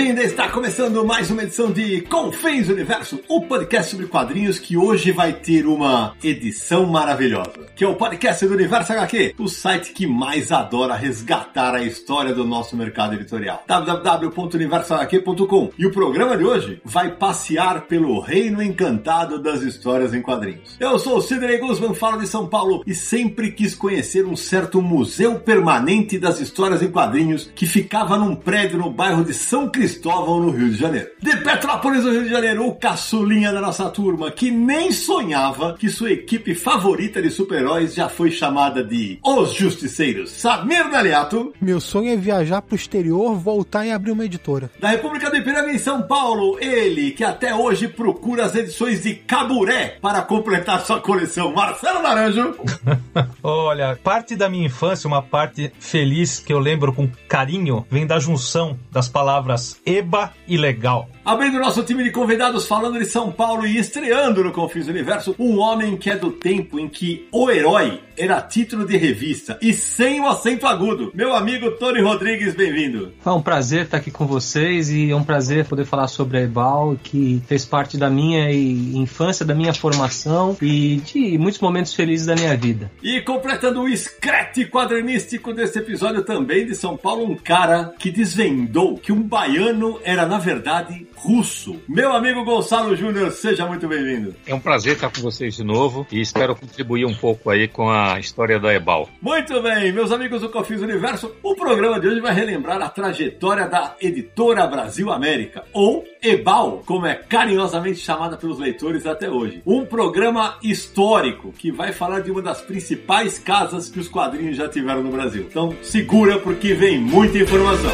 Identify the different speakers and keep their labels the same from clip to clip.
Speaker 1: Bem-vinda! Está começando mais uma edição de Confins Universo, o podcast sobre quadrinhos que hoje vai ter uma edição maravilhosa, que é o podcast do Universo HQ, o site que mais adora resgatar a história do nosso mercado editorial. www.universohq.com. E o programa de hoje vai passear pelo reino encantado das histórias em quadrinhos. Eu sou o Sidney Guzman, falo de São Paulo e sempre quis conhecer um certo museu permanente das histórias em quadrinhos que ficava num prédio no bairro de São Cristóvão, no Rio de Janeiro. De Petrópolis, no Rio de Janeiro, o caçulinha da nossa turma, que nem sonhava que sua equipe favorita de super-heróis já foi chamada de Os Justiceiros. Samir Daliato.
Speaker 2: Meu sonho é viajar pro exterior, voltar e abrir uma editora.
Speaker 1: Da República do Ipiranga em São Paulo, ele que até hoje procura as edições de Caburé para completar sua coleção, Marcelo Naranjo.
Speaker 3: Olha, parte da minha infância, uma parte feliz que eu lembro com carinho, vem da junção das palavras eba e legal.
Speaker 1: Abrindo nosso time de convidados falando de São Paulo e estreando no Confins do Universo, um homem que é do tempo em que o herói era título de revista e sem o acento agudo. Meu amigo Tony Rodrigues, bem-vindo.
Speaker 4: É um prazer estar aqui com vocês e é um prazer poder falar sobre a Ebal, que fez parte da minha infância, da minha formação e de muitos momentos felizes da minha vida.
Speaker 1: E completando o escrete quadrinístico desse episódio também de São Paulo, um cara que desvendou que um baiano era, na verdade, russo. Meu amigo Gonçalo Júnior, seja muito bem-vindo.
Speaker 5: É um prazer estar com vocês de novo e espero contribuir um pouco aí com a história da Ebal.
Speaker 1: Muito bem, meus amigos do Confins Universo, o programa de hoje vai relembrar a trajetória da editora Brasil América, ou Ebal, como é carinhosamente chamada pelos leitores até hoje. Um programa histórico que vai falar de uma das principais casas que os quadrinhos já tiveram no Brasil. Então, segura porque vem muita informação.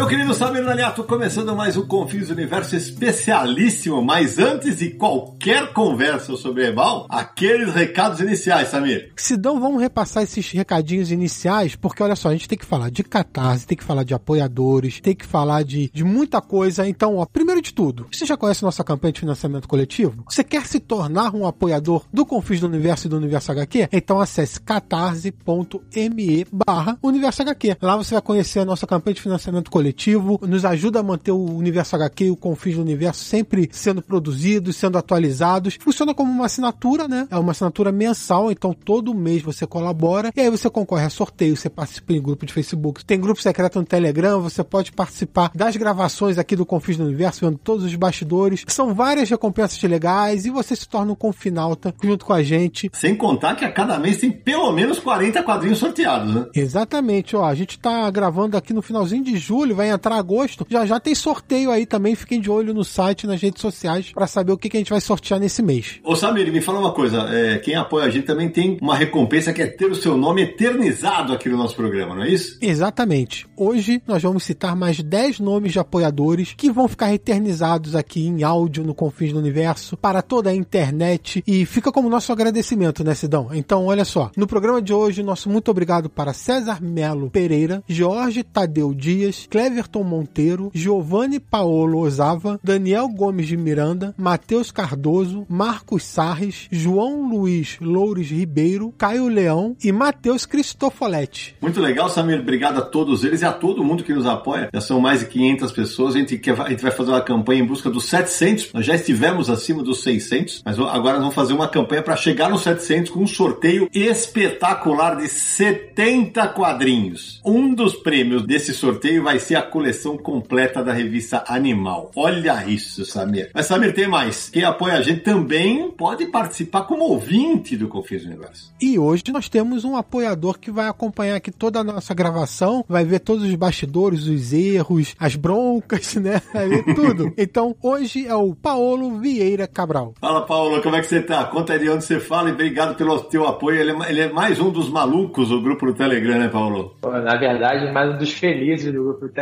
Speaker 1: Meu querido Samir Naliato, começando mais um Confins Universo especialíssimo, mas antes de qualquer conversa sobre Ebal, aqueles recados iniciais, Samir.
Speaker 2: Sidão, vamos repassar esses recadinhos iniciais, porque olha só, a gente tem que falar de catarse, tem que falar de apoiadores, tem que falar de, de muita coisa. Então, ó, primeiro de tudo, você já conhece nossa campanha de financiamento coletivo? Você quer se tornar um apoiador do Confins do Universo e do Universo HQ? Então acesse catarse.me barra Universo HQ. Lá você vai conhecer a nossa campanha de financiamento coletivo coletivo, nos ajuda a manter o universo HQ e o Confins do Universo sempre sendo produzidos, sendo atualizados. Funciona como uma assinatura, né? É uma assinatura mensal, então todo mês você colabora e aí você concorre a sorteio, você participa em grupo de Facebook. Tem grupo secreto no Telegram, você pode participar das gravações aqui do Confins do Universo, vendo todos os bastidores. São várias recompensas legais e você se torna um confinalta junto com a gente.
Speaker 1: Sem contar que a cada mês tem pelo menos 40 quadrinhos sorteados, né?
Speaker 2: Exatamente, ó. A gente tá gravando aqui no finalzinho de julho, vai entrar agosto, já já tem sorteio aí também. Fiquem de olho no site, nas redes sociais, para saber o que, que a gente vai sortear nesse mês.
Speaker 1: Ô Samir, me fala uma coisa: é, quem apoia a gente também tem uma recompensa que é ter o seu nome eternizado aqui no nosso programa, não é isso?
Speaker 2: Exatamente. Hoje nós vamos citar mais 10 nomes de apoiadores que vão ficar eternizados aqui em áudio no Confins do Universo para toda a internet e fica como nosso agradecimento, né, Sidão? Então, olha só, no programa de hoje, nosso muito obrigado para César Melo Pereira, Jorge Tadeu Dias, Cleverton Monteiro, Giovanni Paolo Osava, Daniel Gomes de Miranda, Matheus Cardoso, Marcos Sarres, João Luiz Loures Ribeiro, Caio Leão e Matheus Cristofoletti.
Speaker 1: Muito legal, Samir. Obrigado a todos eles e a todo mundo que nos apoia. Já são mais de 500 pessoas. A gente, quer, a gente vai fazer uma campanha em busca dos 700. Nós já estivemos acima dos 600, mas agora vamos fazer uma campanha para chegar nos 700 com um sorteio espetacular de 70 quadrinhos. Um dos prêmios desse sorteio vai ser a coleção completa da revista Animal. Olha isso, Samir. Mas Samir, tem mais. Quem apoia a gente também pode participar como ouvinte do Confins do Universo.
Speaker 2: E hoje nós temos um apoiador que vai acompanhar aqui toda a nossa gravação, vai ver todos os bastidores, os erros, as broncas, né? Vai ver tudo. Então, hoje é o Paulo Vieira Cabral.
Speaker 1: Fala, Paulo, como é que você tá? Conta aí de onde você fala e obrigado pelo teu apoio. Ele é, ele é mais um dos malucos do grupo do Telegram, né, Paulo?
Speaker 6: Pô, na verdade, mais um dos felizes do grupo do Telegram,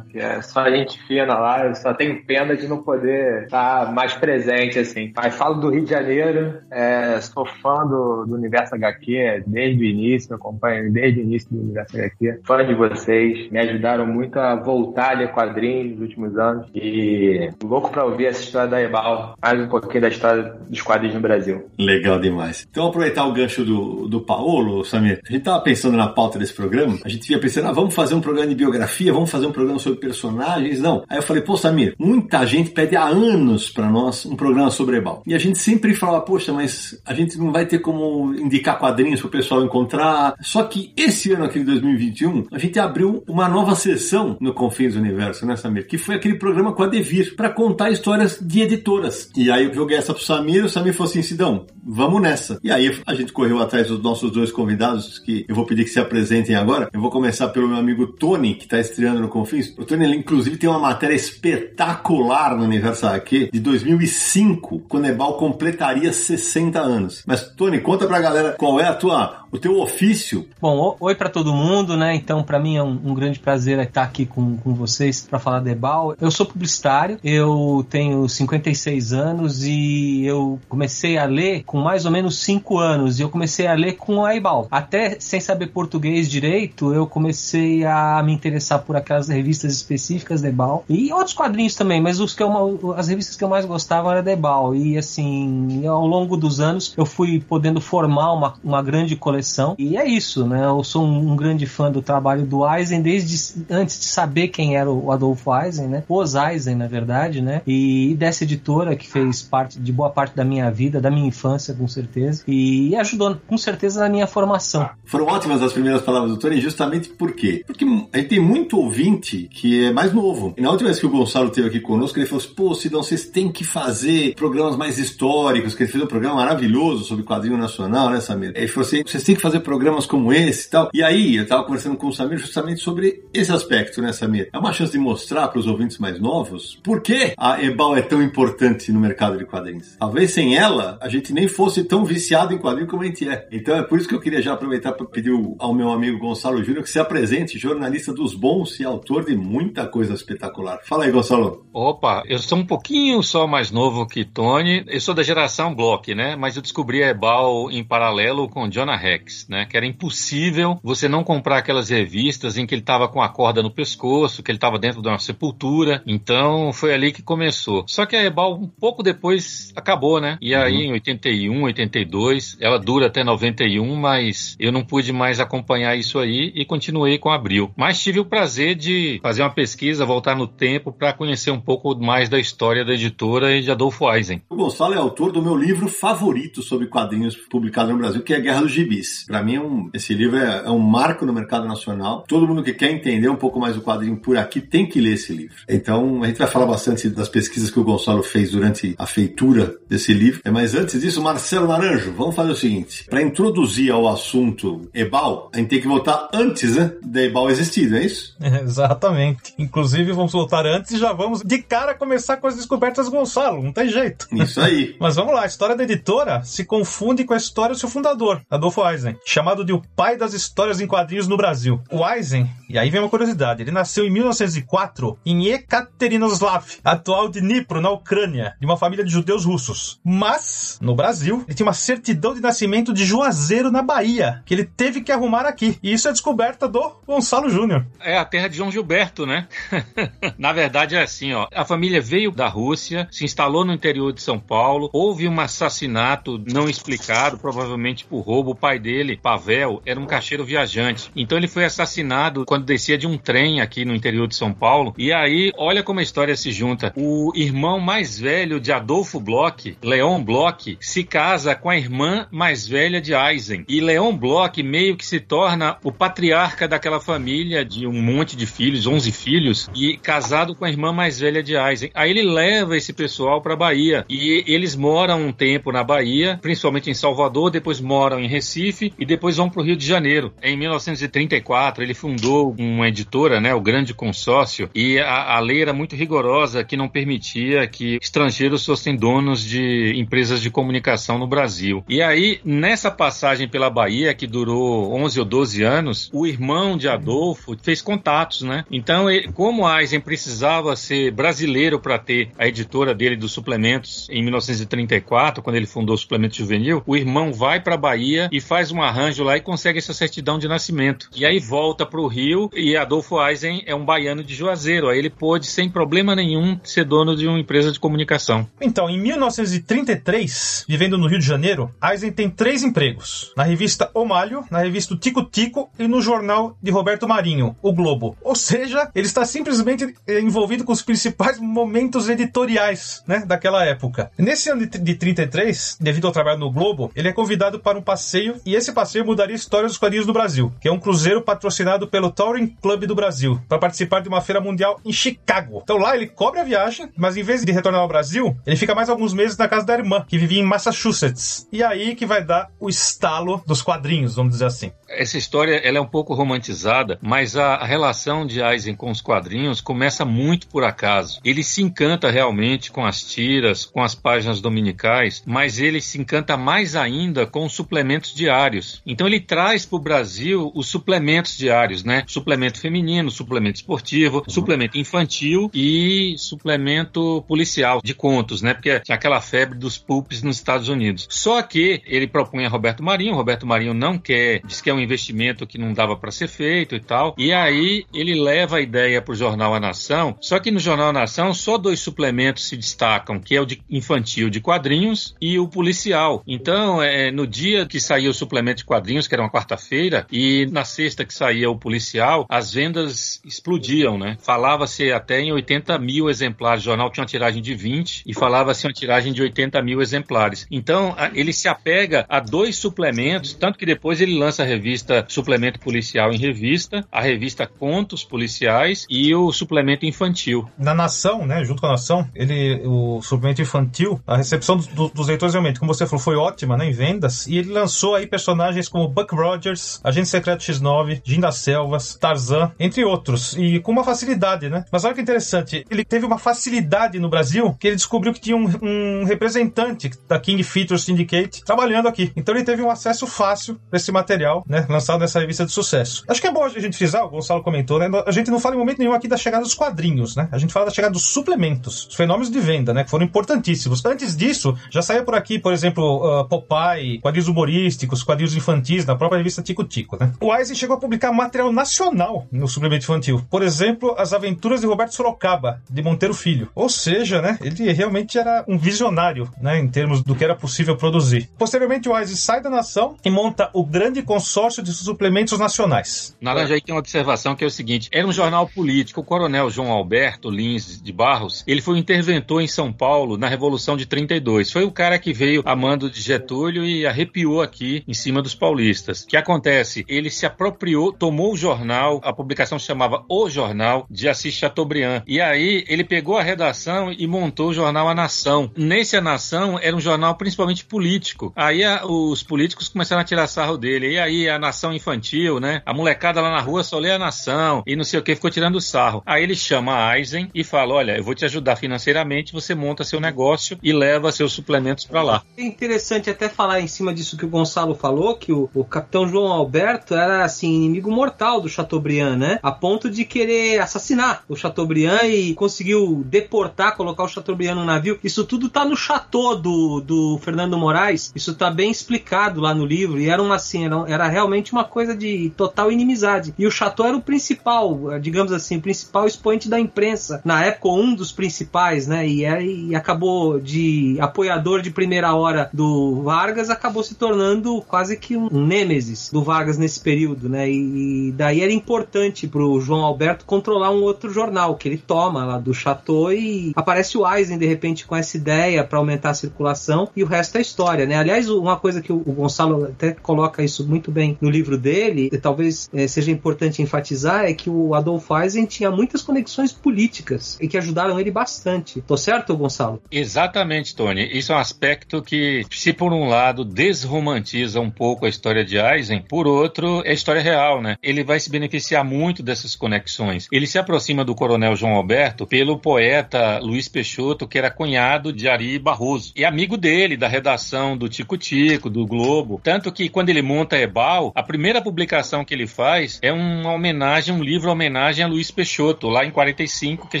Speaker 6: que é só gente fina lá, eu só tenho pena de não poder estar mais presente, assim. Mas falo do Rio de Janeiro, é, sou fã do, do Universo HQ desde o início, acompanho desde o início do Universo HQ. Fã de vocês, me ajudaram muito a voltar a quadrinhos nos últimos anos e louco pra ouvir essa história da Ebal, mais um pouquinho da história dos quadrinhos no Brasil.
Speaker 1: Legal demais. Então, aproveitar o gancho do, do Paulo, Samir, a gente tava pensando na pauta desse programa, a gente ia pensando, ah, vamos fazer um programa de biografia, vamos fazer um programa sobre personagens, não. Aí eu falei, pô, Samir, muita gente pede há anos para nós um programa sobre Ebal. E a gente sempre fala, poxa, mas a gente não vai ter como indicar quadrinhos pro pessoal encontrar. Só que esse ano aqui de 2021, a gente abriu uma nova sessão no Confins do Universo, né, Samir? Que foi aquele programa com a Devir, para contar histórias de editoras. E aí eu joguei essa pro Samir, o Samir falou assim, Sidão, vamos nessa. E aí a gente correu atrás dos nossos dois convidados, que eu vou pedir que se apresentem agora. Eu vou começar pelo meu amigo Tony, que tá estreando no Confins. O Tony, inclusive, tem uma matéria espetacular no Universo HQ de 2005, quando Ebal completaria 60 anos. Mas, Tony, conta pra galera qual é a tua, o teu ofício.
Speaker 4: Bom, oi para todo mundo, né? Então, para mim é um, um, grande prazer estar aqui com, com vocês para falar de Ebal. Eu sou publicitário, eu tenho 56 anos e eu comecei a ler com mais ou menos 5 anos. E eu comecei a ler com a Ebal. Até sem saber português direito, eu comecei a me interessar por aquelas revistas específicas de Ebal e outros quadrinhos também, mas os que eu, as revistas que eu mais gostava era de Ebal. E assim, ao longo dos anos eu fui podendo formar uma, uma grande coleção. E é isso, né? Eu sou um, grande fã do trabalho do Eisen desde antes de saber quem era o Adolfo Eisen, né? Os Eisen, na verdade, né? E dessa editora que fez parte de boa parte da minha vida, da minha infância, com certeza, e ajudou com certeza na minha formação.
Speaker 1: Foram ótimas as primeiras palavras do Tony, justamente por quê? Porque a gente tem muito ouvinte que é mais novo. E na última vez que o Gonçalo esteve aqui conosco, ele falou assim: pô, Sidão, vocês têm que fazer programas mais históricos, que ele fez um programa maravilhoso sobre quadrinho nacional, né, Samir? Ele falou assim: vocês têm que fazer programas como esse e tal. E aí, eu tava conversando com o Samir justamente sobre esse aspecto, né, Samir? É uma chance de mostrar para os ouvintes mais novos por que a Ebal é tão importante no mercado de quadrinhos. Talvez sem ela, a gente nem fosse tão viciado em quadrinho como a gente é. Então é por isso que eu queria já aproveitar para pedir ao meu amigo Gonçalo Júnior que se apresente, jornalista dos bons e autor de muita coisa espetacular. Fala aí, Gonçalo.
Speaker 5: Opa, eu sou um pouquinho só mais novo que Tony. Eu sou da geração Block, né? Mas eu descobri a Ebal em paralelo com Jonah Rex, né? Que era impossível você não comprar aquelas revistas em que ele estava com a corda no pescoço, que ele estava dentro de uma sepultura. Então foi ali que começou. Só que a Ebal um pouco depois acabou, né? E aí uhum. em 81, 82, ela dura até 91, mas eu não pude mais acompanhar isso aí e continuei com Abril. Mas tive o prazer de fazer uma pesquisa, voltar no tempo para conhecer um pouco mais da história da editora e de Adolfo Eisen.
Speaker 1: O Gonçalo é autor do meu livro favorito sobre quadrinhos publicado no Brasil, que é Guerra dos Gibis. Para mim, é um, esse livro é, é, um marco no mercado nacional. Todo mundo que quer entender um pouco mais o quadrinho por aqui tem que ler esse livro. Então, a gente vai falar bastante das pesquisas que o Gonçalo fez durante a feitura desse livro. É, mas antes disso, Marcelo Naranjo, vamos fazer o seguinte: para introduzir ao assunto Ebal, a gente tem que voltar antes né, da Ebal existir, não é isso?
Speaker 3: É, exatamente. Inclusive, vamos voltar antes e já vamos de cara começar com as descobertas Gonçalo, não tem jeito.
Speaker 1: Isso aí.
Speaker 3: mas vamos lá, a história da editora se confunde com a história do seu fundador, Adolfo Eisen, chamado de o pai das histórias em quadrinhos no Brasil. O Eisen, e aí vem uma curiosidade, ele nasceu em 1904 em Ekaterinoslav, atual Dnipro, na Ucrânia, de uma família de judeus russos. Mas, no Brasil, ele tinha uma certidão de nascimento de Juazeiro, na Bahia, que ele teve que arrumar aqui. E isso é descoberta do Gonçalo Júnior.
Speaker 5: É a terra de João Gilberto, né? na verdade é assim, ó. A família veio da Rússia, se instalou no interior de São Paulo, houve um assassinato não explicado, provavelmente por roubo. O pai dele dele, Pavel, era um caixeiro viajante. Então ele foi assassinado quando descia de um trem aqui no interior de São Paulo. E aí, olha como a história se junta. O irmão mais velho de Adolfo Bloch, Leon Bloch, se casa com a irmã mais velha de Eisen. E Leon Bloch meio que se torna o patriarca daquela família de um monte de filhos, 11 filhos, e casado com a irmã mais velha de Eisen. Aí ele leva esse pessoal para Bahia e eles moram um tempo na Bahia, principalmente em Salvador, depois moram em Recife e depois vão para o Rio de Janeiro. Em 1934 ele fundou uma editora, né, o Grande Consórcio, e a, a lei era muito rigorosa que não permitia que estrangeiros fossem donos de empresas de comunicação no Brasil. E aí nessa passagem pela Bahia que durou 11 ou 12 anos, o irmão de Adolfo fez contatos, né? Então, ele, como Eisen precisava ser brasileiro para ter a editora dele dos suplementos em 1934, quando ele fundou o Suplemento Juvenil, o irmão vai para Bahia e faz um arranjo lá e consegue essa certidão de nascimento. E aí volta para o Rio e Adolfo Eisen é um baiano de Juazeiro. Aí ele pôde, sem problema nenhum, ser dono de uma empresa de comunicação.
Speaker 3: Então, em 1933, vivendo no Rio de Janeiro, Eisen tem três empregos: na revista O Malho, na revista Tico Tico e no jornal de Roberto Marinho, O Globo. Ou seja, ele está simplesmente eh, envolvido com os principais momentos editoriais né, daquela época. Nesse ano de 33, devido ao trabalho no Globo, ele é convidado para um passeio e esse passeio mudaria a história dos quadrinhos do Brasil, que é um cruzeiro patrocinado pelo Touring Club do Brasil, para participar de uma feira mundial em Chicago. Então lá ele cobre a viagem, mas em vez de retornar ao Brasil, ele fica mais alguns meses na casa da irmã, que vivia em Massachusetts. E aí que vai dar o estalo dos quadrinhos, vamos dizer assim.
Speaker 5: Essa história ela é um pouco romantizada, mas a, a relação de Eisen com os quadrinhos começa muito por acaso. Ele se encanta realmente com as tiras, com as páginas dominicais, mas ele se encanta mais ainda com os suplementos diários. Então ele traz para o Brasil os suplementos diários, né? Suplemento feminino, suplemento esportivo, uhum. suplemento infantil e suplemento policial de contos, né? Porque tinha aquela febre dos pulps nos Estados Unidos. Só que ele propõe a Roberto Marinho, Roberto Marinho não quer, diz que é um investimento que não dava para ser feito e tal. E aí ele leva a ideia para o jornal A Nação. Só que no jornal A Nação só dois suplementos se destacam, que é o de infantil de quadrinhos e o policial. Então, é, no dia que saía o suplemento de quadrinhos, que era uma quarta-feira, e na sexta que saía o policial, as vendas explodiam, né? Falava-se até em 80 mil exemplares. O jornal tinha uma tiragem de 20 e falava-se uma tiragem de 80 mil exemplares. Então, ele se apega a dois suplementos, tanto que depois ele lança a revista Suplemento Policial em Revista, a revista Contos Policiais e o suplemento infantil.
Speaker 3: Na Nação, né, junto com a Nação, ele, o suplemento infantil, a recepção do, dos leitores realmente, como você falou, foi ótima, né, em vendas, e ele lançou aí personagens como Buck Rogers, Agente Secreto X9, Jim das Selvas, Tarzan, entre outros, e com uma facilidade, né? Mas olha que interessante, ele teve uma facilidade no Brasil que ele descobriu que tinha um, um representante da King Features Syndicate trabalhando aqui. Então ele teve um acesso fácil para esse material, né, lançado nessa revista de sucesso. Acho que é bom a gente frisar, o Gonçalo comentou, né? A gente não fala em momento nenhum aqui da chegada dos quadrinhos, né? A gente fala da chegada dos suplementos, os fenômenos de venda, né? Que foram importantíssimos. Antes disso, já saía por aqui, por exemplo, uh, Popeye, quadrinhos humorísticos, quadrinhos infantis, na própria revista Tico Tico, né? O Eisen chegou a publicar material nacional no suplemento infantil. Por exemplo, As Aventuras de Roberto Sorocaba, de Monteiro Filho. Ou seja, né? Ele realmente era um visionário, né? Em termos do que era possível produzir. Posteriormente, o Eisen sai da nação e monta o grande consórcio de suplementos nacionais.
Speaker 5: Naranja aí tem uma observação que é o seguinte: era um jornal político. O coronel João Alberto Lins de Barros, ele foi interventor em São Paulo na Revolução de 32. Foi o cara que veio a mando de Getúlio e arrepiou aqui em cima dos paulistas. O que acontece? Ele se apropriou, tomou o jornal, a publicação se chamava O Jornal de Assis Chateaubriand. E aí ele pegou a redação e montou o jornal A Nação. Nesse A Nação era um jornal principalmente político. Aí a, os políticos começaram a tirar sarro dele. E aí a Nação Infantil, né? A molecada lá na rua só lê a Nação e não sei o que, ficou tirando sarro. Aí ele chama a Eisen e fala: Olha, eu vou te ajudar financeiramente, você monta seu negócio e leva seus suplementos para lá.
Speaker 4: É interessante até falar em cima disso que o Gonçalo falou, que o, o capitão João Alberto era assim, inimigo mortal do Chateaubriand, né? A ponto de querer assassinar o Chateaubriand e conseguiu deportar, colocar o Chateaubriand num navio. Isso tudo tá no chateau do, do Fernando Moraes, isso tá bem explicado lá no livro, e era uma assim, era, era realmente uma coisa de total inimizade. E o chateau era o principal, digamos assim, o principal expoente da imprensa, na época um dos principais, né? E, é, e acabou de apoiador de primeira hora do Vargas, acabou se tornando quase que um nêmesis do Vargas nesse período, né? E, daí era importante pro João Alberto controlar um outro jornal que ele toma lá do Chateau e aparece o Eisen de repente com essa ideia para aumentar a circulação e o resto é história, né? Aliás, uma coisa que o Gonçalo até coloca isso muito bem no livro dele, e talvez é, seja importante enfatizar, é que o Adolf Eisen tinha muitas conexões políticas e que ajudaram ele bastante. Tô certo, Gonçalo?
Speaker 5: Exatamente, Tony. Isso é um aspecto que, se por um lado desromantiza um pouco a história de Eisen, por outro é história real, né? Ele vai se beneficiar muito dessas conexões. Ele se aproxima do coronel João Alberto pelo poeta Luiz Peixoto, que era cunhado de Ari Barroso e amigo dele da redação do Tico Tico, do Globo. Tanto que quando ele monta Ebal, a primeira publicação que ele faz é uma homenagem, um livro homenagem a Luiz Peixoto, lá em 45, que a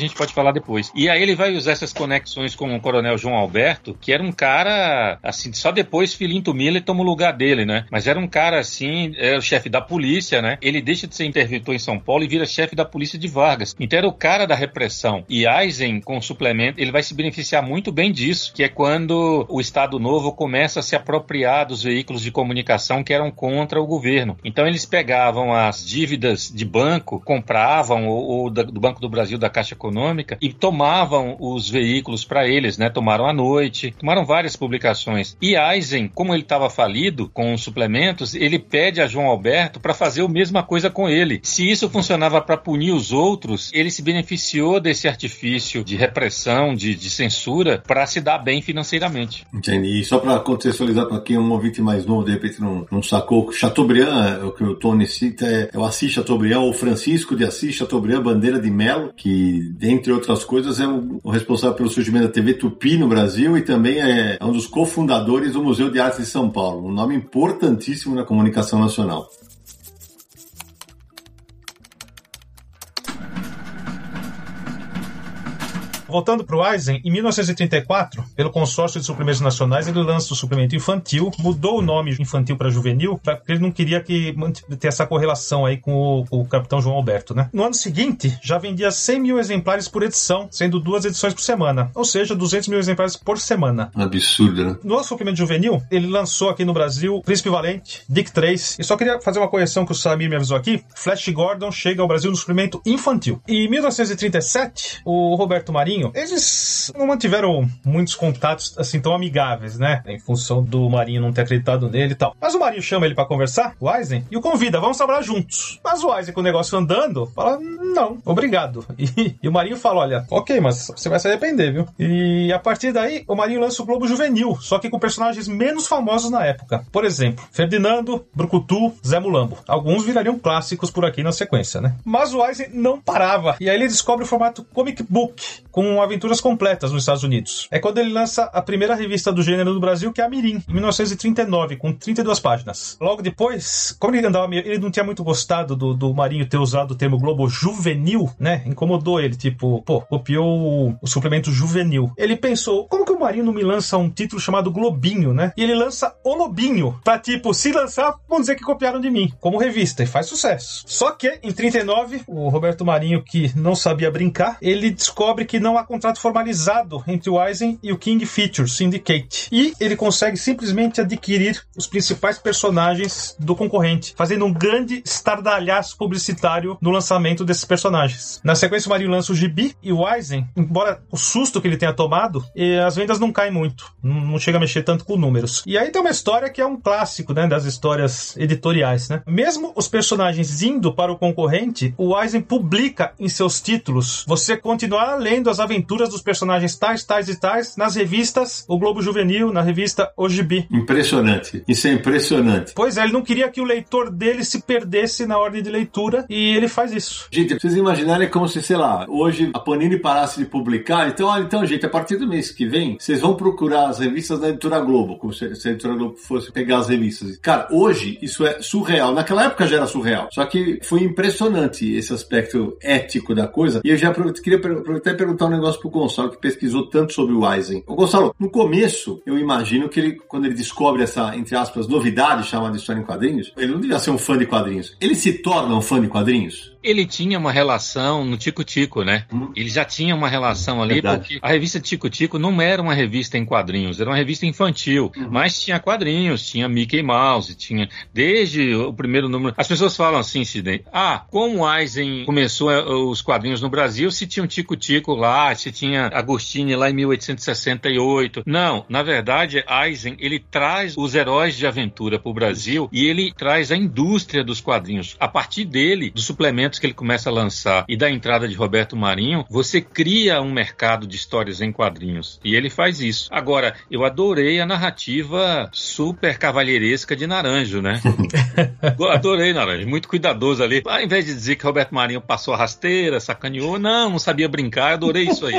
Speaker 5: gente pode falar depois. E aí ele vai usar essas conexões com o coronel João Alberto, que era um cara, assim, só depois Filinto Miller toma o lugar dele, né? Mas era um cara, assim, era o chefe da polícia, né? Ele deixa de ser interventor em São Paulo e vira chefe da polícia de Vargas. Então era o cara da repressão. E Eisen, com o suplemento, ele vai se beneficiar muito bem disso, que é quando o Estado Novo começa a se apropriar dos veículos de comunicação que eram contra o governo. Então eles pegavam as dívidas de banco, compravam, ou, ou do Banco do Brasil, da Caixa Econômica, e tomavam os veículos para eles, né? Tomaram à noite, tomaram várias publicações. E Eisen, como ele estava falido com os suplementos, ele pede a João Alberto para fazer a mesma coisa com ele. Se isso funcionava para punir os outros, ele se beneficiou desse artifício de repressão, de, de censura, para se dar bem financeiramente.
Speaker 1: Entendi. E só para contextualizar para quem é um ouvinte mais novo, de repente não, não sacou, Chateaubriand, o que o Tony cita, é, é o Assis Chateaubriand, ou Francisco de Assis Chateaubriand Bandeira de Melo, que, dentre outras coisas, é o, o responsável pelo surgimento da TV Tupi no Brasil e também é um dos cofundadores do Museu de Artes de São Paulo, um nome importantíssimo na comunicação nacional.
Speaker 3: Voltando para o Eisen, em 1934, pelo consórcio de suplementos nacionais, ele lança o suplemento infantil, mudou o nome infantil para juvenil, porque ele não queria que ter essa correlação aí com o, o, capitão João Alberto, né? No ano seguinte, já vendia 100 mil exemplares por edição, sendo duas edições por semana, ou seja, 200 mil exemplares por semana.
Speaker 1: Absurdo, né?
Speaker 3: No suplemento juvenil, ele lançou aqui no Brasil Príncipe Valente, Dick 3, e só queria fazer uma correção que o Samir me avisou aqui, Flash Gordon chega ao Brasil no suplemento infantil. E em 1937, o Roberto Marinho Marinho, eles não mantiveram muitos contatos assim tão amigáveis, né? Em função do Marinho não ter acreditado nele e tal. Mas o Marinho chama ele para conversar, o Eisen, e o convida, vamos trabalhar juntos. Mas o Eisen, com o negócio andando, fala, não, obrigado. E, e, o Marinho fala, olha, ok, mas você vai se arrepender, viu? E a partir daí, o Marinho lança o Globo Juvenil, só que com personagens menos famosos na época. Por exemplo, Ferdinando, Brucutu, Zé Mulambo. Alguns virariam clássicos por aqui na sequência, né? Mas o Eisen não parava, e aí ele descobre o formato comic book, com com aventuras completas nos Estados Unidos. É quando ele lança a primeira revista do gênero no Brasil, que é a Mirim, em 1939, com 32 páginas. Logo depois, como ele andava, ele não tinha muito gostado do, do Marinho ter usado o termo Globo juvenil, né? Incomodou ele, tipo, pô, copiou o, o suplemento juvenil. Ele pensou, como que o Marinho não me lança um título chamado Globinho, né? E ele lança O Lobinho, pra tipo, se lançar, vão dizer que copiaram de mim, como revista, e faz sucesso. Só que, em 39, o Roberto Marinho, que não sabia brincar, ele descobre que não há contrato formalizado entre o Eisen e o King Features Syndicate. E ele consegue simplesmente adquirir os principais personagens do concorrente, fazendo um grande estardalhaço publicitário no lançamento desses personagens. Na sequência, o Mario lança o Gibi e o Eisen, embora o susto que ele tenha tomado, as vendas não caem muito, não chega a mexer tanto com números. E aí tem uma história que é um clássico, né, das histórias editoriais, né? Mesmo os personagens indo para o concorrente, o Eisen publica em seus títulos você continuar lendo as aventuras dos personagens tais, tais e tais nas revistas O Globo Juvenil, na revista Ojibi.
Speaker 1: Impressionante. Isso é impressionante.
Speaker 3: Pois é, ele não queria que o leitor dele se perdesse na ordem de leitura e ele faz isso.
Speaker 1: Gente, vocês imaginarem é como se, sei lá, hoje a Panini parasse de publicar. Então, olha, então, gente, a partir do mês que vem, vocês vão procurar as revistas da Editora Globo, como se, se a Editora Globo fosse pegar as revistas. Cara, hoje isso é surreal. Naquela época já era surreal. Só que foi impressionante esse aspecto ético da coisa. E eu já queria aproveitar e perguntar um negócio pro Gonçalo, que pesquisou tanto sobre o Eisen. O Gonçalo, no começo, eu imagino que ele, quando ele descobre essa, entre aspas, novidade chamada história em quadrinhos, ele não devia ser um fã de quadrinhos. Ele se torna um fã de quadrinhos?
Speaker 5: Ele tinha uma relação no Tico Tico, né? Hum. Ele já tinha uma relação ali, Verdade. porque a revista Tico Tico não era uma revista em quadrinhos, era uma revista infantil, uhum. mas tinha quadrinhos, tinha Mickey Mouse, tinha desde o primeiro número. As pessoas falam assim, Sidney, ah, como Eisen começou eh, os quadrinhos no Brasil, se tinha um Tico Tico lá, se tinha Agostini lá em 1868. Não, na verdade, Eisen, ele traz os heróis de aventura para o Brasil e ele traz a indústria dos quadrinhos. A partir dele, dos suplementos que ele começa a lançar e da entrada de Roberto Marinho, você cria um mercado de histórias em quadrinhos. E ele faz isso. Agora, eu adorei a narrativa super cavalheiresca de Naranjo, né? adorei Naranjo, muito cuidadoso ali. Ao invés de dizer que Roberto Marinho passou a rasteira, sacaneou, não, não sabia brincar, adorei isso aí.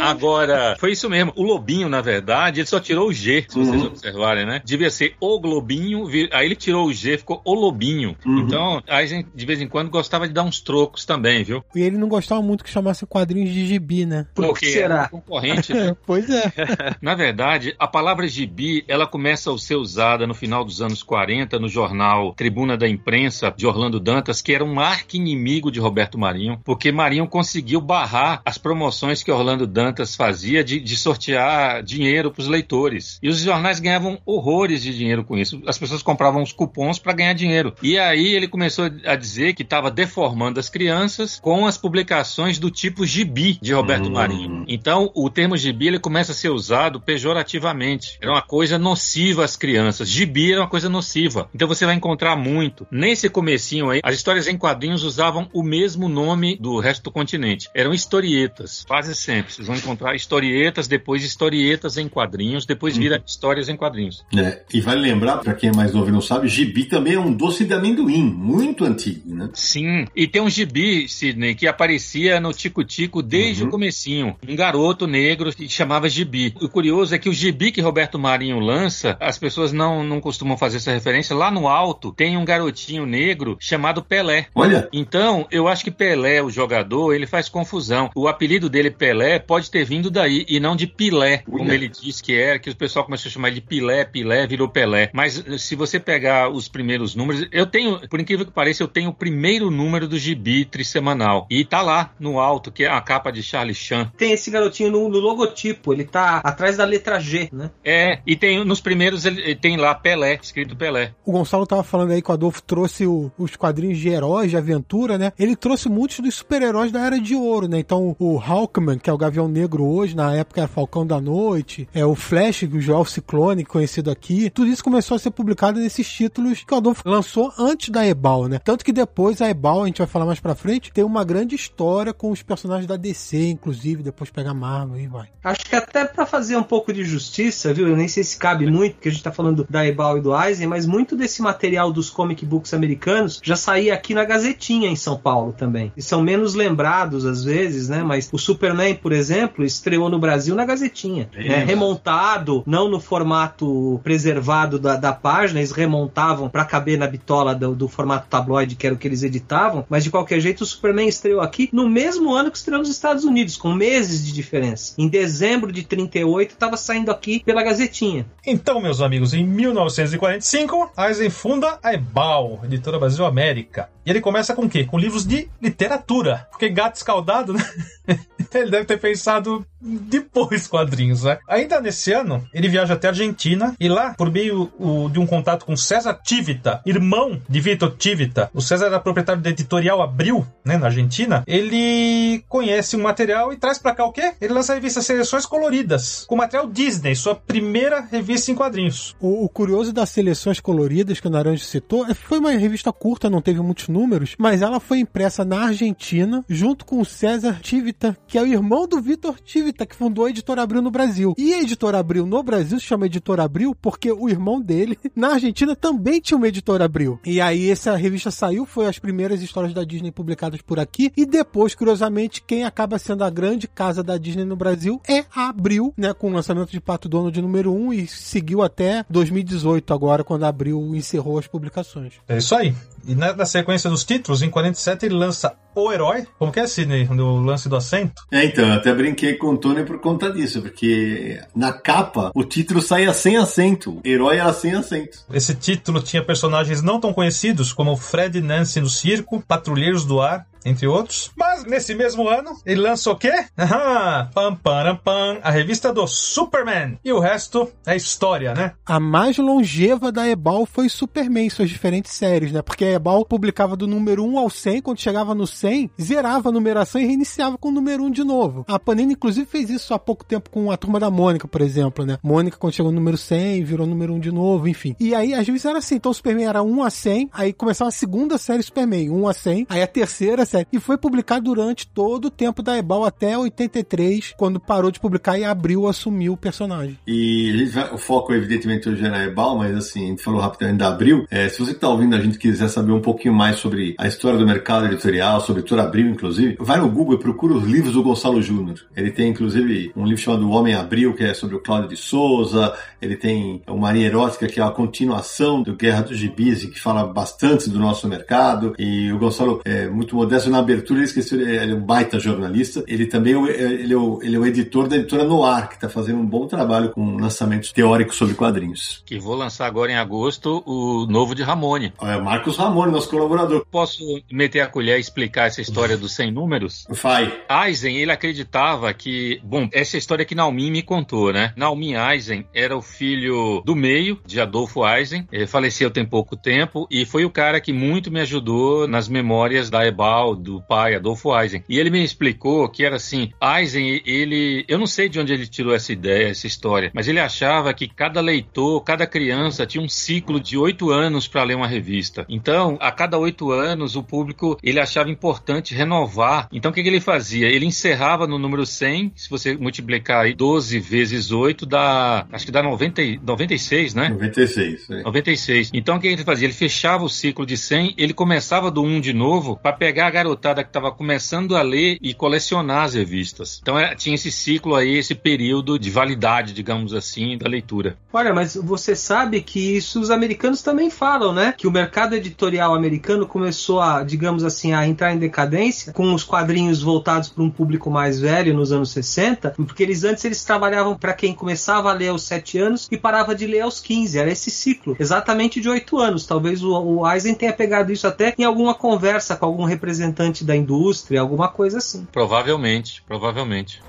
Speaker 5: Agora, foi isso mesmo. O Lobinho, na verdade, ele só tirou o G, se vocês uhum. observarem, né? Devia ser o Globinho, aí ele tirou o G, ficou o Lobinho. Uhum. Então, a gente, de vez em quando, gostava de dar uns trocos também, viu?
Speaker 2: E ele não gostava muito que chamasse quadrinhos de gibi, né?
Speaker 5: Por Porque será? concorrente, né?
Speaker 2: pois é.
Speaker 5: na verdade, a palavra gibi, ela começa a ser usada no final dos anos 40 no jornal Tribuna da Imprensa de Orlando Dantas, que era um arqui-inimigo de Roberto Marinho, porque Marinho conseguiu barrar as promoções que Orlando Dantas fazia de, de sortear dinheiro para os leitores. E os jornais ganhavam horrores de dinheiro com isso. As pessoas compravam os cupons para ganhar dinheiro. E aí ele começou a dizer que estava deformando as crianças com as publicações do tipo gibi de Roberto hum. Marinho. Então, o termo gibi ele começa a ser usado pejorativamente. Era uma coisa nociva às crianças. Gibi era uma coisa nociva. Então você vai encontrar muito. Nesse comecinho aí, as histórias em quadrinhos usavam o mesmo nome do resto do continente. Eram historietas. Quase sempre. Vocês vão encontrar historietas, depois historietas em quadrinhos, depois vira histórias em quadrinhos.
Speaker 1: É, e vale lembrar, para quem é mais novo e não sabe, gibi também é um doce de amendoim, muito antigo, né?
Speaker 5: Sim, e tem um gibi, Sidney, que aparecia no Tico Tico desde uhum. o comecinho. Um garoto negro que chamava gibi. O curioso é que o gibi que Roberto Marinho lança, as pessoas não, não costumam fazer essa referência. Lá no alto tem um garotinho negro chamado Pelé.
Speaker 1: Olha!
Speaker 5: Então, eu acho que Pelé, o jogador, ele faz confusão. O apelido dele, Pelé, pode ter vindo daí e não de Pilé, como ele disse que era, que o pessoal começou a chamar de Pilé, Pilé, virou Pelé. Mas se você pegar os primeiros números, eu tenho, por incrível que pareça, eu tenho o primeiro número do gibi trissemanal. E tá lá no alto, que é a capa de Charlie Chan.
Speaker 4: Tem esse garotinho no, no logotipo, ele tá atrás da letra G, né?
Speaker 5: É, e tem nos primeiros ele, tem lá Pelé, escrito Pelé.
Speaker 2: O Gonçalo tava falando aí que o Adolfo trouxe o, os quadrinhos de heróis, de aventura, né? Ele trouxe muitos dos super-heróis da Era de Ouro, né? Então o Hawkman, que é o Gavião Negro hoje, na época era Falcão da Noite, é o Flash, o Joel Ciclone, conhecido aqui. Tudo isso começou a ser publicado nesses títulos que o Adolfo lançou antes da Ebal, né? Tanto que depois a Ebal, a gente vai falar mais pra frente, tem uma grande história com os personagens da DC, inclusive, depois pega Marvel e vai.
Speaker 4: Acho que até para fazer um pouco de justiça, viu? Eu nem sei se cabe muito, porque a gente tá falando da Ebal e do Eisen, mas muito desse material dos comic books americanos já saía aqui na Gazetinha em São Paulo também. E são menos lembrados às vezes, né? Mas o Superman, por exemplo, estreou no Brasil na Gazetinha. Né? Remontado, não no formato preservado da, da página, eles remontavam para caber na bitola do, do, formato tabloide, que era o que eles editavam, mas de qualquer jeito o Superman estreou aqui no mesmo ano que estreou nos Estados Unidos, com meses de diferença. Em dezembro de 38 estava saindo aqui pela Gazetinha.
Speaker 3: Então, meus amigos, em 1945, Eisen funda a Ebal, editora Brasil América. E ele começa com o quê? Com livros de literatura. Porque gato escaldado, né? ele deve ter pensado depois quadrinhos, né? Ainda nesse ano, ele viaja até a Argentina e lá, por meio o, de um contato com César Tivita, irmão de Vitor Tivita, o César era proprietário da editorial Abril, né, na Argentina, ele conhece um material e traz para cá o quê? Ele lança a revista Seleções Coloridas, com material Disney, sua primeira revista em quadrinhos.
Speaker 2: O, o curioso das Seleções Coloridas que o Naranjo citou, é, foi uma revista curta, não teve muitos números, mas ela foi impressa na Argentina, junto com o César Tivita, que é o irmão do Vitor Tivita que fundou a Editora Abril no Brasil. E a Editora Abril no Brasil se chama Editora Abril porque o irmão dele, na Argentina, também tinha uma Editora Abril. E aí essa revista saiu, foi as primeiras histórias da Disney publicadas por aqui. E depois, curiosamente, quem acaba sendo a grande casa da Disney no Brasil é a Abril, né? Com o lançamento de Pato Dono de número 1 e seguiu até 2018 agora, quando a Abril encerrou as publicações.
Speaker 3: É isso aí. E na, na sequência dos títulos, em 47 ele lança O Herói. Como que é, Sidney, no lance do assento?
Speaker 1: É, então, eu até brinquei com o Tony por conta disso, porque na capa o título saía sem acento. Herói era sem acento.
Speaker 3: Esse título tinha personagens não tão conhecidos como Fred e Nancy no circo, Patrulheiros do Ar, entre outros. Mas nesse mesmo ano, ele lançou o quê? Aham, pam, pam, pam, a revista do Superman. E o resto é história, né?
Speaker 2: A mais longeva da Ebal foi Superman, suas diferentes séries, né? Porque a Ebal publicava do número 1 ao 100, quando chegava no 100, zerava a numeração e reiniciava com o número 1 de novo. A Panini, inclusive, fez isso há pouco tempo com a turma da Mônica, por exemplo, né? Mônica, quando chegou no número 100, virou número 1 de novo, enfim. E aí, às vezes era assim, então o Superman era 1 a 100, aí começava a segunda série Superman, 1 a 100, aí a terceira E foi publicado durante todo o tempo da Ebal até 83, quando parou de publicar e abriu assumiu o personagem.
Speaker 1: E o foco, evidentemente, hoje é na Ebal, mas assim, falou rapidamente da Abril. É, se você que está ouvindo a gente quiser saber um pouquinho mais sobre a história do mercado editorial, sobre toda Abril, inclusive, vai no Google e procura os livros do Gonçalo Júnior. Ele tem, inclusive, um livro chamado O Homem Abril, que é sobre o Cláudio de Souza. Ele tem o Marinha Erótica, que é a continuação do Guerra dos Gibis, que fala bastante do nosso mercado. E o Gonçalo é muito na abertura, ele esqueceu, ele é um baita jornalista. Ele também é ele é o, ele é o editor da editora Noir, que está fazendo um bom trabalho com lançamentos teóricos sobre quadrinhos.
Speaker 5: Que vou lançar agora em agosto o novo de Ramone.
Speaker 1: É Marcos Ramone, nosso colaborador.
Speaker 5: Posso meter a colher e explicar essa história dos 100 números?
Speaker 1: Vai.
Speaker 5: Eisen, ele acreditava que... Bom, essa história que Naomi me contou, né? Naomi Eisen era o filho do meio de Adolfo Eisen. Ele faleceu tem pouco tempo e foi o cara que muito me ajudou nas memórias da Ebal, do pai, Adolfo Eisen. E ele me explicou que era assim, Eisen, ele, eu não sei de onde ele tirou essa ideia, essa história, mas ele achava que cada leitor, cada criança tinha um ciclo de oito anos para ler uma revista. Então, a cada oito anos, o público, ele achava importante renovar. Então, o que, que ele fazia? Ele encerrava no número 100, se você multiplicar aí 12 vezes 8, dá, acho que dá 90, 96, né?
Speaker 1: 96. É.
Speaker 5: 96. Então, o que ele fazia? Ele fechava o ciclo de 100, ele começava do 1 de novo, para pegar a garotada que estava começando a ler e colecionar as revistas. Então era, tinha esse ciclo aí, esse período de validade, digamos assim, da leitura.
Speaker 4: Olha, mas você sabe que isso os americanos também falam, né? Que o mercado editorial americano começou a, digamos assim, a entrar em decadência com os quadrinhos voltados para um público mais velho nos anos 60, porque eles antes eles trabalhavam para quem começava a ler aos 7 anos e parava de ler aos 15. Era esse ciclo, exatamente de 8 anos. Talvez o, o Eisen tenha pegado isso até em alguma conversa com algum representante da indústria, alguma coisa assim.
Speaker 5: Provavelmente, provavelmente.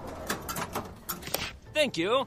Speaker 1: Thank you.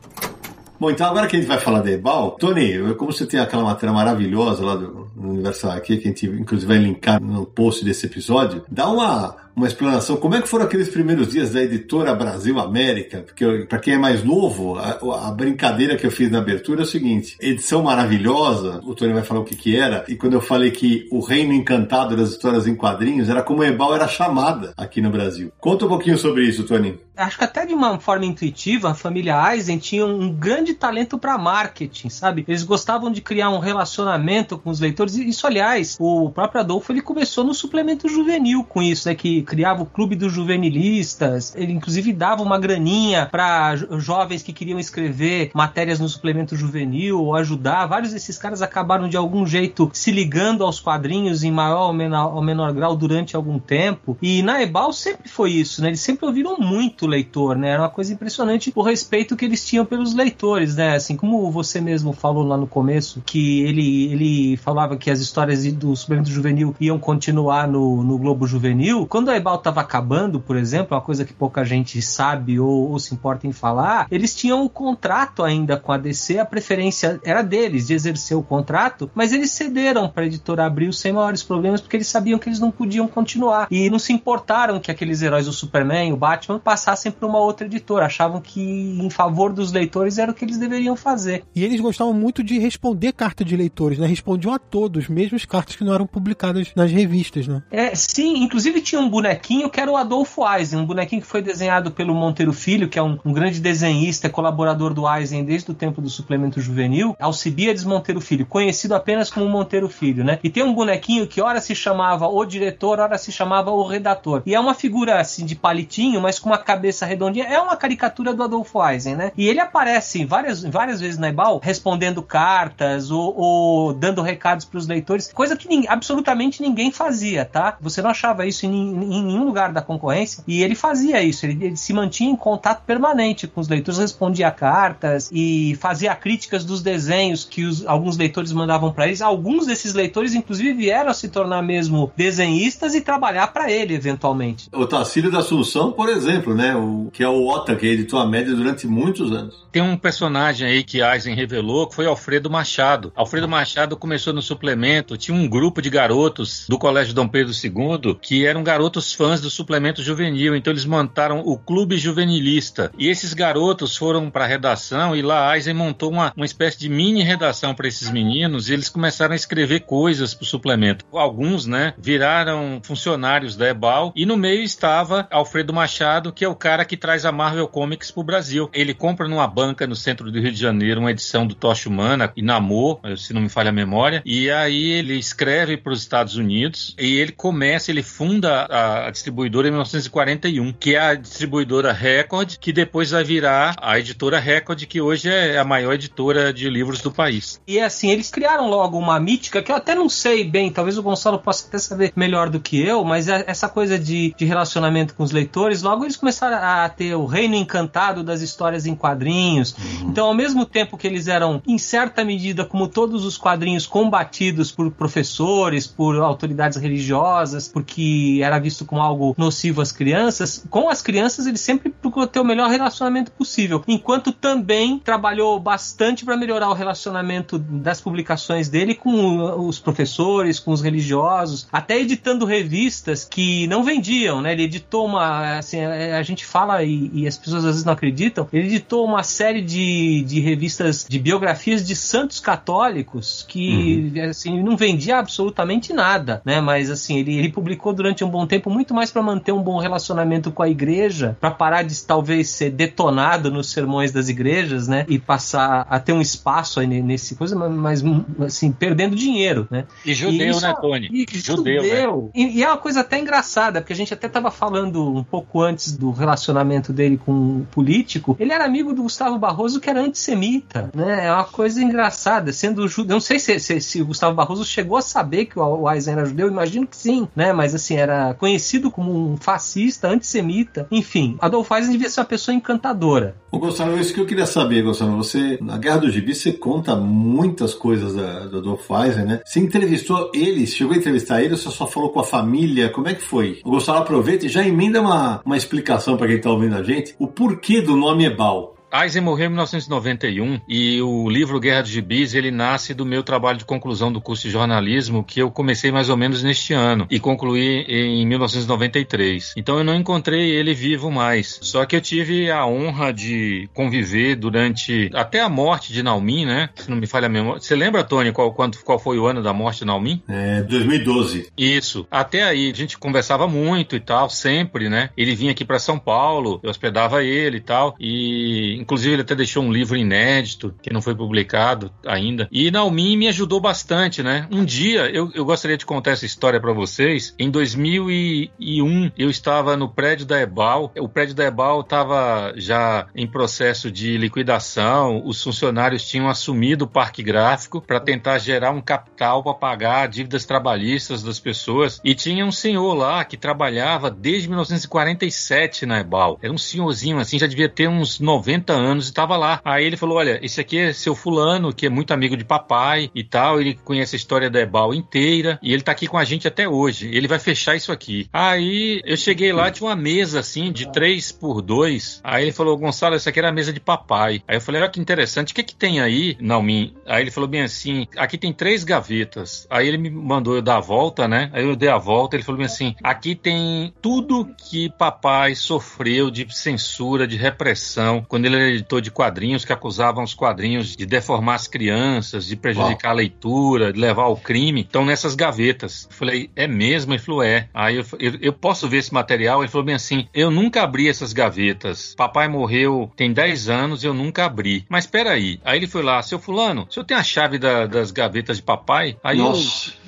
Speaker 1: Bom, então agora que a gente vai falar da Ebal, Tony, como você tem aquela matéria maravilhosa lá do, Universal aqui, que a gente inclusive vai linkar no post desse episódio, dá uma uma explanação. Como é que foram aqueles primeiros dias da editora Brasil América? Porque, para quem é mais novo, a, a, brincadeira que eu fiz na abertura é o seguinte: edição maravilhosa, o Tony vai falar o que, que era, e quando eu falei que o reino encantado das histórias em quadrinhos era como Ebal era chamada aqui no Brasil. Conta um pouquinho sobre isso, Tony.
Speaker 4: Acho que até de uma forma intuitiva, a família Eisen tinha um grande talento para marketing, sabe? Eles gostavam de criar um relacionamento com os leitores. Isso, aliás, o próprio Adolfo ele começou no suplemento juvenil com isso, né? Que criava o clube dos juvenilistas, ele inclusive dava uma graninha para jovens que queriam escrever matérias no suplemento juvenil ou ajudar. Vários desses caras acabaram de algum jeito se ligando aos quadrinhos em maior ou menor, ou menor grau durante algum tempo. E na Ebal sempre foi isso, né? Eles sempre ouviram muito o leitor, né? Era uma coisa impressionante o respeito que eles tinham pelos leitores, né? Assim como você mesmo falou lá no começo, que ele, ele falava que as histórias do suplemento juvenil iam continuar no, no Globo Juvenil. Quando a Ebal estava acabando, por exemplo, uma coisa que pouca gente sabe ou, ou, se importa em falar, eles tinham um contrato ainda com a DC, a preferência era deles de exercer o contrato, mas eles cederam para a editora Abril sem maiores problemas porque eles sabiam que eles não podiam continuar e não se importaram que aqueles heróis, o Superman, o Batman, passassem para uma outra editora, achavam que em favor dos leitores era o que eles deveriam fazer.
Speaker 2: E eles gostavam muito de responder carta de leitores, né? Respondiam a todos, mesmo as cartas que não eram publicadas nas revistas, né?
Speaker 4: É, sim, inclusive tinha um bonequinho que era o Adolfo Eisen, um bonequinho que foi desenhado pelo Monteiro Filho, que é um, um grande desenhista, colaborador do Eisen desde o tempo do suplemento juvenil, Alcibiades Monteiro Filho, conhecido apenas como Monteiro Filho, né? E tem um bonequinho que ora se chamava o diretor, ora se chamava o redator. E é uma figura assim de palitinho, mas com uma cabeça redondinha. É uma caricatura do Adolfo Eisen, né? E ele aparece várias, várias vezes na Ebal respondendo cartas ou, ou dando recados para os leitores, coisa que absolutamente ninguém fazia, tá? Você não achava isso em, em, nenhum lugar da concorrência e ele fazia isso. Ele, ele se mantinha em contato permanente com os leitores, respondia cartas e fazia críticas dos desenhos que os, alguns leitores mandavam para eles. Alguns desses leitores, inclusive, vieram a se tornar mesmo desenhistas e trabalhar para ele eventualmente.
Speaker 1: O Tacílio da Assunção, por exemplo, né? O, que é o Ota, que editou a média durante muitos anos.
Speaker 5: Tem um personagem aí que Eisen revelou que foi Alfredo Machado. Alfredo Machado começou no suplemento, tinha um grupo de garotos do Colégio Dom Pedro II que eram garotos fãs do suplemento juvenil, então eles montaram o Clube Juvenilista. E esses garotos foram para a redação e lá Eisen montou uma, uma espécie de mini redação para esses meninos e eles começaram a escrever coisas para o suplemento. Alguns, né, viraram funcionários da Ebal e no meio estava Alfredo Machado, que é o cara que traz a Marvel Comics para o Brasil. Ele compra numa banca no centro do Rio de Janeiro uma edição do Tocha Humana e Namor, se não me falha a memória, e aí ele escreve para os Estados Unidos e ele começa, ele funda a, a distribuidora em 1941, que é a distribuidora Record, que depois vai virar a editora Record, que hoje é a maior editora de livros do país.
Speaker 4: E assim, eles criaram logo uma mítica que eu até não sei bem, talvez o Gonçalo possa até saber melhor do que eu, mas é essa coisa de, de relacionamento com os leitores, logo eles começaram a ter o reino encantado das histórias em quadrinhos. Uhum. Então, ao mesmo tempo que eles eram, em certa medida, como todos os quadrinhos, combatidos por professores, por autoridades religiosas, porque era visto como algo nocivo às crianças, com as crianças ele sempre procurou ter o melhor relacionamento possível, enquanto também trabalhou bastante para melhorar o relacionamento das publicações dele com os professores, com os religiosos, até editando revistas que não vendiam, né? Ele editou uma, assim, é, a gente fala e, e as pessoas às vezes não acreditam, ele editou uma série de, de revistas de biografias de santos católicos que, uhum. assim, não vendia absolutamente nada, né? Mas, assim, ele, ele publicou durante um bom tempo muito mais para manter um bom relacionamento com a igreja, para parar de talvez ser detonado nos sermões das igrejas, né? E passar a ter um espaço aí nesse coisa, mas, assim, perdendo dinheiro, né?
Speaker 5: E judeu, e né, Tony?
Speaker 4: E judeu. judeu. Né? E, e, é uma coisa até engraçada, porque a gente até estava falando um pouco antes do relacionamento dele com o político. Ele era amigo do Gustavo Barroso, que era antissemita, né? É uma coisa engraçada, sendo judeu. Não sei se, se, se, o Gustavo Barroso chegou a saber que o Eisen era judeu, imagino que sim, né? Mas assim, era conhecido como um fascista, antissemita. Enfim, Adolf Eisen devia ser uma pessoa encantadora.
Speaker 1: O Gonçalo, isso que eu queria saber, Gonçalo. Você, na Guerra do Gibi, você conta muitas coisas da, do Adolf Eisen, né? Você entrevistou ele, chegou a entrevistar ele você só falou com a família? Como é que foi? O Gonçalo aproveita e já emenda uma, uma explicação para quem está ouvindo a gente, o porquê do nome Ebal.
Speaker 5: Eisen morreu em 1991 e o livro Guerra dos Gibis ele nasce do meu trabalho de conclusão do curso de jornalismo que eu comecei mais ou menos neste ano e concluí em 1993. Então eu não encontrei ele vivo mais. Só que eu tive a honra de conviver durante até a morte de Naumin, né? Se não me falha a memória. Você lembra, Tony, qual, qual, qual foi o ano da morte de Naumin?
Speaker 1: É, 2012.
Speaker 5: Isso. Até aí a gente conversava muito e tal, sempre, né? Ele vinha aqui para São Paulo, eu hospedava ele e tal e Inclusive, ele até deixou um livro inédito que não foi publicado ainda. E Naomi me ajudou bastante, né? Um dia, eu, eu gostaria de contar essa história para vocês. Em 2001, eu estava no prédio da Ebal. O prédio da Ebal estava já em processo de liquidação. Os funcionários tinham assumido o parque gráfico para tentar gerar um capital para pagar dívidas trabalhistas das pessoas. E tinha um senhor lá que trabalhava desde 1947 na Ebal. Era um senhorzinho assim, já devia ter uns 90 anos e tava lá. Aí ele falou: Olha, esse aqui é seu fulano, que é muito amigo de papai e tal. Ele conhece a história da Ebal inteira e ele tá aqui com a gente até hoje. Ele vai fechar isso aqui. Aí eu cheguei lá, tinha uma mesa assim, de 3 por 2. Aí ele falou: Gonçalo, essa aqui era a mesa de papai. Aí eu falei: Olha que interessante, o que que tem aí, Naomi? Aí ele falou bem assim: Aqui tem três gavetas. Aí ele me mandou eu dar a volta, né? Aí eu dei a volta. Ele falou bem assim: Aqui tem tudo que papai sofreu de censura, de repressão quando ele era editor de quadrinhos que acusavam os quadrinhos de deformar as crianças, de prejudicar Uau. a leitura, de levar ao crime. Estão nessas gavetas. Eu falei, é mesmo? Ele falou, é. Aí eu, eu, eu, posso ver esse material? Ele falou bem assim, eu nunca abri essas gavetas. Papai morreu tem 10 anos eu nunca abri. Mas peraí. Aí ele foi lá, seu fulano, o senhor tem a chave da, das gavetas de papai? Aí eu,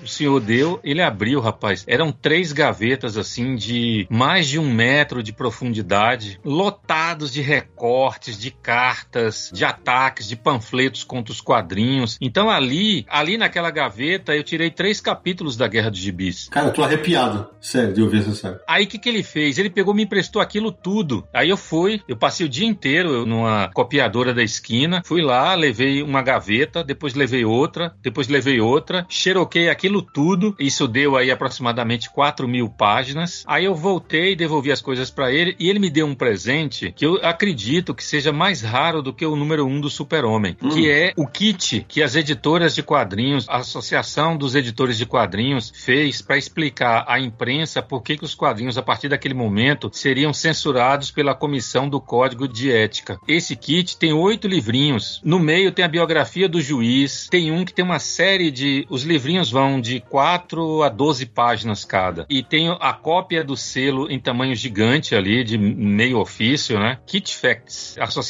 Speaker 5: o senhor deu, ele abriu, rapaz. Eram três gavetas assim de mais de um metro de profundidade, lotados de recortes, de cartas, de ataques, de panfletos contra os quadrinhos. Então ali, ali naquela gaveta, eu tirei três capítulos da Guerra dos Gibis.
Speaker 1: Cara, eu tô arrepiado, sério, de ouvir essa série.
Speaker 5: Aí o que, que ele fez? Ele pegou, me emprestou aquilo tudo. Aí eu fui, eu passei o dia inteiro numa copiadora da esquina, fui lá, levei uma gaveta, depois levei outra, depois levei outra, xeroquei aquilo tudo. Isso deu aí aproximadamente 4 mil páginas. Aí eu voltei, devolvi as coisas para ele e ele me deu um presente que eu acredito que seja mais raro do que o número 1 um do Super-Homem, hum. que é o kit que as editoras de quadrinhos, a Associação dos Editores de Quadrinhos, fez para explicar à imprensa por que, que os quadrinhos, a partir daquele momento, seriam censurados pela Comissão do Código de Ética. Esse kit tem oito livrinhos. No meio tem a biografia do juiz, tem um que tem uma série de. Os livrinhos vão de 4 a 12 páginas cada. E tem a cópia do selo em tamanho gigante ali, de meio ofício, né? Kit Facts, Associação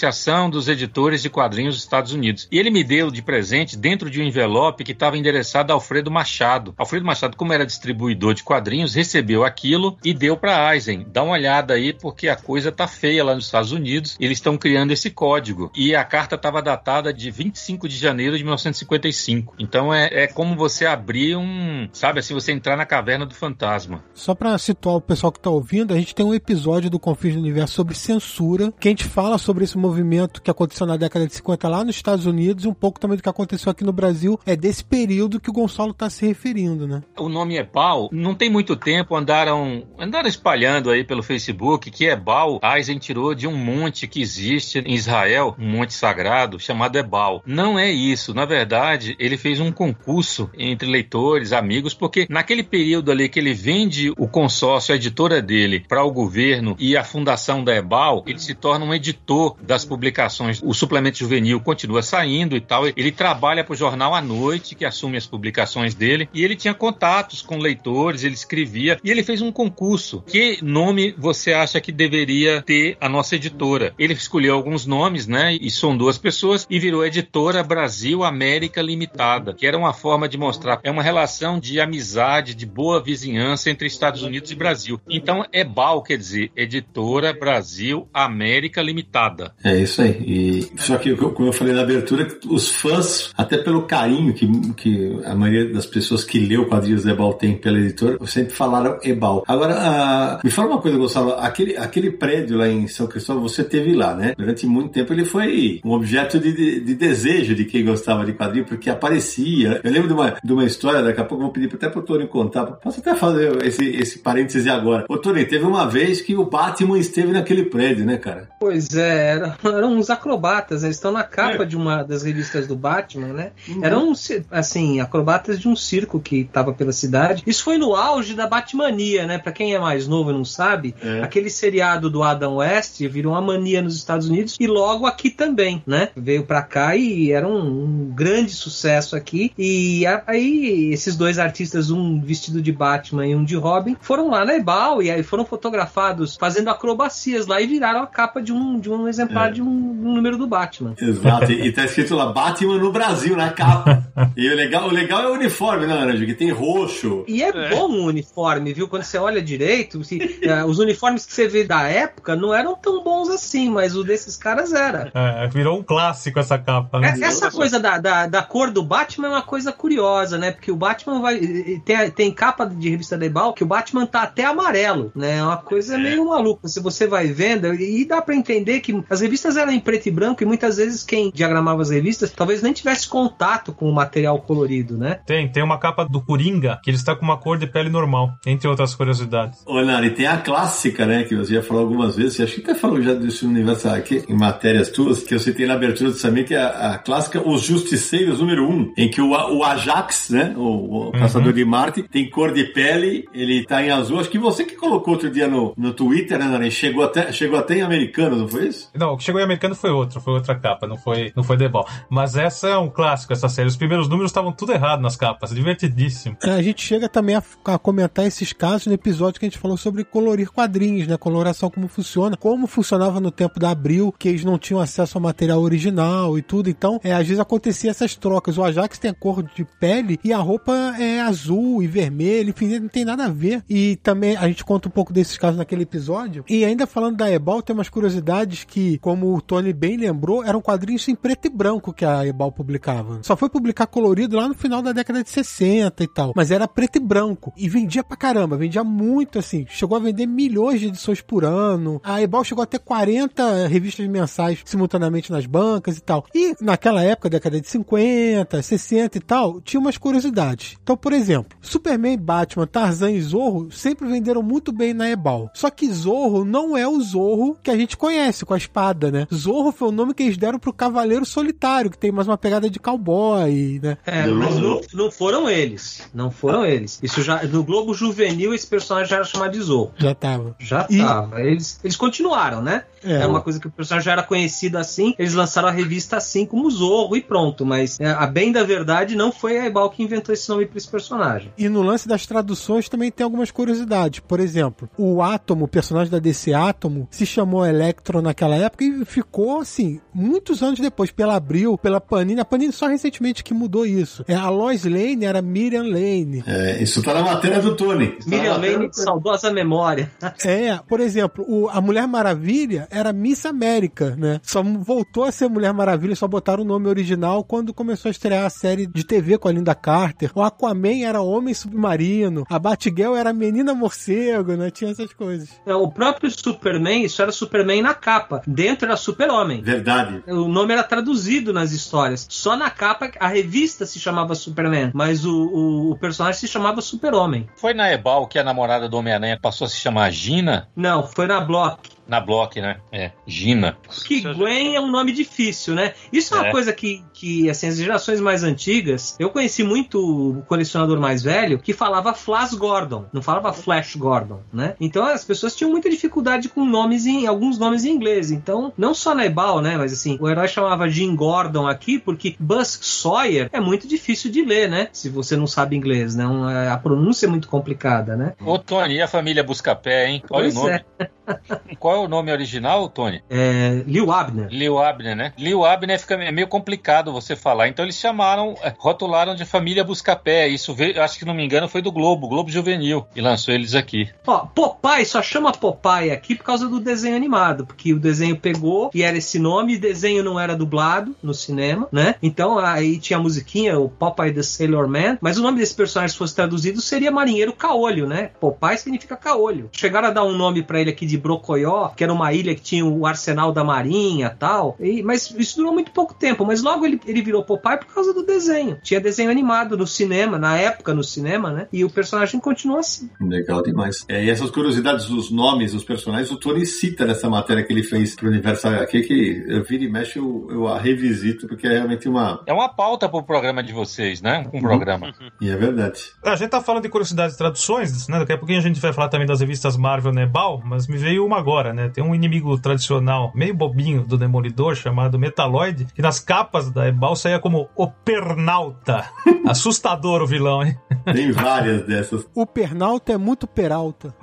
Speaker 5: dos Editores de Quadrinhos dos Estados Unidos. E ele me deu de presente dentro de um envelope que estava endereçado a Alfredo Machado. Alfredo Machado, como era distribuidor de quadrinhos, recebeu aquilo e deu para Eisen. Dá uma olhada aí, porque a coisa tá feia lá nos Estados Unidos. Eles estão criando esse código. E a carta estava datada de 25 de janeiro de 1955. Então é, é como você abrir um. Sabe assim, você entrar na caverna do fantasma.
Speaker 2: Só para situar o pessoal que tá ouvindo, a gente tem um episódio do Confins do Universo sobre censura, que a gente fala sobre esse movimento que aconteceu na década de 50 lá nos Estados Unidos e um pouco também do que aconteceu aqui no Brasil. É desse período que o Gonçalo tá se referindo, né?
Speaker 5: O nome Ebal, não tem muito tempo, andaram, andaram espalhando aí pelo Facebook que Ebal, Eisen tirou de um monte que existe em Israel, um monte sagrado, chamado Ebal. Não é isso. Na verdade, ele fez um concurso entre leitores, amigos, porque naquele período ali que ele vende o consórcio, a editora dele, para o governo e a fundação da Ebal, ele se torna um editor das publicações. O suplemento juvenil continua saindo e tal. Ele trabalha para o jornal à noite, que assume as publicações dele, e ele tinha contatos com leitores, ele escrevia, e ele fez um concurso. Que nome você acha que deveria ter a nossa editora? Ele escolheu alguns nomes, né? E são duas pessoas e virou Editora Brasil América Limitada, que era uma forma de mostrar é uma relação de amizade, de boa vizinhança entre Estados Unidos e Brasil. Então, EBAL quer dizer Editora Brasil América Limitada.
Speaker 1: É isso aí. E só que como eu falei na abertura, os fãs, até pelo carinho que, que a maioria das pessoas que leu quadrinhos da EBAL tem pela editora, sempre falaram EBAL. Agora, uh, me fala uma coisa, Gustavo, aquele, aquele prédio lá em São Cristóvão, você teve lá, né? Durante muito tempo ele foi um objeto de, de, de desejo de quem gostava de quadrinho, porque aparecia. Eu lembro de uma, de uma história, daqui a pouco eu vou pedir até pro Tony contar. Posso até fazer esse, esse parêntese agora. Ô, Tony, teve uma vez que o Batman esteve naquele prédio, né, cara?
Speaker 4: Pois é, eram, eram uns acrobatas, eles estão na capa é. de uma das revistas do Batman, né? Uhum. Eram, assim, acrobatas de um circo que estava pela cidade. Isso foi no auge da Batmania, né? Pra quem é mais novo e não sabe, é. aquele seriado do Adam West virou uma mania nos Estados Unidos e logo aqui também, né? Veio pra cá e era um, um grande sucesso aqui. E aí, esses dois artistas, um vestido de Batman e um de Robin, foram lá na Ebal e aí foram fotografados fazendo acrobacias lá e viraram a capa de um, de um exemplar é. de um, um, número do Batman.
Speaker 1: Exato, e tá escrito lá Batman no Brasil na capa. e o legal, o legal é o uniforme, né, Anjo? Que tem roxo.
Speaker 4: E é, é, bom o uniforme, viu? Quando você olha direito, se, uh, os uniformes que você vê da época não eram tão bons assim, mas o desses caras era.
Speaker 3: É, virou um clássico essa capa, né?
Speaker 4: É, essa coisa da, da, da, cor do Batman é uma coisa curiosa, né? Porque o Batman vai. Tem, tem capa de revista da Ebal que o Batman tá até amarelo, né? É uma coisa meio maluca. Se você vai vendo, e dá para entender que as revistas eram em preto e branco e muitas vezes quem diagramava as revistas talvez nem tivesse contato com o material colorido, né?
Speaker 3: Tem, tem uma capa do Coringa que ele está com uma cor de pele normal, entre outras curiosidades.
Speaker 1: Ô, Nari, tem a clássica, né? Que você já falou algumas vezes, você acho que até falou já desse universo aqui em matérias tuas, que eu citei na abertura do Samir, que é a, a clássica Os Justiceiros número 1, um, em que o, o Ajax, né? O, o uhum. caçador de Marte, tem cor de pele, ele tá em azul. Acho que você que colocou outro dia no, no Twitter, né, Nari? Chegou até, chegou até em americano, não foi isso?
Speaker 3: Não, o que chegou em americano foi outro, foi outra capa, não foi, não foi The Ball. Mas essa é um clássico, essa série. Os primeiros números estavam tudo errado nas capas, divertidíssimo.
Speaker 2: É, a gente chega também a, a, comentar esses casos no episódio que a gente falou sobre colorir quadrinhos, né? Coloração, como funciona, como funcionava no tempo da Abril, que eles não tinham acesso ao material original e tudo. Então, é, às vezes acontecia essas trocas. O Ajax tem a cor de pele e a roupa é azul e vermelho, enfim, não tem nada a ver. E também a gente conta um pouco desses casos naquele episódio. E ainda falando da Ebal, tem umas curiosidades que, como o Tony bem lembrou, eram quadrinhos em preto e branco que a Ebal publicava. Só foi publicar colorido lá no final da década de 60 e tal. Mas era preto e branco. E vendia pra caramba, vendia muito assim. Chegou a vender milhões de edições por ano. A Ebal chegou a ter 40 revistas mensais simultaneamente nas bancas e tal. E naquela época, década de 50, 60 e tal, tinha umas curiosidades. Então, por exemplo, Superman, Batman, Tarzan e Zorro sempre venderam muito bem na Ebal. Só que Zorro não é o Zorro que a gente conhece com a espada, né? Zorro foi o nome que eles deram pro Cavaleiro Solitário, que tem mais uma pegada de cowboy, né?
Speaker 4: É, mas não, não foram eles. Não foram eles. Isso já no Globo Juvenil esse personagem já era chamado de Zorro.
Speaker 2: Já tava.
Speaker 4: Já e... tava. Eles, eles continuaram, né? É. é uma coisa que o personagem já era conhecido assim. Eles lançaram a revista assim como Zorro e pronto. Mas é, a bem da verdade não foi a Ebal que inventou esse nome para esse personagem.
Speaker 2: E no lance das traduções também tem algumas curiosidades. Por exemplo, o Átomo, o personagem da DC Átomo, se chamou Electro naquela época e ficou assim muitos anos depois pela Abril, pela Panini. A Panini só recentemente que mudou isso. É, a Lois Lane era Miriam Lane.
Speaker 1: É, isso tá na matéria do Tony.
Speaker 4: Tá Miriam Lane, do... saudosa memória.
Speaker 2: é, por exemplo, o, a Mulher Maravilha era Miss América, né? Só voltou a ser Mulher Maravilha, só botaram o nome original quando começou a estrear a série de TV com a Linda Carter. O Aquaman era Homem Submarino, a Batgirl era Menina Morcego, né? Tinha essas coisas.
Speaker 4: É, o próprio Superman, isso era Superman na capa. Dentro era Super-Homem.
Speaker 1: Verdade.
Speaker 4: O nome era traduzido nas histórias. Só na capa, a revista se chamava Superman, mas o, o, o personagem se chamava Super-Homem.
Speaker 5: Foi na Ebal que a namorada do Homem-Aranha passou a se chamar Gina?
Speaker 4: Não, foi na Block.
Speaker 5: Na Block, né? É, Gina.
Speaker 4: Que Gwen é um nome difícil, né? Isso é, uma é. coisa que, que, assim, as gerações mais antigas, eu conheci muito o colecionador mais velho que falava Flash Gordon, não falava Flash Gordon, né? Então as pessoas tinham muita dificuldade com nomes em alguns nomes em inglês. Então, não só na Ebal, né? Mas assim, o herói chamava Jim Gordon aqui porque Buzz Sawyer é muito difícil de ler, né? Se você não sabe inglês, né? A pronúncia é muito complicada, né?
Speaker 5: Ô, Tony, e a família Buscapé, hein? Olha pois o nome. É. Qual é o nome original, Tony?
Speaker 4: É, Liu Abner.
Speaker 5: Liu Abner, né? Liu Abner fica é meio complicado você falar. Então eles chamaram, é, rotularam de família Buscapé. Isso veio, acho que não me engano, foi do Globo, Globo Juvenil, e lançou eles aqui.
Speaker 4: Ó, Popeye só chama Popeye aqui por causa do desenho animado, porque o desenho pegou e era esse nome, e desenho não era dublado no cinema, né? Então aí tinha a musiquinha, o Popeye the Sailor Man, mas o nome desse personagem, se fosse traduzido, seria Marinheiro Caolho, né? Popeye significa caolho. Chegaram a dar um nome para ele aqui de Brocoió, que era uma ilha que tinha o arsenal da marinha tal. E, mas isso durou muito pouco tempo. Mas logo ele, ele virou Popeye por causa do desenho. Tinha desenho animado no cinema, na época no cinema, né? E o personagem continuou assim.
Speaker 1: Legal demais. É, e essas curiosidades dos nomes dos personagens, o Tony cita nessa matéria que ele fez pro Universo HQ, que eu vira e mexe, eu, eu a revisito, porque é realmente uma.
Speaker 5: É uma pauta pro programa de vocês, né? Um programa.
Speaker 1: e é verdade.
Speaker 3: A gente tá falando de curiosidades e traduções, né? Daqui a pouquinho a gente vai falar também das revistas Marvel Nebal, mas me veio uma agora, né? Tem um inimigo tradicional, meio bobinho do Demolidor, chamado Metaloid, que nas capas da Ebal saía como o Pernalta. Assustador o vilão, hein?
Speaker 1: Tem várias dessas.
Speaker 2: O Pernalta é muito peralta.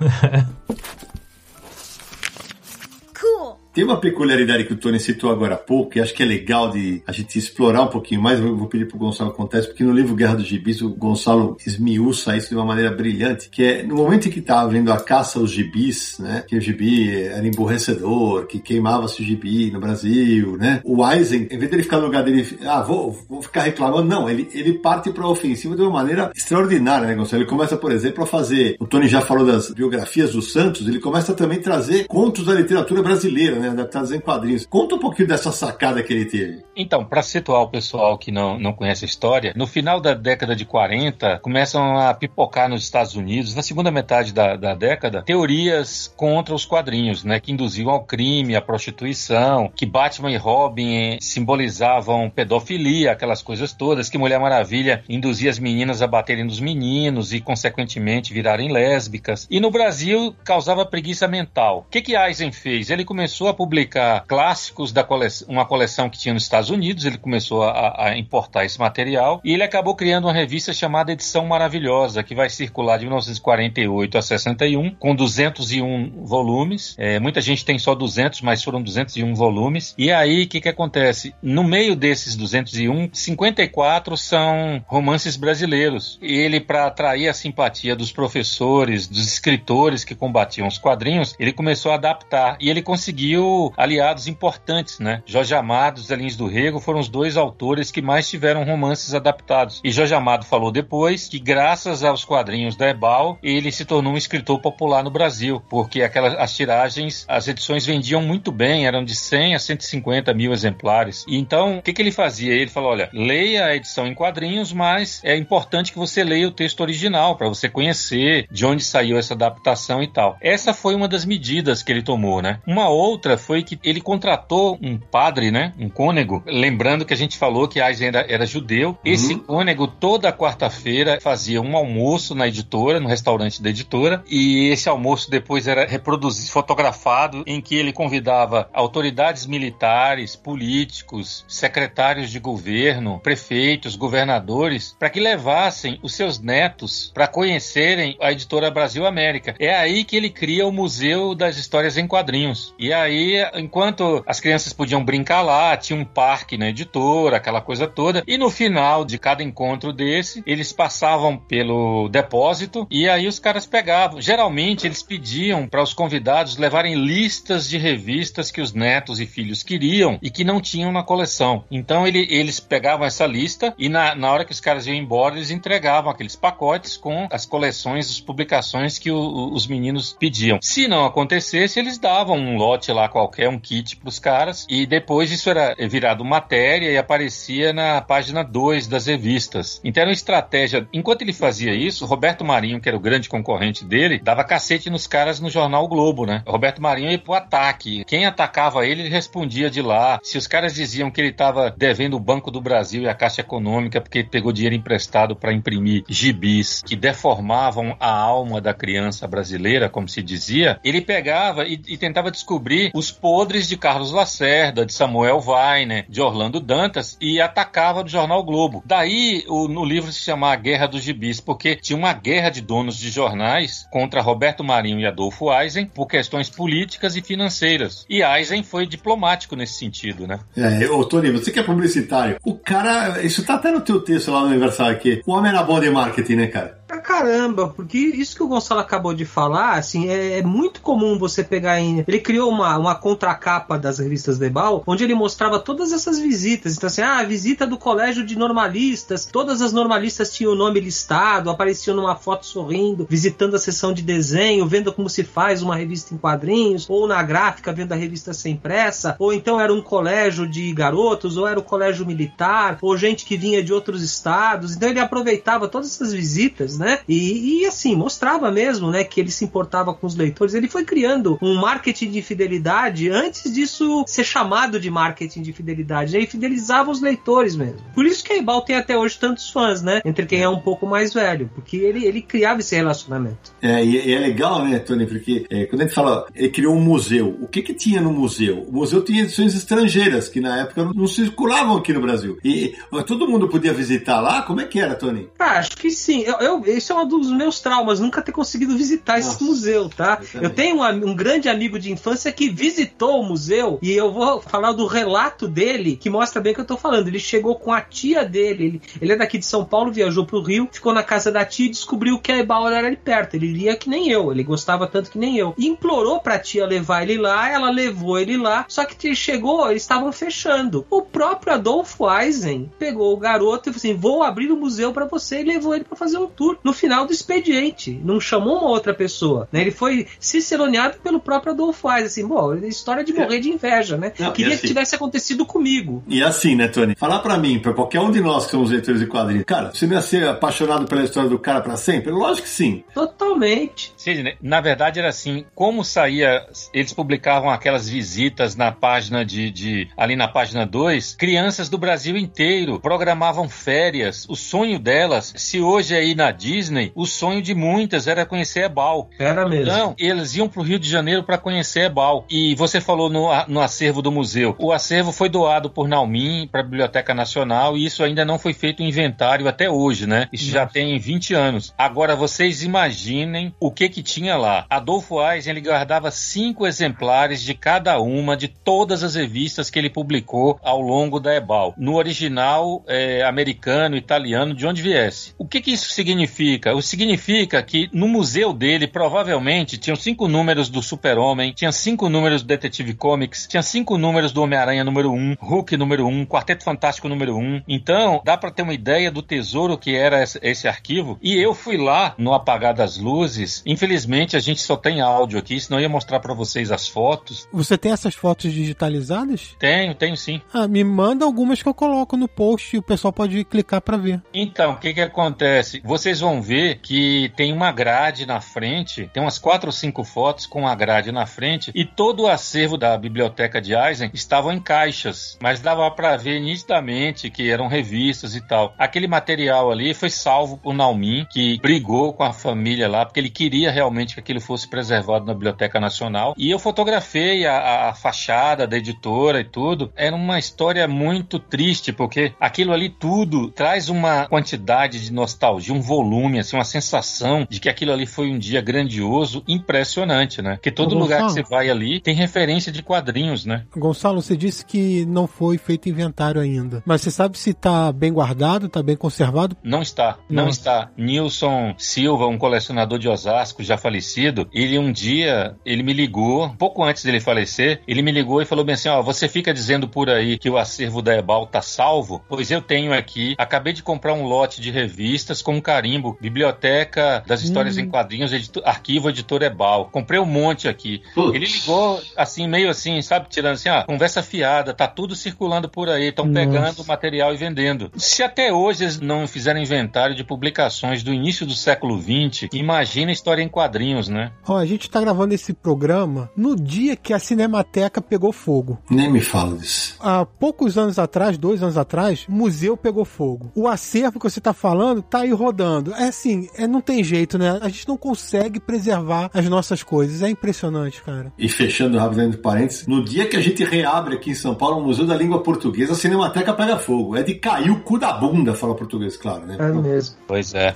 Speaker 1: Tem uma peculiaridade que o Tony citou agora há pouco, e acho que é legal de a gente explorar um pouquinho mais. Eu vou pedir pro Gonçalo acontece, porque no livro Guerra dos Gibis, o Gonçalo esmiuça isso de uma maneira brilhante, que é no momento em que estava havendo a caça aos gibis, né? Que o gibi era emborrecedor, que queimava-se o gibi no Brasil, né? O Eisen, em vez de ele ficar no lugar dele, ah, vou, vou ficar reclamando, não, ele, ele parte para a ofensiva de uma maneira extraordinária, né, Gonçalo? Ele começa, por exemplo, a fazer. O Tony já falou das biografias dos Santos, ele começa também a trazer contos da literatura brasileira né? Adaptados em quadrinhos. Conta um pouquinho dessa sacada que ele teve.
Speaker 5: Então, para situar o pessoal que não, não conhece a história, no final da década de 40, começam a pipocar nos Estados Unidos, na segunda metade da, da década, teorias contra os quadrinhos, né? Que induziam ao crime, à prostituição, que Batman e Robin simbolizavam pedofilia, aquelas coisas todas, que Mulher Maravilha induzia as meninas a baterem nos meninos e, consequentemente, virarem lésbicas. E no Brasil causava preguiça mental. O que que Eisen fez? Ele começou a publicar clássicos da uma coleção que tinha nos Estados Unidos, ele começou a, a importar esse material e ele acabou criando uma revista chamada Edição Maravilhosa, que vai circular de 1948 a 61, com 201 volumes. É, muita gente tem só 200, mas foram 201 volumes. E aí, o que, que acontece? No meio desses 201, 54 são romances brasileiros. Ele, para atrair a simpatia dos professores, dos escritores que combatiam os quadrinhos, ele começou a adaptar. E ele conseguiu aliados importantes, né? Jorge Amado e Lins do Rego foram os dois autores que mais tiveram romances adaptados. E Jorge Amado falou depois que, graças aos quadrinhos da Ebal, ele se tornou um escritor popular no Brasil, porque aquelas, as tiragens, as edições vendiam muito bem, eram de 100 a 150 mil exemplares. E então, o que, que ele fazia? Ele falou: olha, leia a edição em quadrinhos, mas é importante que você leia o texto original para você conhecer de onde saiu essa adaptação e tal. Essa foi uma das medidas que ele tomou, né? Uma outra foi que ele contratou um padre, né? Um cônego. Lembrando que a gente falou que Eisen era, era judeu. Uhum. Esse cônego, toda quarta-feira, fazia um almoço na editora, no restaurante da editora. E esse almoço depois era reproduzido, fotografado, em que ele convidava autoridades militares, políticos, secretários de governo, prefeitos, governadores, para que levassem os seus netos para conhecerem a editora Brasil América. É aí que ele cria o Museu das Histórias em Quadrinhos. E aí, enquanto as crianças podiam brincar lá, tinha um parque na editora, aquela coisa toda, e no final de cada encontro desse, eles passavam pelo depósito e aí os caras pegavam. Geralmente eles pediam para os convidados levarem listas de revistas que os netos e filhos queriam e que não tinham na coleção. Então ele, eles pegavam essa lista e na, na hora que os caras iam embora, eles entregavam aqueles pacotes com as coleções, as publicações que o, os meninos pediam. Se não acontecesse, eles davam um lote lá qualquer, um kit para os caras e depois isso era virado matéria e aparecia na página 2 das revistas. Então era uma estratégia. Enquanto ele fazia isso, Roberto Marinho, que era o grande concorrente dele, dava cacete nos caras no jornal Globo, né? Roberto Marinho ia pro ataque. Quem atacava ele, ele respondia de lá. Se os caras diziam que ele estava devendo o Banco do Brasil e a Caixa Econômica porque pegou dinheiro emprestado para imprimir gibis que deformavam a alma da criança brasileira, como se dizia, ele pegava e, e tentava descobrir os podres de Carlos Lacerda, de Samuel Weiner, de Orlando Dantas e atacava do jornal Globo. Daí o, no livro se chama A Guerra dos Gibis, porque tinha uma guerra de donos de jornais contra Roberto Marinho e Adolfo Eisen por questões políticas e financeiras. E Eisen foi diplomático nesse sentido, né?
Speaker 1: É, ô Tony, você que é publicitário, o cara, isso tá até no teu texto lá no aniversário aqui, o homem era bom de marketing, né, cara?
Speaker 4: Caramba, porque isso que o Gonçalo acabou de falar, assim, é, é muito comum você pegar em. Ele criou uma, uma contracapa das revistas Debal, onde ele mostrava todas essas visitas. Então, assim, ah, visita do colégio de normalistas, todas as normalistas tinham o nome listado, apareciam numa foto sorrindo, visitando a sessão de desenho, vendo como se faz uma revista em quadrinhos, ou na gráfica, vendo a revista sem pressa, ou então era um colégio de garotos, ou era o um colégio militar, ou gente que vinha de outros estados. Então ele aproveitava todas essas visitas né? E, e, assim, mostrava mesmo, né, que ele se importava com os leitores. Ele foi criando um marketing de fidelidade antes disso ser chamado de marketing de fidelidade. Ele fidelizava os leitores mesmo. Por isso que a Ebal tem até hoje tantos fãs, né? Entre quem é um pouco mais velho, porque ele, ele criava esse relacionamento.
Speaker 1: É, e, é legal, né, Tony, porque é, quando a gente fala, ele criou um museu. O que que tinha no museu? O museu tinha edições estrangeiras, que na época não, circulavam aqui no Brasil. E todo mundo podia visitar lá? Como é que era, Tony?
Speaker 4: Ah, acho que sim. Eu, eu, esse é um dos meus traumas, nunca ter conseguido visitar Nossa, esse museu, tá? Eu, eu tenho um, um, grande amigo de infância que visitou o museu e eu vou falar do relato dele que mostra bem o que eu tô falando. Ele chegou com a tia dele, ele, ele é daqui de São Paulo, viajou pro Rio, ficou na casa da tia e descobriu que a Ebal era ali perto. Ele lia que nem eu, ele gostava tanto que nem eu. E implorou pra tia levar ele lá, ela levou ele lá, só que ele chegou, eles estavam fechando. O próprio Adolfo Eisen pegou o garoto e falou assim: vou abrir o museu para você e levou ele para fazer um tour. No final do expediente, não chamou uma outra pessoa, né? Ele foi ciceroneado pelo próprio Adolfo Eisen, assim, bom, história de morrer de inveja, né? Não, Queria assim, que tivesse acontecido comigo.
Speaker 1: E assim, né, Tony? Falar para mim, para qualquer um de nós que somos leitores de quadrinhos, cara, você não ia ser apaixonado pela história do cara para sempre? Lógico que sim.
Speaker 4: Totalmente.
Speaker 5: Sidney, na verdade era assim, como saía, eles publicavam aquelas visitas na página de, de ali na página 2, crianças do Brasil inteiro programavam férias. O sonho delas, se hoje é ir na Disney, Disney, o sonho de muitas era conhecer Ebal.
Speaker 4: Era mesmo.
Speaker 5: Então, eles iam para o Rio de Janeiro para conhecer Ebal. E você falou no, no acervo do museu. O acervo foi doado por Naumin para a Biblioteca Nacional e isso ainda não foi feito inventário até hoje, né? Isso Nossa. já tem 20 anos. Agora, vocês imaginem o que que tinha lá. Adolfo Eisen, ele guardava cinco exemplares de cada uma de todas as revistas que ele publicou ao longo da Ebal. No original é, americano, italiano, de onde viesse. O que que isso significa? O significa que no museu dele, provavelmente, tinham cinco números do Super-Homem, tinha cinco números do Detetive Comics, tinha cinco números do Homem-Aranha número 1, um, Hulk número 1, um, Quarteto Fantástico número 1. Um. Então, dá para ter uma ideia do tesouro que era esse, esse arquivo. E eu fui lá no apagar das luzes. Infelizmente, a gente só tem áudio aqui, senão eu ia mostrar para vocês as fotos.
Speaker 2: Você tem essas fotos digitalizadas?
Speaker 5: Tenho, tenho sim.
Speaker 2: Ah, me manda algumas que eu coloco no post e o pessoal pode clicar para ver.
Speaker 5: Então, o que que acontece? Vocês vão ver que tem uma grade na frente, tem umas quatro ou cinco fotos com a grade na frente e todo o acervo da biblioteca de Eisen estavam em caixas, mas dava para ver nitidamente que eram revistas e tal. Aquele material ali foi salvo por Naumin, que brigou com a família lá porque ele queria realmente que aquilo fosse preservado na Biblioteca Nacional. E eu fotografei a, a fachada da editora e tudo. Era uma história muito triste porque aquilo ali tudo traz uma quantidade de nostalgia, um volume, assim, uma sensação de que aquilo ali foi um dia grandioso, impressionante, né? Que todo lugar que você vai ali tem referência de quadrinhos, né?
Speaker 2: Gonçalo, você disse que não foi feito inventário ainda. Mas você sabe se está bem guardado, está bem conservado?
Speaker 5: Não está, não, não está. Nilson Silva, um colecionador de Osasco, já falecido, ele um dia, ele me ligou, pouco antes dele falecer, ele me ligou e falou bem assim, ó, você fica dizendo por aí que o acervo da Ebal tá salvo? Pois eu tenho aqui, acabei de comprar um lote de revistas com um carimbo, Biblioteca das Histórias hum. em Quadrinhos, editor, Arquivo Editor Ebal. Comprei um monte aqui. Putz. Ele ligou, assim, meio assim, sabe, tirando assim, ó, conversa fiada, tá tudo circulando por aí, estão pegando o material e vendendo. Se até hoje eles não fizeram inventário de publicações do início do século XX, imagina a história em quadrinhos, né?
Speaker 2: Ó, a gente tá gravando esse programa no dia que a Cinemateca pegou fogo.
Speaker 1: Nem me fala disso.
Speaker 2: Há poucos anos atrás, dois anos atrás, o museu pegou fogo. O acervo que você tá falando tá aí rodando. É assim, é, não tem jeito, né? A gente não consegue preservar as nossas coisas. É impressionante, cara.
Speaker 1: E fechando rapidamente parênteses, no dia que a gente reabre aqui em São Paulo o Museu da Língua Portuguesa, a Cinemateca pega fogo. É de cair o cu da bunda, fala português, claro, né?
Speaker 4: É mesmo.
Speaker 5: Pois é.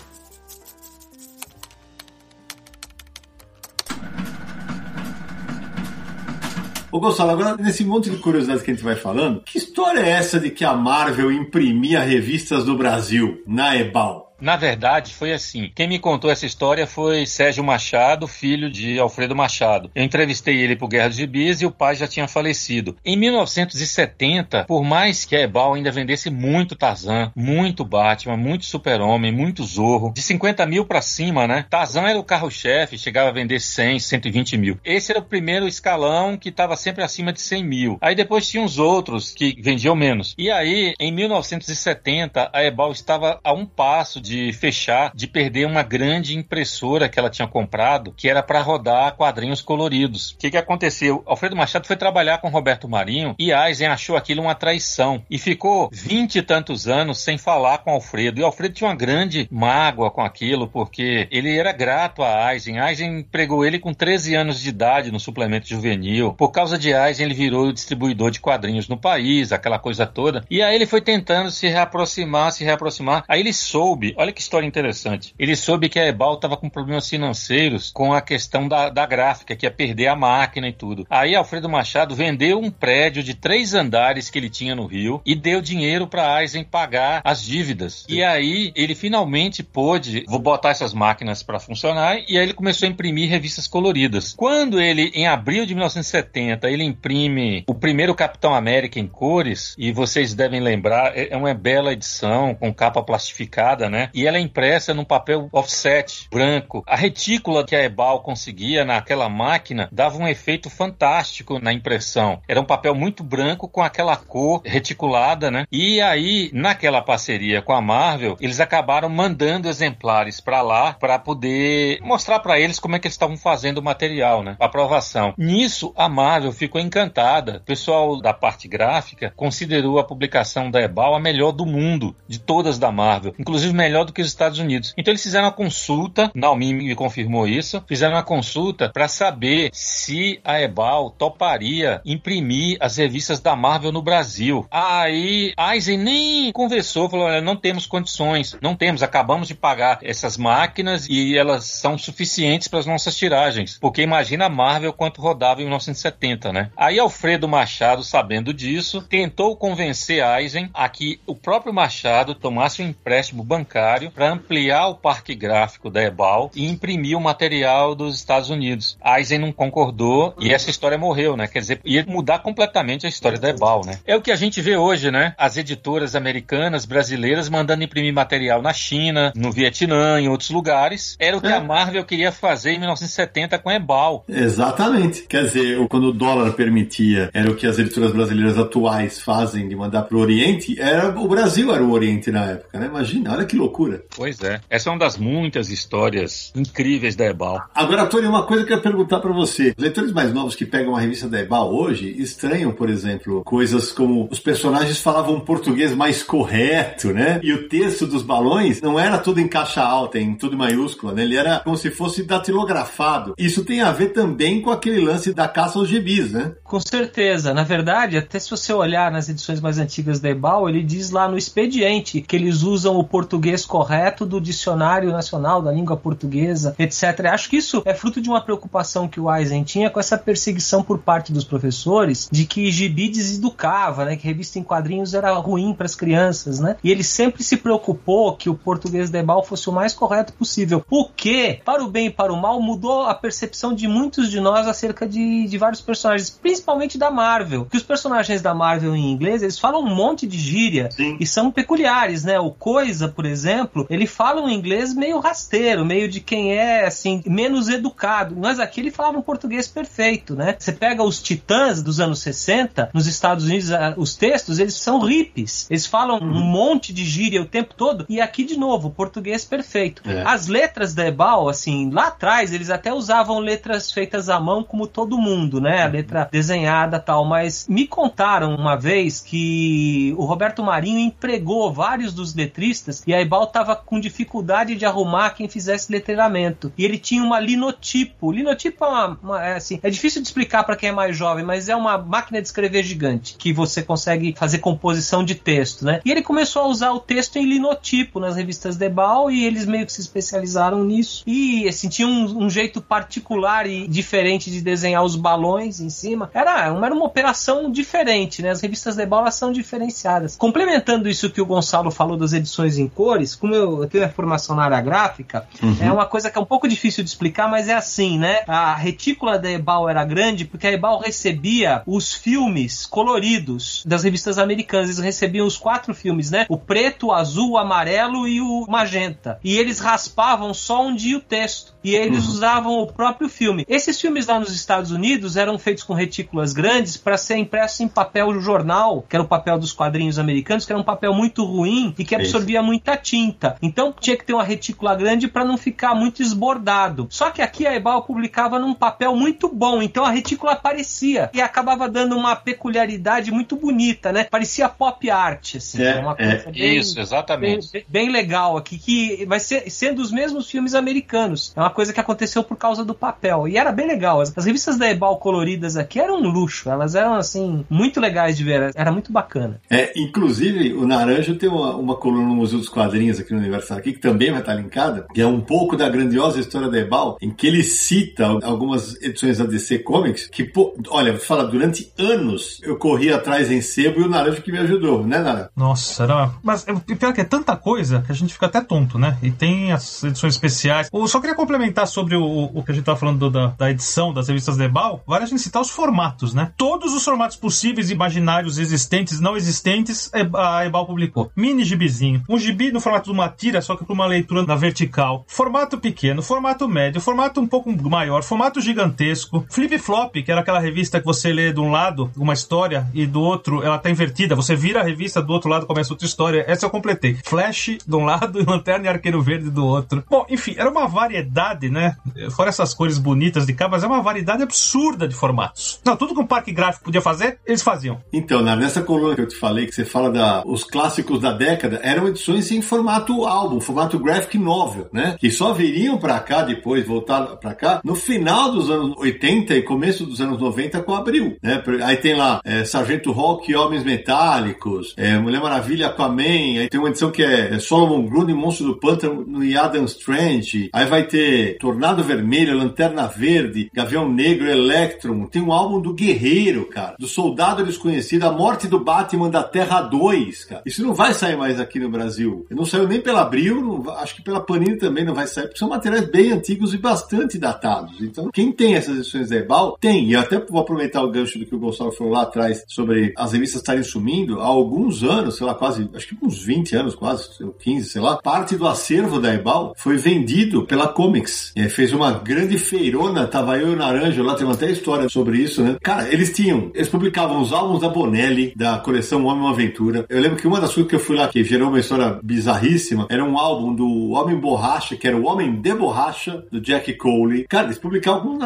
Speaker 1: Ô Gonçalo, agora nesse monte de curiosidades que a gente vai falando, que história é essa de que a Marvel imprimia revistas do Brasil na Ebal?
Speaker 5: Na verdade, foi assim. Quem me contou essa história foi Sérgio Machado, filho de Alfredo Machado. Eu entrevistei ele por Guerra dos Gibis e o pai já tinha falecido. Em 1970, por mais que a Ebal ainda vendesse muito Tarzan, muito Batman, muito Super-Homem, muito Zorro, de 50 mil para cima, né? Tarzan era o carro-chefe, chegava a vender 100, 120 mil. Esse era o primeiro escalão que estava sempre acima de 100 mil. Aí depois tinha os outros que vendiam menos. E aí, em 1970, a Ebal estava a um passo de fechar, de perder uma grande impressora que ela tinha comprado, que era para rodar quadrinhos coloridos. O que, que aconteceu? Alfredo Machado foi trabalhar com Roberto Marinho e Eisen achou aquilo uma traição e ficou vinte e tantos anos sem falar com Alfredo. E Alfredo tinha uma grande mágoa com aquilo, porque ele era grato a Eisen. Eisen pregou ele com 13 anos de idade no suplemento juvenil. Por causa de Eisen, ele virou distribuidor de quadrinhos no país, aquela coisa toda. E aí ele foi tentando se reaproximar, se reaproximar. Aí ele soube, Olha que história interessante. Ele soube que a Ebal estava com problemas financeiros com a questão da, da gráfica, que ia perder a máquina e tudo. Aí Alfredo Machado vendeu um prédio de três andares que ele tinha no Rio e deu dinheiro para Eisen pagar as dívidas. E aí ele finalmente pôde, vou botar essas máquinas para funcionar, e aí ele começou a imprimir revistas coloridas. Quando ele, em abril de 1970, ele imprime o primeiro Capitão América em cores, e vocês devem lembrar, é, é uma bela edição com capa plastificada, né? E ela é impressa num papel offset branco. A retícula que a Ebal conseguia naquela máquina dava um efeito fantástico na impressão. Era um papel muito branco com aquela cor reticulada, né? E aí, naquela parceria com a Marvel, eles acabaram mandando exemplares para lá para poder mostrar para eles como é que eles estavam fazendo o material, né? A aprovação. Nisso, a Marvel ficou encantada. O pessoal da parte gráfica considerou a publicação da Ebal a melhor do mundo, de todas da Marvel. Inclusive, melhor melhor do que os Estados Unidos. Então eles fizeram uma consulta, Naomi me confirmou isso, fizeram uma consulta para saber se a Ebal toparia imprimir as revistas da Marvel no Brasil. Aí Eisen nem conversou, falou: olha, não temos condições, não temos, acabamos de pagar essas máquinas e elas são suficientes para as nossas tiragens. Porque imagina a Marvel quanto rodava em 1970, né? Aí Alfredo Machado, sabendo disso, tentou convencer Eisen a que o próprio Machado tomasse um empréstimo bancário para ampliar o parque gráfico da Ebal e imprimir o material dos Estados Unidos. Eisen não concordou e essa história morreu, né? Quer dizer, ia mudar completamente a história da Ebal, né? É o que a gente vê hoje, né? As editoras americanas, brasileiras mandando imprimir material na China, no Vietnã, em outros lugares. Era o que é. a Marvel queria fazer em 1970 com a Ebal.
Speaker 1: Exatamente. Quer dizer, quando o dólar permitia, era o que as editoras brasileiras atuais fazem de mandar para o Oriente, era o Brasil era o Oriente na época, né? Imagina, olha que loucura.
Speaker 5: Pois é. Essa é uma das muitas histórias incríveis da Ebal.
Speaker 1: Agora, Tony, uma coisa que eu ia perguntar para você. Os leitores mais novos que pegam uma revista da Ebal hoje estranham, por exemplo, coisas como os personagens falavam português mais correto, né? E o texto dos balões não era tudo em caixa alta, em tudo maiúscula, né? Ele era como se fosse datilografado. Isso tem a ver também com aquele lance da caça aos gibis, né?
Speaker 4: Com certeza. Na verdade, até se você olhar nas edições mais antigas da Ebal, ele diz lá no expediente que eles usam o português correto do dicionário nacional da língua portuguesa, etc. Acho que isso é fruto de uma preocupação que o Eisen tinha com essa perseguição por parte dos professores de que gibi deseducava, né? Que revista em quadrinhos era ruim para as crianças, né? E ele sempre se preocupou que o português da Ebal fosse o mais correto possível. O que, para o bem e para o mal, mudou a percepção de muitos de nós acerca de, de vários personagens, principalmente da Marvel. Que os personagens da Marvel em inglês, eles falam um monte de gíria Sim. e são peculiares, né? O Coisa, por exemplo, ele fala um inglês meio rasteiro, meio de quem é, assim, menos educado. Mas aqui ele falava um português perfeito, né? Você pega os Titãs dos anos 60, nos Estados Unidos, os textos, eles são hippies. Eles falam uhum. um monte de gíria o tempo todo. E aqui, de novo, português perfeito. É. As letras da Ebal, assim, lá atrás, eles até usavam letras feitas à mão, como todo mundo, né? A letra desenhada tal. Mas me contaram uma vez que o Roberto Marinho empregou vários dos letristas e a Ebal tava com dificuldade de arrumar quem fizesse letreiramento. E ele tinha uma linotipo. Linotipo é uma, uma é assim, é difícil de explicar para quem é mais jovem, mas é uma máquina de escrever gigante que você consegue fazer composição de texto, né? E ele começou a usar o texto em linotipo nas revistas Debal e eles meio que se especializaram nisso. E assim, tinha um, um jeito particular e diferente de desenhar os balões em cima. Era uma, era uma operação diferente, né? As revistas Debal são diferenciadas. Complementando isso que o Gonçalo falou das edições em cores, como eu, eu tenho a formação na área gráfica, uhum. é uma coisa que é um pouco difícil de explicar, mas é assim, né? A retícula da Ebal era grande porque a Ebal recebia os filmes coloridos das revistas americanas. Eles recebiam os quatro filmes, né? O preto, o azul, o amarelo e o magenta. E eles raspavam só onde ia o texto. E eles uhum. usavam o próprio filme. Esses filmes lá nos Estados Unidos eram feitos com retículas grandes para ser impressos em papel jornal, que era o papel dos quadrinhos americanos, que era um papel muito ruim e que absorvia Isso. muita tinta. Então tinha que ter uma retícula grande para não ficar muito esbordado. Só que aqui a Ebal publicava num papel muito bom, então a retícula aparecia e acabava dando uma peculiaridade muito bonita, né? Parecia pop art, assim.
Speaker 5: É, uma é. coisa é. bem, Isso, exatamente.
Speaker 4: Bem, bem, legal aqui, que vai ser sendo os mesmos filmes americanos. É uma coisa que aconteceu por causa do papel. E era bem legal. As, as revistas da Ebal coloridas aqui eram um luxo. Elas eram, assim, muito legais de ver. Era muito bacana.
Speaker 1: É, inclusive, o Naranjo tem uma, uma coluna no Museu dos Quadrinhos aqui no Universal aqui, que também vai estar linkada, que é um pouco da grandiosa história da Ebal, em que ele cita algumas edições da DC Comics, que, pô, olha, fala, durante anos eu corri atrás em sebo e o Naranjo que me ajudou, né, Naranjo?
Speaker 3: Nossa, era... Mas o pior é que é tanta coisa que a gente fica até tonto, né? E tem as edições especiais. Eu só queria complementar sobre o, o que a gente tava falando da, da edição das revistas da Ebal, vale a gente citar os formatos, né? Todos os formatos possíveis, imaginários, existentes, não existentes, a Ebal publicou. Mini gibizinho. Um gibi no formato de uma tira, só que para uma leitura na vertical. Formato pequeno, formato médio, formato um pouco maior, formato gigantesco. Flip Flop, que era aquela revista que você lê de um lado uma história e do outro ela tá invertida. Você vira a revista do outro lado começa outra história. Essa eu completei. Flash de um lado e Lanterna e Arqueiro Verde do outro. Bom, enfim, era uma variedade, né? Fora essas cores bonitas de cá, mas é uma variedade absurda de formatos. Não, tudo que um parque gráfico podia fazer, eles faziam.
Speaker 1: Então, nessa coluna que eu te falei, que você fala da os clássicos da década, eram edições em formato formato álbum, formato graphic novel, né? Que só viriam para cá depois, voltar para cá, no final dos anos 80 e começo dos anos 90 com Abril, né? Aí tem lá é, Sargento Rock Homens Metálicos, é, Mulher Maravilha Aquaman, aí tem uma edição que é, é Solomon Grundy, Monstro do Pântano e Adam Strange, aí vai ter Tornado Vermelho, Lanterna Verde, Gavião Negro, Electron, tem um álbum do Guerreiro, cara, do Soldado Desconhecido, A Morte do Batman da Terra 2, cara. Isso não vai sair mais aqui no Brasil. Não saiu nem pela Abril, não, acho que pela Panini também não vai sair, porque são materiais bem antigos e bastante datados. Então, quem tem essas edições da Ebal, tem. E até vou aproveitar o gancho do que o Gonçalo falou lá atrás sobre as revistas estarem sumindo. Há alguns anos, sei lá, quase, acho que uns 20 anos quase, 15, sei lá, parte do acervo da Ebal foi vendido pela Comics. Fez uma grande feirona, tava eu e o Naranjo lá, tem até história sobre isso, né? Cara, eles tinham, eles publicavam os álbuns da Bonelli, da coleção Homem uma Aventura. Eu lembro que uma das coisas que eu fui lá, que gerou uma história bizarríssima, era um álbum do Homem Borracha, que era o Homem de Borracha, do Jack Cole. Cara, eles publicavam,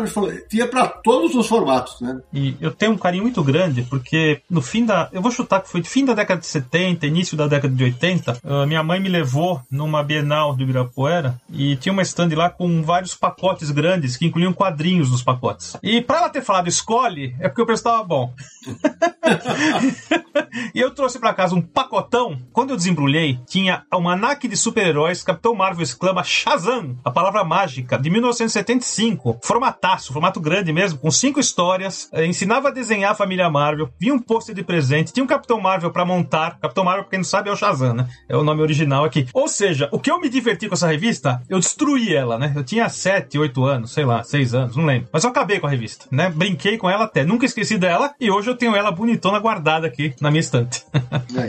Speaker 1: tinha pra todos os formatos, né?
Speaker 3: E eu tenho um carinho muito grande, porque no fim da. Eu vou chutar que foi fim da década de 70, início da década de 80. Uh, minha mãe me levou numa Bienal do Ibirapuera e tinha uma stand lá com vários pacotes grandes que incluíam quadrinhos nos pacotes. E pra ela ter falado escolhe, é porque o preço tava bom. e eu trouxe para casa um pacotão. Quando eu desembrulhei, tinha uma almanac de super-heróis, Capitão Marvel exclama Shazam, a palavra mágica, de 1975. Formataço, formato grande mesmo, com cinco histórias. Eh, ensinava a desenhar a família Marvel. Vinha um pôster de presente. Tinha um Capitão Marvel para montar. Capitão Marvel, pra quem não sabe, é o Shazam, né? É o nome original aqui. Ou seja, o que eu me diverti com essa revista, eu destruí ela, né? Eu tinha 7, 8 anos, sei lá, 6 anos, não lembro. Mas eu acabei com a revista, né? Brinquei com ela até. Nunca esqueci dela e hoje eu tenho ela bonitona guardada aqui na minha estante.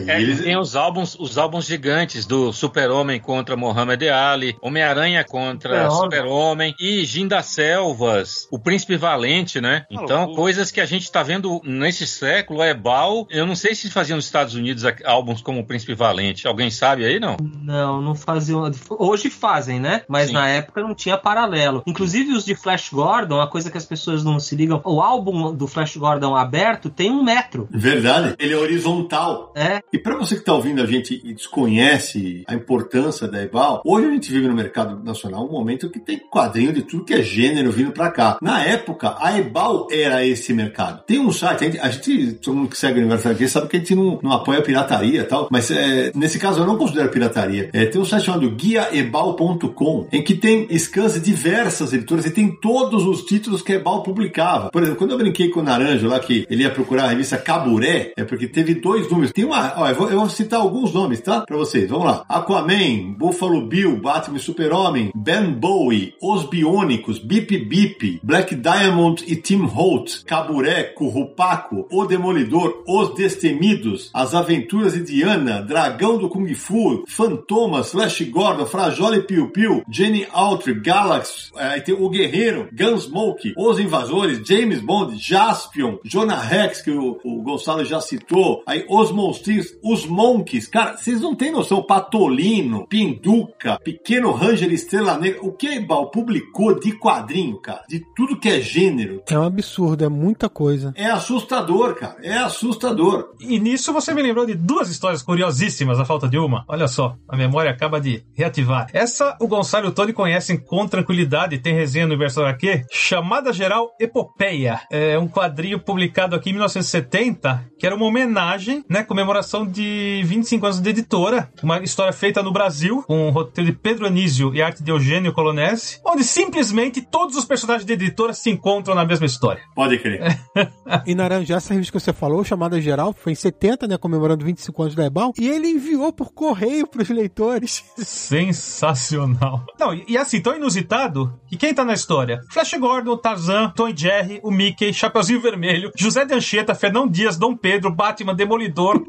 Speaker 5: É, e tem os álbuns, os álbuns gigantes do Super-Homem contra Muhammad Ali, Homem-Aranha contra Super-Homem e Jim das Selvas, o Príncipe Valente, né? Então, coisas que a gente tá vendo nesse século, é Bal. Eu não sei se faziam nos Estados Unidos álbuns como o Príncipe Valente. Alguém sabe aí, não?
Speaker 4: Não, não faziam. Hoje fazem, né? Mas Sim. na época não tinha paralelo. Inclusive os de Flash Gordon, uma coisa que as pessoas não se ligam, o álbum do Flash Gordon aberto tem um metro.
Speaker 1: Verdade. Ele é horizontal.
Speaker 4: É.
Speaker 1: E para você que tá ouvindo a gente e desconhece a importância da Ebal, hoje a gente vive no mercado nacional um momento que tem quadrinho de tudo que é gênero vindo para cá. Na época, a Ebal era esse mercado. Tem um site, a gente, a gente todo mundo que segue o universo aqui sabe que a gente não, não apoia pirataria e tal, mas é, nesse caso eu não considero pirataria. É, tem um site chamado guiaebal.com, em que tem scans de diversas editoras e tem todos os títulos que a Ebal publicava. Por exemplo, quando eu brinquei com o Naranjo lá, que ele ia procurar a revista Caburé, é porque teve dois números. Tem uma, ó, eu, vou, eu vou citar alguns nomes, tá? Pra vocês. Vamos lá. Aquaman, Buffalo Bill, Batman Super-Homem, Ben Bowie, Os Biônicos, Bip Bip, Black Diamond e Tim Holt, Caburé, Currupaco, O Demolidor, Os Destemidos, As Aventuras de Diana, Dragão do Kung Fu, Fantomas, Flash Gordon, Frajola e Piu Piu, Jenny Autry, Galaxy, é, tem O Guerreiro, Gunsmoke, Os Invasores, James Bond, Jaspion, Jonah Rex, que o, o Gonçalo já citou, aí Os Monstros, Os Monkeys, cara, vocês não têm noção, Patolino, Pinduca, Pequeno Ranger Estrela Negra, o que a Ebal publicou de quadrinho, cara, de tudo que é gênero.
Speaker 2: É um absurdo, é muita coisa.
Speaker 1: É assustador, cara, é assustador.
Speaker 3: E nisso você me lembrou de duas histórias curiosíssimas, a falta de uma. Olha só, a memória acaba de reativar. Essa o Gonçalo e o Tony conhecem com tranquilidade, tem resenha no Universo HQ, chamada geral Epopeia. É um quadrinho publicado aqui em 1970, que era uma homenagem, né, comemoração de 25 anos de editora, uma história feita no Brasil, com o roteiro de Pedro Anísio e arte de Eugênio Colonese, onde simplesmente todos os personagens da editora se encontram na mesma história.
Speaker 1: Pode crer.
Speaker 2: e Naranja, essa revista que você falou, chamada geral, foi em 70, né, comemorando 25 anos da Ebal, e ele enviou por correio para os leitores.
Speaker 3: Sensacional. Não, e, e assim, tão inusitado, que quem tá na história? Flash Gordon, Tarzan, Tom e Jerry, o Mickey, Chapeuzinho Vermelho, José de Anchieta, Fernão Dias, Dom Pedro, Batman, Demolidor.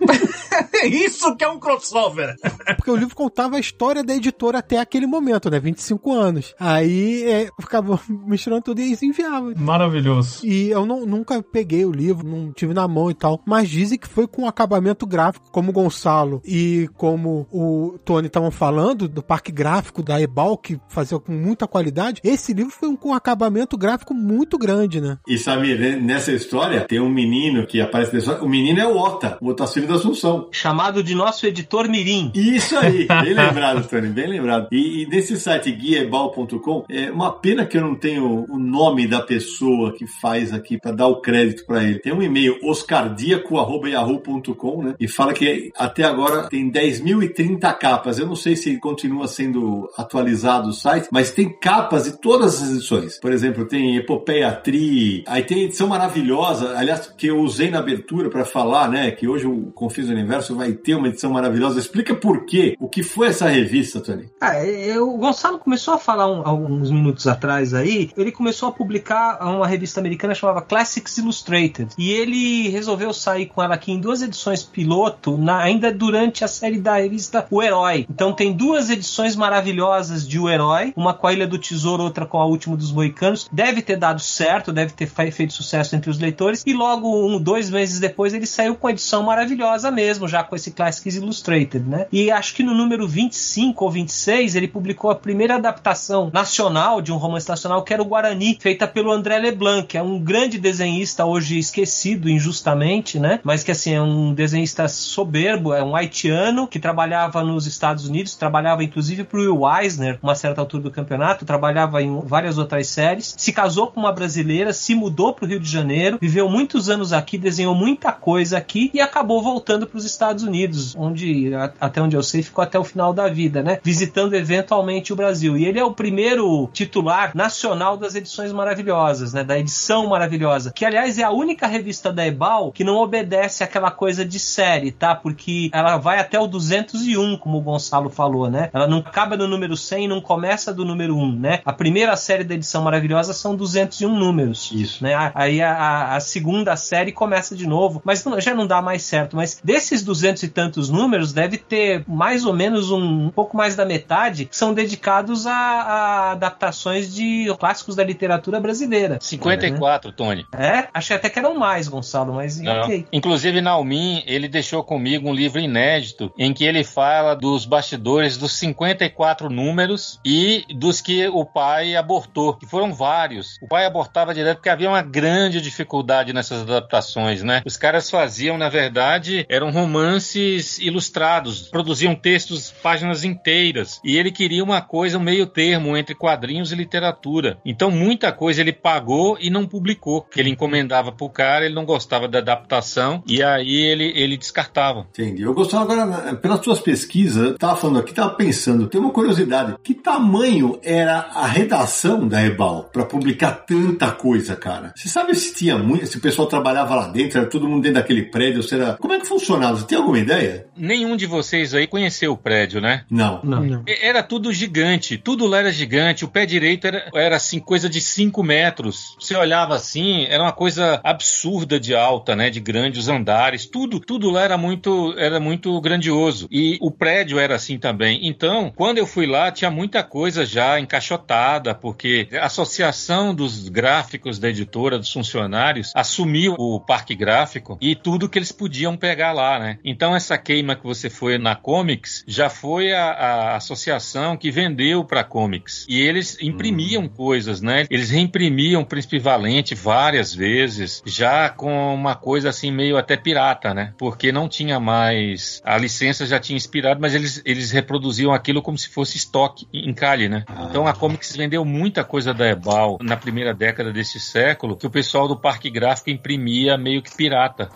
Speaker 3: é isso que é um crossover.
Speaker 2: Porque o livro contava a história da editora até aquele momento, né? 25 anos. Aí é, ficava misturando tudo e eles enviavam.
Speaker 3: Maravilhoso.
Speaker 2: E eu não, nunca peguei o livro, não tive na mão e tal. Mas dizem que foi com acabamento gráfico, como o Gonçalo e como o Tony estavam falando, do parque gráfico da Ebal, que fazia com muita qualidade. Esse livro foi um, com acabamento gráfico muito grande, né?
Speaker 1: E sabe, nessa história, tem um menino que aparece nessa história. O menino é o Ota, o Otacílio da Assunção.
Speaker 4: Chamado de nosso editor Mirim.
Speaker 1: Isso! Isso aí, bem lembrado, Tony, bem lembrado. E, e nesse site guiebal.com, é uma pena que eu não tenho o nome da pessoa que faz aqui para dar o crédito para ele. Tem um e-mail oscardiaco@yahoo.com, né? E fala que até agora tem 10.030 capas. Eu não sei se continua sendo atualizado o site, mas tem capas de todas as edições. Por exemplo, tem Epopeia Tri, aí tem edição maravilhosa, aliás, que eu usei na abertura para falar, né, que hoje o Confis Universo vai ter uma edição maravilhosa. Explica por quê, o que foi essa revista, Tony?
Speaker 4: Ah, eu, o Gonçalo começou a falar um, alguns minutos atrás aí, ele começou a publicar uma revista americana chamada Classics Illustrated, e ele resolveu sair com ela aqui em duas edições piloto, na, ainda durante a série da revista O Herói. Então tem duas edições maravilhosas de O Herói, uma com a Ilha do Tesouro, outra com a Última dos Moicanos. Deve ter dado certo, deve ter feito sucesso entre os leitores, e logo um, dois meses depois ele saiu com a edição maravilhosa mesmo, já com esse Classics Illustrated, né? E acho que no número 25 ou 26 ele publicou a primeira adaptação nacional de um romance nacional que era o Guarani, feita pelo André Leblanc, que é um grande desenhista hoje esquecido injustamente, né? Mas que assim é um desenhista soberbo, é um haitiano que trabalhava nos Estados Unidos, trabalhava inclusive para o Will Eisner, uma certa altura do campeonato, trabalhava em várias outras séries, se casou com uma brasileira, se mudou para o Rio de Janeiro, viveu muitos anos aqui, desenhou muita coisa aqui e acabou voltando para os Estados Unidos, onde até onde eu sei ficou até o final da vida, né? Visitando eventualmente o Brasil. E ele é o primeiro titular nacional das edições maravilhosas, né? Da edição maravilhosa, que aliás é a única revista da Ebal que não obedece àquela coisa de série, tá? Porque ela vai até o 201, como o Gonçalo falou, né? Ela não acaba no número 100 e não começa do número 1, né? A primeira série da edição maravilhosa são 201 números.
Speaker 1: Isso.
Speaker 4: Né? Aí a, a, a segunda série começa de novo, mas não, já não dá mais certo. Mas desses 200 e tantos números, deve ter mais ou menos um, um pouco mais da metade são dedicados a, a adaptações de clássicos da literatura brasileira.
Speaker 5: 54, né? Tony.
Speaker 4: É? Achei até que eram mais, Gonçalo, mas
Speaker 5: não.
Speaker 4: ok.
Speaker 5: Inclusive, Naumin, ele deixou comigo um livro inédito em que ele fala dos bastidores dos 54 números e dos que o pai abortou, que foram vários. O pai abortava direto porque havia uma grande dificuldade nessas adaptações, né? Os caras faziam, na verdade, eram romances ilustrados, produziam textos, páginas inteiras, e ele queria uma coisa, um meio termo entre quadrinhos e literatura. Então, muita coisa ele pagou e não publicou, que ele encomendava pro cara, ele não gostava da adaptação, e aí ele, ele descartava.
Speaker 1: Entendi. Eu gostava agora, pelas suas pesquisas, tava falando aqui, tava pensando, tem uma curiosidade, que tamanho era a redação da Ebal para publicar tanta coisa, cara? Você sabe se tinha muito, se o pessoal trabalhava lá dentro, era todo mundo dentro daquele prédio, será? Como é que funcionava? Você tem alguma ideia?
Speaker 5: Nenhum de vocês aí conheceu o prédio, né?
Speaker 1: Não.
Speaker 4: Não. não.
Speaker 5: Era tudo gigante, tudo lá era gigante. O pé direito era, era assim, coisa de 5 metros. Você olhava assim, era uma coisa absurda de alta, né? De grandes andares. Tudo, tudo lá era muito, era muito grandioso. E o prédio era assim também. Então, quando eu fui lá, tinha muita coisa já encaixotada, porque a associação dos gráficos da editora, dos funcionários, assumiu o parque gráfico e tudo que eles podiam pegar lá, né? Então, essa queima que você foi na Comics já foi a, a associação que vendeu para Comics. E eles imprimiam hum. coisas, né? Eles reimprimiam Príncipe Valente várias vezes, já com uma coisa assim meio até pirata, né? Porque não tinha mais. A licença já tinha expirado, mas eles, eles reproduziam aquilo como se fosse estoque em calhe, né? Ah. Então a Comics vendeu muita coisa da Ebal na primeira década desse século que o pessoal do Parque Gráfico imprimia meio que pirata.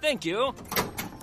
Speaker 1: Thank you.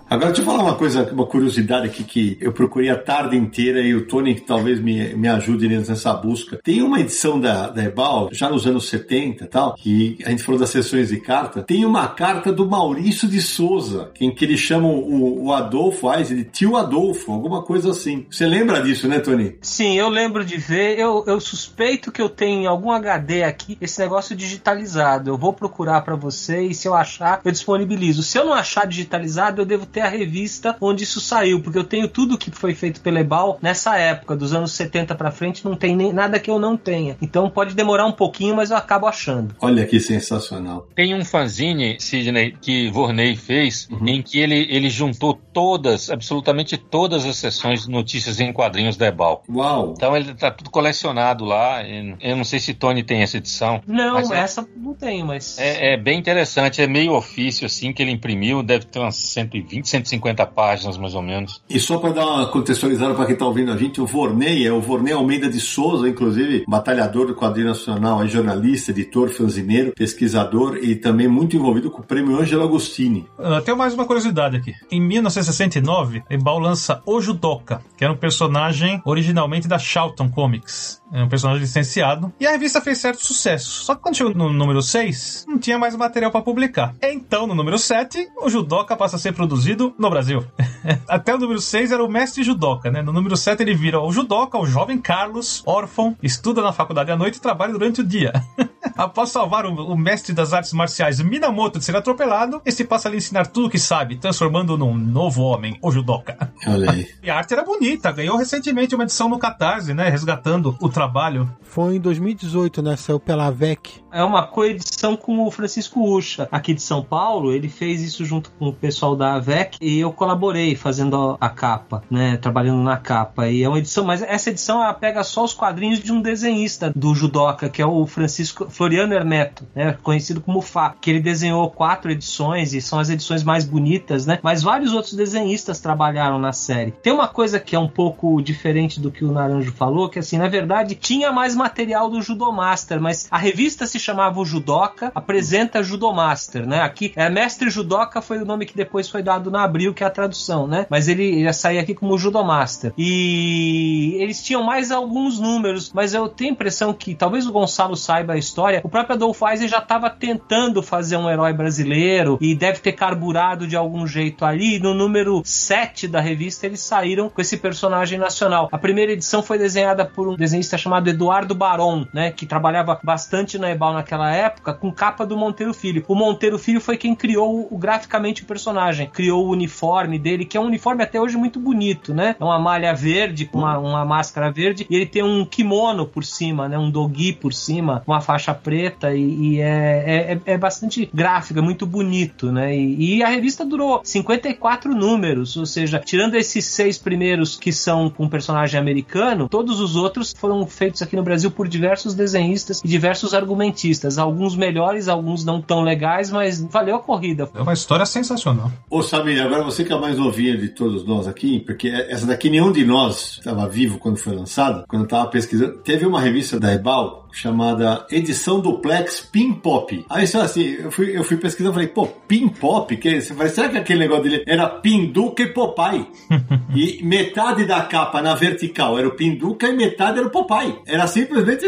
Speaker 1: Agora, deixa eu falar uma coisa, uma curiosidade aqui que eu procurei a tarde inteira e o Tony talvez me, me ajude nessa busca. Tem uma edição da, da Ebal, já nos anos 70 e tal, que a gente falou das sessões de carta, tem uma carta do Maurício de Souza, em que eles chamam o, o Adolfo Eisen de tio Adolfo, alguma coisa assim. Você lembra disso, né, Tony?
Speaker 4: Sim, eu lembro de ver. Eu, eu suspeito que eu tenho algum HD aqui, esse negócio digitalizado. Eu vou procurar para você e se eu achar, eu disponibilizo. Se eu não achar digitalizado, eu devo ter a revista onde isso saiu, porque eu tenho tudo que foi feito pela Ebal nessa época, dos anos 70 para frente, não tem nem nada que eu não tenha. Então pode demorar um pouquinho, mas eu acabo achando.
Speaker 1: Olha que sensacional.
Speaker 5: Tem um fanzine, Sidney, que Vorney fez, uhum. em que ele, ele juntou todas, absolutamente todas as sessões de notícias em quadrinhos da Ebal.
Speaker 1: Uau!
Speaker 5: Então ele tá tudo colecionado lá. Eu não sei se Tony tem essa edição.
Speaker 4: Não, é essa é, não tenho, mas.
Speaker 5: É, é, bem interessante, é meio ofício assim que ele imprimiu, deve ter umas 120 100, 150 páginas, mais ou menos.
Speaker 1: E só para dar uma contextualizada para quem está ouvindo a gente, o Vorney é o Vorney Almeida de Souza, inclusive batalhador do quadrinho nacional, é jornalista, editor, fanzineiro, pesquisador e também muito envolvido com o prêmio Ângelo Agostini.
Speaker 3: Uh, tenho mais uma curiosidade aqui. Em 1969, Ebal lança O Judoka, que era um personagem originalmente da Charlton Comics. É um personagem licenciado. E a revista fez certo sucesso. Só que quando chegou no número 6, não tinha mais material para publicar. Então, no número 7, o Judoka passa a ser produzido no Brasil. Até o número 6 era o mestre Judoka, né? No número 7 ele vira o Judoka, o jovem Carlos, órfão, estuda na faculdade à noite e trabalha durante o dia. Após salvar o, o, mestre das artes marciais Minamoto de ser atropelado, esse passa a lhe ensinar tudo o que sabe, transformando num novo homem, o Judoka.
Speaker 1: Olha aí.
Speaker 3: E a arte era bonita, ganhou recentemente uma edição no Catarse, né? Resgatando o trabalho.
Speaker 2: Foi em 2018, né? Saiu pela VEC.
Speaker 4: É uma coedição com o Francisco Ucha, aqui de São Paulo. Ele fez isso junto com o pessoal da AVEC e eu colaborei fazendo a capa, né? Trabalhando na capa. E é uma edição, mas essa edição ela pega só os quadrinhos de um desenhista do judoca, que é o Francisco Floriano Hermeto, né? Conhecido como Fá, que ele desenhou quatro edições e são as edições mais bonitas, né? Mas vários outros desenhistas trabalharam na série. Tem uma coisa que é um pouco diferente do que o Naranjo falou, que assim, na verdade, tinha mais material do Judomaster, mas a revista se chamava o Judoca, apresenta Judomaster, né? Aqui, é, Mestre Judoca foi o nome que depois foi dado na Abril, que é a tradução, né? Mas ele ia sair aqui como Judomaster. E eles tinham mais alguns números, mas eu tenho a impressão que talvez o Gonçalo saiba a história. O próprio Adolfo Eisen já estava tentando fazer um herói brasileiro e deve ter carburado de algum jeito ali. No número 7 da revista, eles saíram com esse personagem nacional. A primeira edição foi desenhada por um desenhista chamado Eduardo Baron, né? Que trabalhava bastante na Ebal naquela época, com capa do Monteiro Filho. O Monteiro Filho foi quem criou o, graficamente o personagem, criou o uniforme dele, que é um uniforme até hoje muito bonito, né? É uma malha verde com uma, uma máscara verde e ele tem um kimono por cima, né? Um dogi por cima, uma faixa preta e, e é, é, é, bastante gráfico, é muito bonito, né? E, e, a revista durou 54 números, ou seja, tirando esses seis primeiros que são com personagem americano, todos os outros foram feitos aqui no Brasil por diversos desenhistas e diversos argumentistas, alguns melhores, alguns não tão legais, mas valeu a corrida.
Speaker 3: É uma história sensacional.
Speaker 1: Ô Samir, agora você que é mais novinho de todos nós aqui, porque essa daqui nenhum de nós estava vivo quando foi lançado, quando eu estava pesquisando, teve uma revista da Ebal chamada Edição Duplex Pin Pop. Aí só assim, eu fui, eu fui pesquisando e falei, pô, Pin Pop? Que, você falei, será que aquele negócio dele era Pinduca e Popeye? e metade da capa na vertical era o Pinduca e metade era o Popeye. Era simplesmente,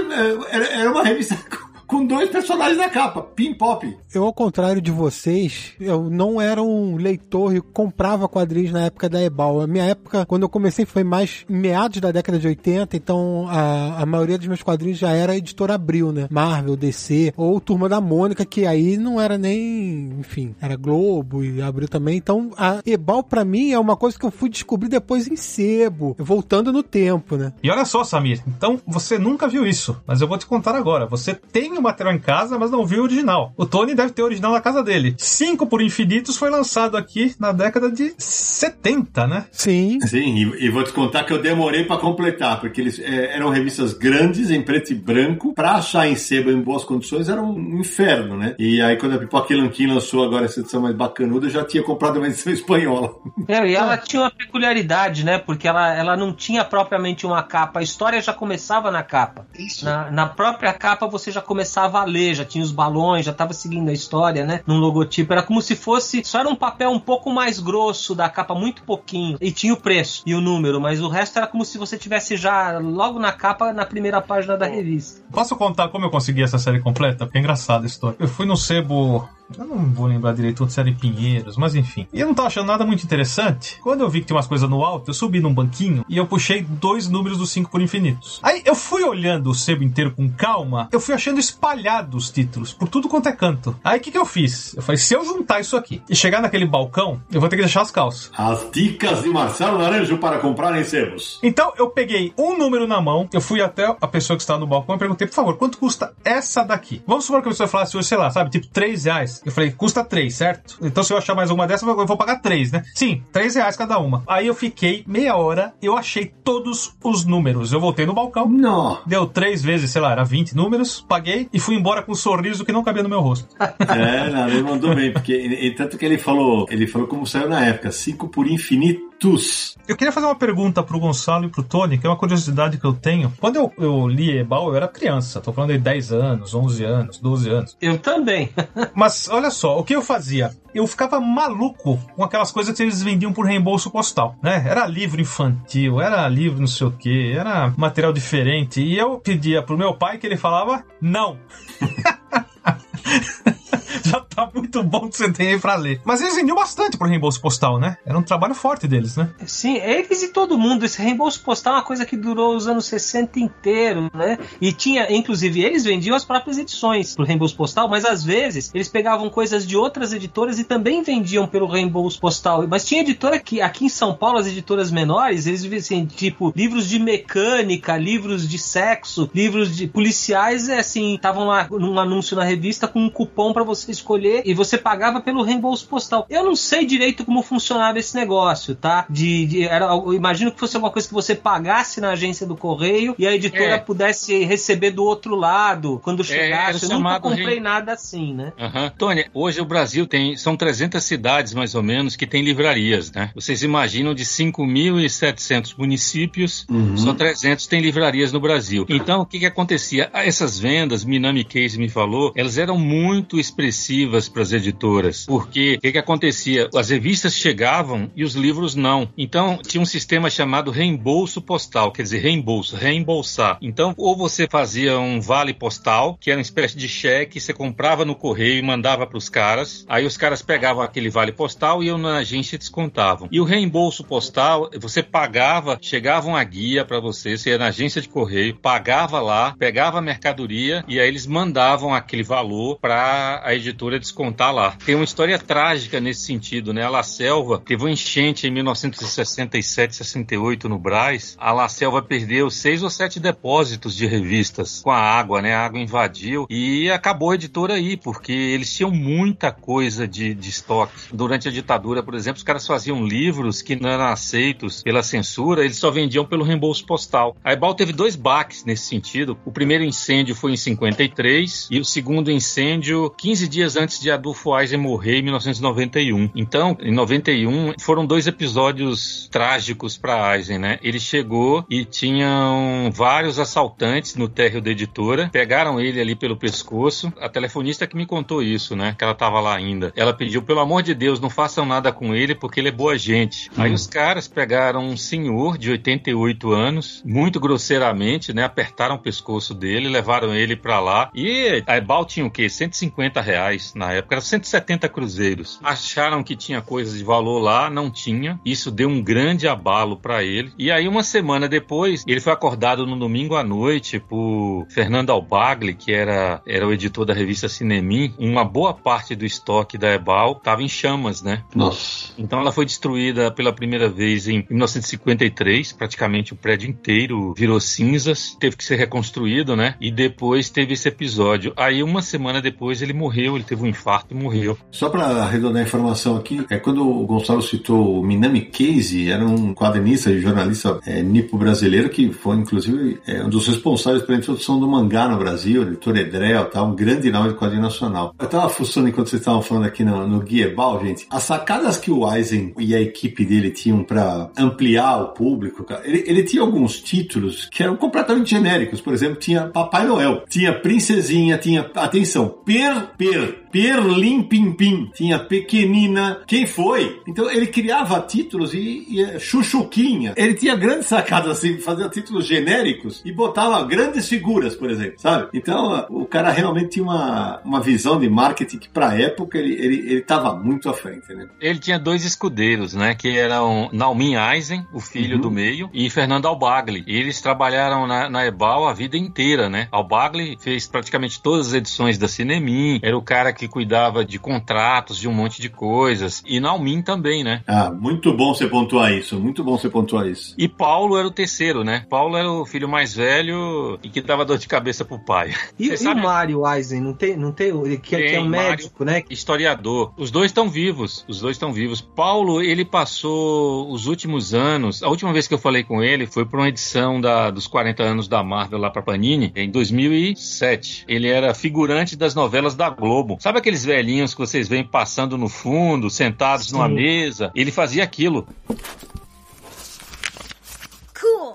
Speaker 1: era, era uma revista com dois personagens na capa, Pin Pop.
Speaker 2: Eu, ao contrário de vocês, eu não era um leitor e comprava quadrinhos na época da Ebal. A minha época, quando eu comecei, foi mais em meados da década de 80, então a, a maioria dos meus quadrinhos já era editora Abril, né? Marvel, DC, ou Turma da Mônica, que aí não era nem, enfim, era Globo e Abril também. Então a Ebal, para mim, é uma coisa que eu fui descobrir depois em sebo, voltando no tempo, né?
Speaker 3: E olha só, Samir, então você nunca viu isso, mas eu vou te contar agora. Você tem o material em casa, mas não viu o original. O Tony deve ter o original na casa dele. Cinco por Infinitos foi lançado aqui na década de 70, né?
Speaker 2: Sim.
Speaker 1: Sim, e, e vou te contar que eu demorei para completar, porque eles é, eram revistas grandes, em preto e branco. Pra achar em sebo em boas condições era um inferno, né? E aí quando a Pipoca Lanquim lançou agora essa edição mais bacanuda, eu já tinha comprado uma edição espanhola.
Speaker 4: É, e ela tinha uma peculiaridade, né? Porque ela, ela não tinha propriamente uma capa. A história já começava na capa. Isso. Na, na própria capa você já começava a ler, já tinha os balões, já estava seguindo a história, né? Num logotipo. Era como se fosse. Só era um papel um pouco mais grosso da capa, muito pouquinho. E tinha o preço e o número, mas o resto era como se você tivesse já logo na capa, na primeira página da revista.
Speaker 3: Posso contar como eu consegui essa série completa? Porque é engraçada a história. Eu fui no sebo eu não vou lembrar direito onde era em Pinheiros, mas enfim. E eu não tava achando nada muito interessante. Quando eu vi que tinha umas coisas no alto, eu subi num banquinho e eu puxei dois números do 5 por infinitos. Aí eu fui olhando o sebo inteiro com calma, eu fui achando espalhados os títulos, por tudo quanto é canto. Aí o que, que eu fiz? Eu falei, se eu juntar isso aqui e chegar naquele balcão, eu vou ter que deixar as calças.
Speaker 1: As dicas de Marcelo Naranjo para comprar em sebos.
Speaker 3: Então eu peguei um número na mão, eu fui até a pessoa que estava no balcão e perguntei, por favor, quanto custa essa daqui? Vamos supor que a pessoa falasse, sei lá, sabe, tipo 3 reais. Reais. Eu falei, custa 3, certo? Então se eu achar mais uma dessa, eu vou pagar 3, né? Sim, 3 reais cada uma. Aí eu fiquei meia hora, eu achei todos os números. Eu voltei no balcão.
Speaker 1: Não.
Speaker 3: Deu três vezes, sei lá, era 20 números, paguei e fui embora com um sorriso que não cabia no meu rosto.
Speaker 1: É, não, ele mandou bem, porque e, tanto que ele falou, ele falou como saiu na época, 5 por infinitos.
Speaker 3: Eu queria fazer uma pergunta pro Gonçalo e pro Tony, que é uma curiosidade que eu tenho. Quando eu, eu li Ebal, eu era criança, tô falando de 10 anos, 11 anos, 12 anos.
Speaker 4: Eu também.
Speaker 3: Mas olha só, o que eu fazia? Eu ficava maluco com aquelas coisas que eles vendiam por reembolso postal, né? Era livro infantil, era livro não sei o que, era material diferente. E eu pedia pro meu pai que ele falava não. Já tá muito bom que você tem aí pra ler. Mas eles vendiam bastante pro reembolso postal, né? Era um trabalho forte deles, né?
Speaker 4: Sim, eles e todo mundo. Esse reembolso postal é uma coisa que durou os anos 60 inteiro, né? E tinha, inclusive, eles vendiam as próprias edições pro reembolso postal, mas às vezes eles pegavam coisas de outras editoras e também vendiam pelo reembolso postal. Mas tinha editora que, aqui em São Paulo, as editoras menores, eles assim, tipo, livros de mecânica, livros de sexo, livros de policiais, é assim, estavam lá num anúncio na revista com um cupom para você escolher e você pagava pelo reembolso postal. Eu não sei direito como funcionava esse negócio, tá? De, de era, eu imagino que fosse alguma coisa que você pagasse na agência do correio e a editora
Speaker 5: É.
Speaker 4: pudesse receber do outro lado quando chegasse. eu nunca comprei
Speaker 5: rei-
Speaker 4: nada assim, né?
Speaker 5: Aham. Tony, hoje o Brasil tem, são 300 cidades mais ou menos que tem livrarias, né? Vocês imaginam de 5.700 municípios, só 300 têm livrarias no Brasil. Então, o que que acontecia? Ah, Essas vendas, Minami Case me falou, elas eram muito expressivas para as editoras, porque o que que acontecia? As revistas chegavam e os livros não. Então, tinha um sistema chamado reembolso postal, quer dizer, reembolso, reembolsar. Então, ou você fazia um vale postal, que era uma espécie de cheque, você comprava no correio e mandava para os caras. Aí os caras pegavam aquele vale postal e iam na agência e descontavam. E o reembolso postal, você pagava, chegava uma guia para você, você ia na agência de correio, pagava lá, pegava a mercadoria e aí eles mandavam aquele valor para a editora descontar lá. Tem uma história trágica nesse sentido, né? A La Selva teve uma enchente em 1967, 68 no Brás. A La Selva perdeu seis ou sete depósitos de revistas com a água, né? A água invadiu e acabou a editora aí, porque eles tinham muita coisa de, de estoque. Durante a ditadura, por exemplo, os caras faziam livros que não eram aceitos pela censura, eles só vendiam pelo reembolso postal. A Ebal teve dois baques nesse sentido. O primeiro incêndio foi em 53 e o segundo incêndio 15 dias antes de Adolfo Eisen morrer em 1991. Então, em 91 foram dois episódios trágicos para Eisen, né? Ele chegou e tinham vários assaltantes no térreo da editora, pegaram ele ali pelo pescoço. A telefonista que me contou isso, né? Que ela tava lá ainda. Ela pediu, pelo amor de Deus, não façam nada com ele porque ele é boa gente. Aí os caras pegaram um senhor de 88 anos, muito grosseiramente, né? Apertaram o pescoço dele, levaram ele pra lá. E a Ebal tinha o quê? 150 reais na época, era 170 cruzeiros. Acharam que tinha coisas de valor lá, não tinha. Isso deu um grande abalo pra ele. E aí, uma semana depois, ele foi acordado no domingo à noite por Fernando Albagli, que era, era o editor da revista Cinemim. Uma boa parte do estoque da Ebal estava em chamas, né?
Speaker 1: Nossa.
Speaker 5: Então ela foi destruída pela primeira vez em 1953, praticamente o prédio inteiro virou cinzas, teve que ser reconstruído, né? E depois teve esse episódio. Aí uma semana depois ele morreu, ele teve um infarto e morreu.
Speaker 1: Só para arredondar a informação aqui, é quando o Gonçalo citou o Minami Case, era um quadrinista e jornalista é, nipo brasileiro que foi, inclusive, é, um dos responsáveis pela introdução do mangá no Brasil, editor Edrel, tá, um grande nome de quadrinho nacional. Eu tava fuçando enquanto vocês estavam falando aqui no, no Guia Ebal, gente, as sacadas que o Eisen e a equipe dele tinham para ampliar o público, ele, ele tinha alguns títulos que eram completamente genéricos. Por exemplo, tinha Papai Noel, tinha Princesinha, tinha, atenção, Per Per, Perlim Pim Pim, tinha Pequenina, quem foi? Então ele criava títulos e, e eh, Chuchuquinha. Ele tinha grandes sacadas assim, fazia títulos genéricos e botava grandes figuras, por exemplo, sabe? Então ah, o cara realmente tinha uma, uma visão de marketing que pra época ele, ele, ele tava muito à frente, né?
Speaker 5: Ele tinha dois escudeiros, né? Que eram Naumin Eisen, o filho
Speaker 1: Uhum.
Speaker 5: do meio, e Fernando Albagli. Eles trabalharam na, na Ebal a vida inteira, né? Albagli fez praticamente todas as edições da Cinemin, era o cara que que cuidava de contratos, de um monte de coisas. E Naomin também, né?
Speaker 1: Ah, muito bom você pontuar isso. Muito bom você pontuar isso.
Speaker 5: E Paulo era o terceiro, né? Paulo era o filho mais velho e que dava dor de cabeça pro pai.
Speaker 4: E, e o Mário Eisen, não tem, não tem, que, tem, que é um médico, Mário, né?
Speaker 5: Historiador. Os dois estão vivos. Os dois estão vivos. Paulo, ele passou os últimos anos. A última vez que eu falei com ele foi para uma edição da, dos 40 anos da Marvel lá pra Panini, em 2007. Ele era figurante das novelas da Globo. Sabe aqueles velhinhos que vocês veem passando no fundo, sentados Sim. numa mesa? Ele fazia aquilo.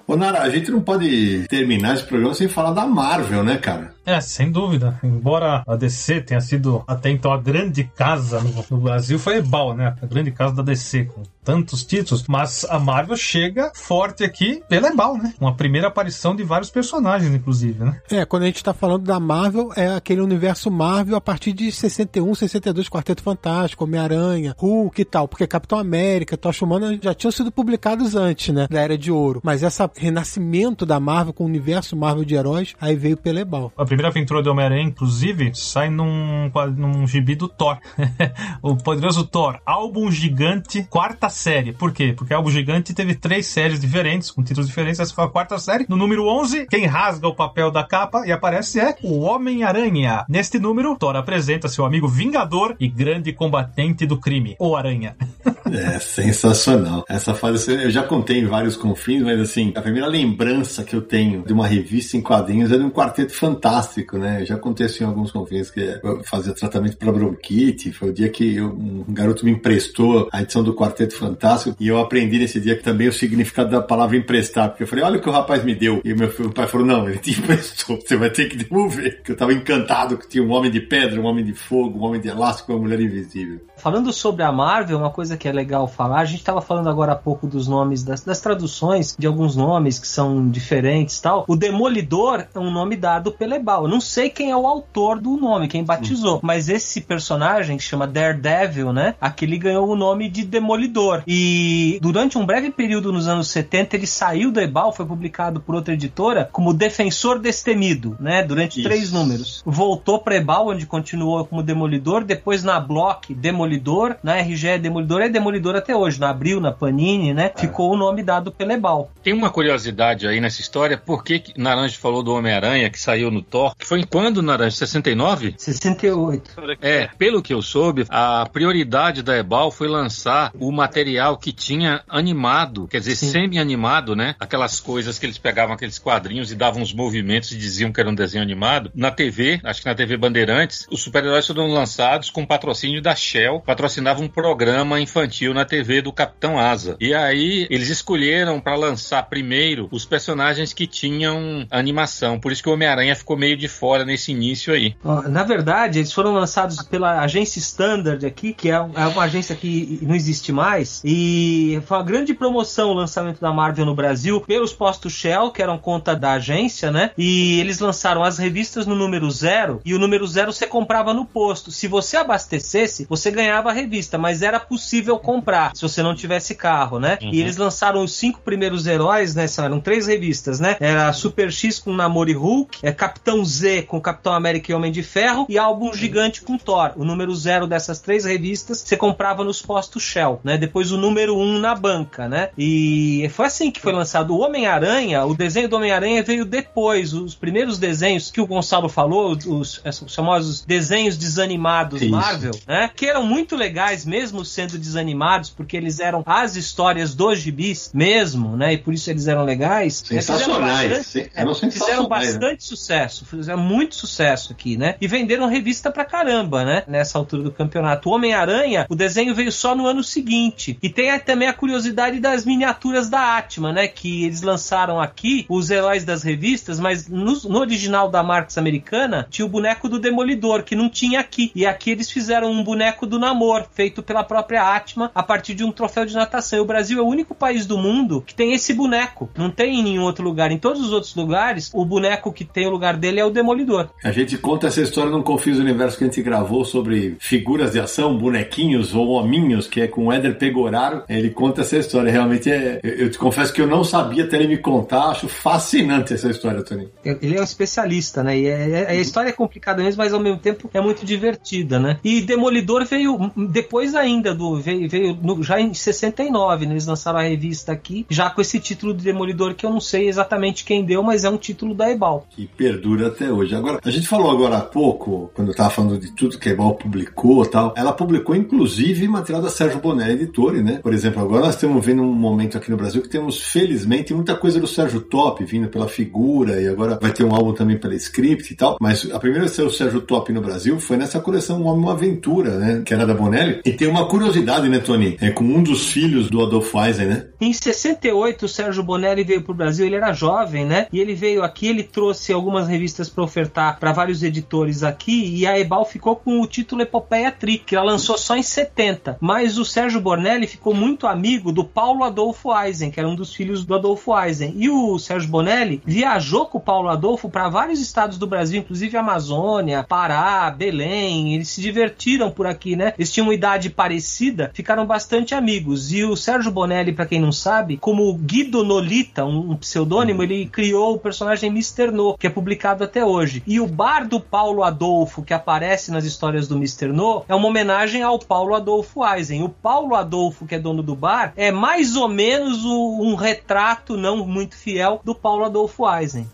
Speaker 1: Ô Nara, a gente não pode terminar esse programa sem falar da Marvel, né, cara?
Speaker 3: É, sem dúvida. Embora a DC tenha sido até então a grande casa no, no Brasil, foi Ebal, né? A grande casa da DC, com tantos títulos. Mas a Marvel chega forte aqui pela Ebal, né? Uma primeira aparição de vários personagens, inclusive, né?
Speaker 2: É, quando a gente tá falando da Marvel, é aquele universo Marvel a partir de 61, 62, Quarteto Fantástico, Homem-Aranha, Hulk e tal. Porque Capitão América, Tocha Humana já tinham sido publicados antes, né? Da Era de Ouro. Mas essa renascimento da Marvel com o universo Marvel de heróis, aí veio pela Ebal.
Speaker 3: A primeira aventura do Homem-Aranha, inclusive, sai num, num gibi do Thor. o poderoso Thor, álbum gigante, quarta série. Por quê? Porque álbum gigante teve três séries diferentes, com títulos diferentes. Essa foi a quarta série. No número 11, quem rasga o papel da capa e aparece é o Homem-Aranha. Neste número, Thor apresenta seu amigo Vingador e grande combatente do crime, o Aranha.
Speaker 1: é sensacional. Essa fase eu já contei em vários confins, mas assim, a primeira lembrança que eu tenho de uma revista em quadrinhos é de um quarteto fantástico, né? Já aconteceu em alguns confins que eu fazia tratamento para bronquite. Foi o dia que eu, um garoto me emprestou a edição do Quarteto Fantástico e eu aprendi nesse dia também o significado da palavra emprestar, porque eu falei, olha o que o rapaz me deu. E meu, meu pai falou, não, ele te emprestou, você vai ter que devolver. Que eu tava encantado que tinha um homem de pedra, um homem de fogo, um homem de elástico, uma mulher invisível.
Speaker 4: Falando sobre a Marvel, uma coisa que é legal falar, a gente estava falando agora há pouco dos nomes, das, das traduções de alguns nomes que são diferentes tal. O Demolidor é um nome dado pela Ebal. Eu não sei quem é o autor do nome, quem batizou, mas esse personagem que chama Daredevil, né? Aquele ganhou o nome de Demolidor. E durante um breve período nos anos 70, ele saiu da Ebal, foi publicado por outra editora como Defensor Destemido, né? Durante Isso. três números. Voltou para Ebal, onde continuou como Demolidor, depois na Block, Demolidor, na RGE Demolidor, é Demolidor até hoje, na Abril, na Panini, né? É. Ficou o nome dado pela Ebal.
Speaker 5: Tem uma curiosidade aí nessa história, por que Naranjo falou do Homem-Aranha que saiu no Thor? Foi em quando, Naranjo? 69?
Speaker 4: 68.
Speaker 5: É, pelo que eu soube, a prioridade da Ebal foi lançar o material que tinha animado, quer dizer, semi-animado, né? Aquelas coisas que eles pegavam aqueles quadrinhos e davam uns movimentos e diziam que era um desenho animado. Na TV, acho que na TV Bandeirantes, os super-heróis foram lançados com patrocínio da Shell, patrocinava um programa infantil na TV do Capitão Asa. E aí eles escolheram para lançar primeiro os personagens que tinham animação. Por isso que o Homem-Aranha ficou meio de fora nesse início aí.
Speaker 4: Na verdade, eles foram lançados pela agência Standard aqui, que é, é uma agência que não existe mais. E foi uma grande promoção o lançamento da Marvel no Brasil pelos postos Shell, que eram conta da agência, né? E eles lançaram as revistas no número zero. E o número zero você comprava no posto. Se você abastecesse, você ganhava a revista, mas era possível comprar se você não tivesse carro, né? Uhum. E eles lançaram os cinco primeiros heróis, né? né? Eram três revistas, né? Era Super X com Namor e Hulk, é Capitão Z com Capitão América e Homem de Ferro e Álbum Gigante com Thor. O número zero dessas três revistas você comprava nos postos Shell, né? Depois o número um na banca, né? E foi assim que foi lançado o Homem-Aranha. O desenho do Homem-Aranha veio depois. Os primeiros desenhos que o Gonçalo falou, os, os famosos desenhos desanimados Isso. Marvel, né? Que eram muito legais, mesmo sendo desanimados, porque eles eram as histórias dos gibis mesmo, né? E por isso eles eram legais.
Speaker 1: Sensacionais.
Speaker 4: Né? Fizeram bastante, eram fizeram bastante né? sucesso, fizeram muito sucesso aqui, né? E venderam revista pra caramba, né? Nessa altura do campeonato. O Homem-Aranha, o desenho veio só no ano seguinte. E tem também a curiosidade das miniaturas da Atma, né? Que eles lançaram aqui, os heróis das revistas, mas no, no original da Marx americana tinha o boneco do Demolidor, que não tinha aqui. E aqui eles fizeram um boneco do Namor, feito pela própria Atma a partir de um troféu de natação. E o Brasil é o único país do mundo que tem esse boneco. Não tem em nenhum outro lugar. Em todos os outros lugares, o boneco que tem o lugar dele é o Demolidor.
Speaker 1: A gente conta essa história num Confis Universo que a gente gravou sobre figuras de ação, bonequinhos ou hominhos, que é com o Éder Pegoraro. Ele conta essa história. Realmente, é, eu te confesso que eu não sabia até ele me contar. Acho fascinante essa história, Tony.
Speaker 4: Ele é um especialista, né? E é, é, a história é complicada mesmo, mas ao mesmo tempo é muito divertida, né? E Demolidor veio depois ainda do veio, veio no, já em 69, né? eles lançaram a revista aqui, já com esse título de Demolidor que eu não sei exatamente quem deu, mas é um título da Ebal.
Speaker 1: Que perdura até hoje. Agora, a gente falou agora há pouco, quando eu tava falando de tudo que a Ebal publicou, tal. Ela publicou inclusive material da Sérgio Boné, editore, né? Por exemplo, agora nós estamos vendo um momento aqui no Brasil que temos felizmente muita coisa do Sérgio Top vindo pela figura e agora vai ter um álbum também pela script e tal. Mas a primeira a ser o Sérgio Top no Brasil foi nessa coleção Homem Uma Aventura, né? Que era da Bonelli. E tem uma curiosidade, né, Tony? É com um dos filhos do Adolfo Eisen, né?
Speaker 4: Em 68, o Sérgio Bonelli veio pro Brasil, ele era jovem, né? E ele veio aqui, ele trouxe algumas revistas para ofertar para vários editores aqui, e a Ebal ficou com o título Epopeia Tri, que ela lançou só em 70. Mas o Sérgio Bonelli ficou muito amigo do Paulo Adolfo Eisen, que era um dos filhos do Adolfo Eisen. E o Sérgio Bonelli viajou com o Paulo Adolfo para vários estados do Brasil, inclusive Amazônia, Pará, Belém. Eles se divertiram por aqui, né? Eles tinham uma idade parecida, ficaram bastante amigos. E o Sérgio Bonelli, para quem não sabe, como Guido Nolita, um pseudônimo, ele criou o personagem Mr. No, que é publicado até hoje. E o bar do Paulo Adolfo, que aparece nas histórias do Mr. No, é uma homenagem ao Paulo Adolfo Eisen. O Paulo Adolfo, que é dono do bar, é mais ou menos o, um retrato não muito fiel do Paulo Adolfo Eisen.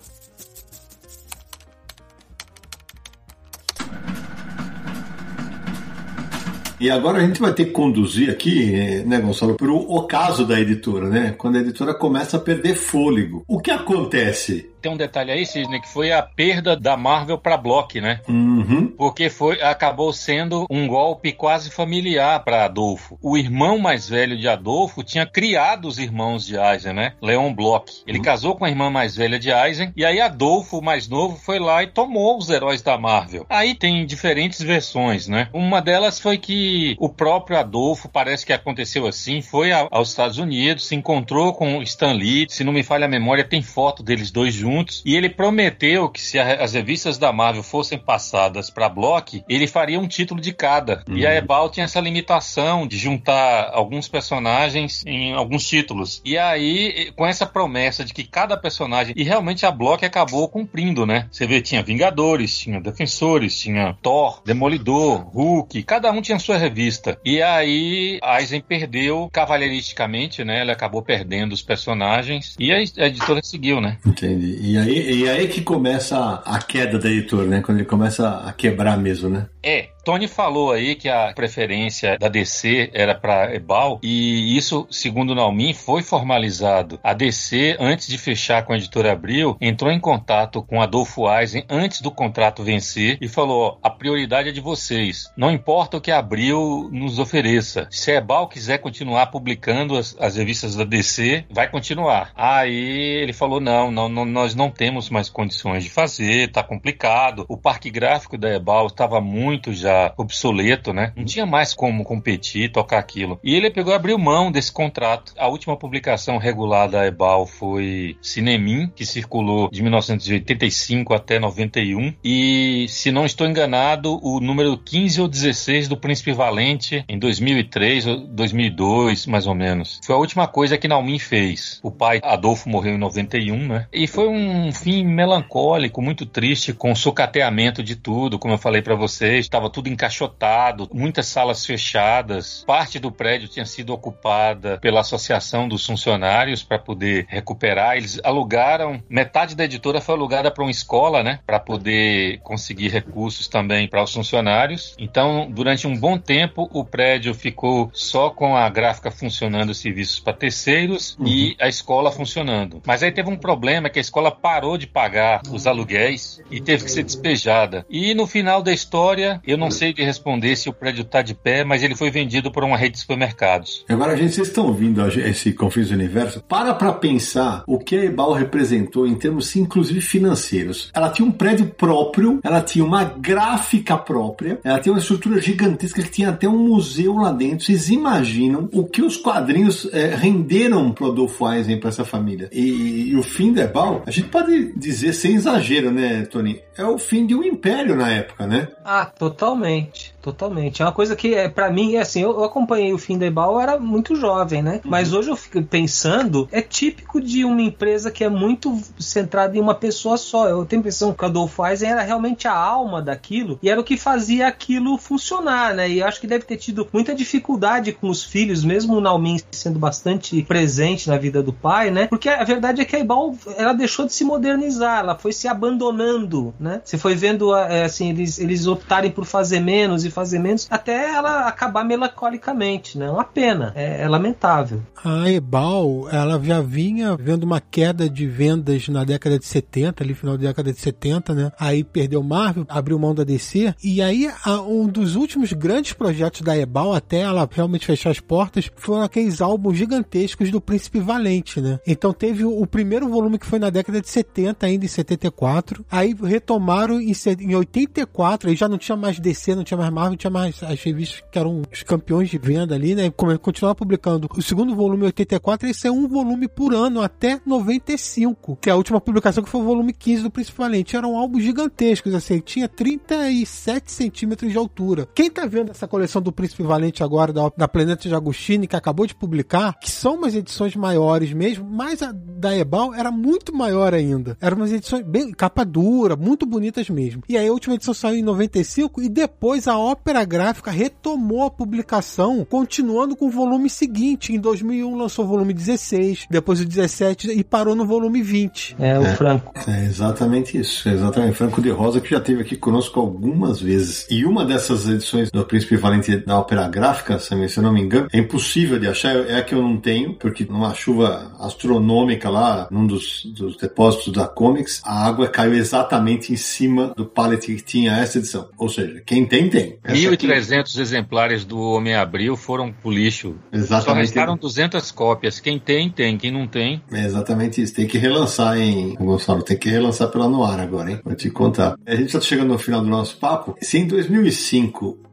Speaker 1: E agora a gente vai ter que conduzir aqui, né, Gonçalo, para o ocaso da editora, né? Quando a editora começa a perder fôlego. O que acontece?
Speaker 5: Tem um detalhe aí, Sidney, que foi a perda da Marvel para Block, né?
Speaker 1: Uhum.
Speaker 5: Porque foi, acabou sendo um golpe quase familiar para Adolfo. O irmão mais velho de Adolfo tinha criado os irmãos de Eisen, né? Leon Block. Ele uhum. casou com a irmã mais velha de Eisen e aí Adolfo, o mais novo, foi lá e tomou os heróis da Marvel. Aí tem diferentes versões, né? Uma delas foi que o próprio Adolfo, parece que aconteceu assim, foi aos Estados Unidos, se encontrou com Stan Lee, se não me falha a memória, tem foto deles dois juntos juntos. E ele prometeu que se a, as revistas da Marvel fossem passadas para Block, ele faria um título de cada. Uhum. E a Ebal tinha essa limitação de juntar alguns personagens em alguns títulos. E aí, com essa promessa de que cada personagem. E realmente a Block acabou cumprindo, né? Você vê, tinha Vingadores, tinha Defensores, tinha Thor, Demolidor, Hulk, cada um tinha sua revista. E aí, Eisen perdeu cavalheiristicamente, né? Ele acabou perdendo os personagens e a editora seguiu, né?
Speaker 1: Entendi. E aí, e aí que começa a queda da editora, né? Quando ele começa a quebrar mesmo, né?
Speaker 5: É, Tony falou aí que a preferência da DC era para Ebal e isso, segundo Naumin, foi formalizado. A DC, antes de fechar com a editora Abril, entrou em contato com Adolfo Eisen antes do contrato vencer e falou: a prioridade é de vocês. Não importa o que a Abril nos ofereça. Se a Ebal quiser continuar publicando as, as revistas da DC, vai continuar. Aí ele falou: não, não, não, nós não temos mais condições de fazer, tá complicado. O parque gráfico da Ebal estava muito já obsoleto, né? Não tinha mais como competir, tocar aquilo. E ele pegou e abriu mão desse contrato. A última publicação regular da Ebal foi Cinemin, que circulou de 1985 até 91. E, se não estou enganado, o número 15 ou 16 do Príncipe Valente em 2003 ou 2002, mais ou menos. Foi a última coisa que Naumin fez. O pai Adolfo morreu em 91, né? E foi um fim melancólico, muito triste, com o sucateamento de tudo, como eu falei para vocês. Estava tudo tudo encaixotado, muitas salas fechadas. Parte do prédio tinha sido ocupada pela associação dos funcionários para poder recuperar. Eles alugaram, metade da editora foi alugada para uma escola, né, para poder conseguir recursos também para os funcionários. Então, durante um bom tempo, o prédio ficou só com a gráfica funcionando, serviços para terceiros uhum. e a escola funcionando. Mas aí teve um problema que a escola ela parou de pagar os aluguéis e teve que ser despejada. E no final da história, eu não sei de responder se o prédio está de pé, mas ele foi vendido por uma rede de supermercados.
Speaker 1: Agora, gente, vocês estão ouvindo esse Confins do Universo? Para para pensar o que a Ebal representou em termos, inclusive, financeiros. Ela tinha um prédio próprio, ela tinha uma gráfica própria, ela tinha uma estrutura gigantesca que tinha até um museu lá dentro. Vocês imaginam o que os quadrinhos é, renderam pro Adolfo Eisen para essa família? E, e, o fim da Ebal, a gente pode dizer sem exagero, né, Tony? É o fim de um império na época, né?
Speaker 4: Ah, totalmente. Totalmente. É uma coisa que, é, para mim, é assim, eu, eu, acompanhei o fim da Ebal, eu era muito jovem, né? Uhum. Mas hoje eu fico pensando, é típico de uma empresa que é muito centrada em uma pessoa só. Eu tenho a impressão que o Adolfo Eisen era realmente a alma daquilo e era o que fazia aquilo funcionar, né? E acho que deve ter tido muita dificuldade com os filhos, mesmo o Naumin sendo bastante presente na vida do pai, né? Porque a verdade é que a Ebal, ela deixou de se modernizar, ela foi se abandonando, né? Você foi vendo, é, assim, eles, eles optarem por fazer menos e fazer menos, até ela acabar melancolicamente, né? Uma pena, é, é lamentável.
Speaker 2: A Ebal, ela já vinha vendo uma queda de vendas na década de 70, ali final da década de 70, né? Aí perdeu Marvel, abriu mão da DC, e aí um dos últimos grandes projetos da Ebal, até ela realmente fechar as portas, foram aqueles álbuns gigantescos do Príncipe Valente, né? Então teve o, primeiro volume que foi na década de 70, ainda em 74, aí retomaram em, em 84, aí já não tinha mais DC, não tinha mais Marvel, tinha mais as revistas que eram os campeões de venda ali, né? Continuava publicando o segundo volume em 84, esse é um volume por ano até 95, que é a última publicação que foi o volume 15 do Príncipe Valente. Eram álbuns gigantescos, assim, tinha 37 centímetros de altura. Quem tá vendo essa coleção do Príncipe Valente agora, da, da Planeta de Agostini, que acabou de publicar, que são umas edições maiores mesmo, mas a da Ebal era muito maior ainda. Eram umas edições bem capa dura, muito bonitas mesmo. E aí a última edição saiu em 95 e depois a Ópera Gráfica retomou a publicação, continuando com o volume seguinte. Em 2001 lançou o volume 16, depois o 17 e parou no volume 20.
Speaker 4: É, o é, Franco.
Speaker 1: É exatamente isso. Exatamente. Franco de Rosa, que já esteve aqui conosco algumas vezes. E uma dessas edições do Príncipe Valente da Ópera Gráfica, se eu não me engano, é impossível de achar. É a que eu não tenho, porque numa chuva astronômica lá, num dos, dos depósitos da Comics, a água caiu exatamente em cima do pallet que tinha essa edição. Ou seja, quem tem, tem.
Speaker 5: 1.300 exemplares do Homem Abril foram pro lixo.
Speaker 1: Exatamente. Só
Speaker 5: restaram 200 cópias. Quem tem, tem. Quem não tem...
Speaker 1: É exatamente isso. Tem que relançar, hein, Gonçalo? Tem que relançar pela Noir agora, hein? Vou te contar. A gente está chegando no final do nosso papo. Se em 2005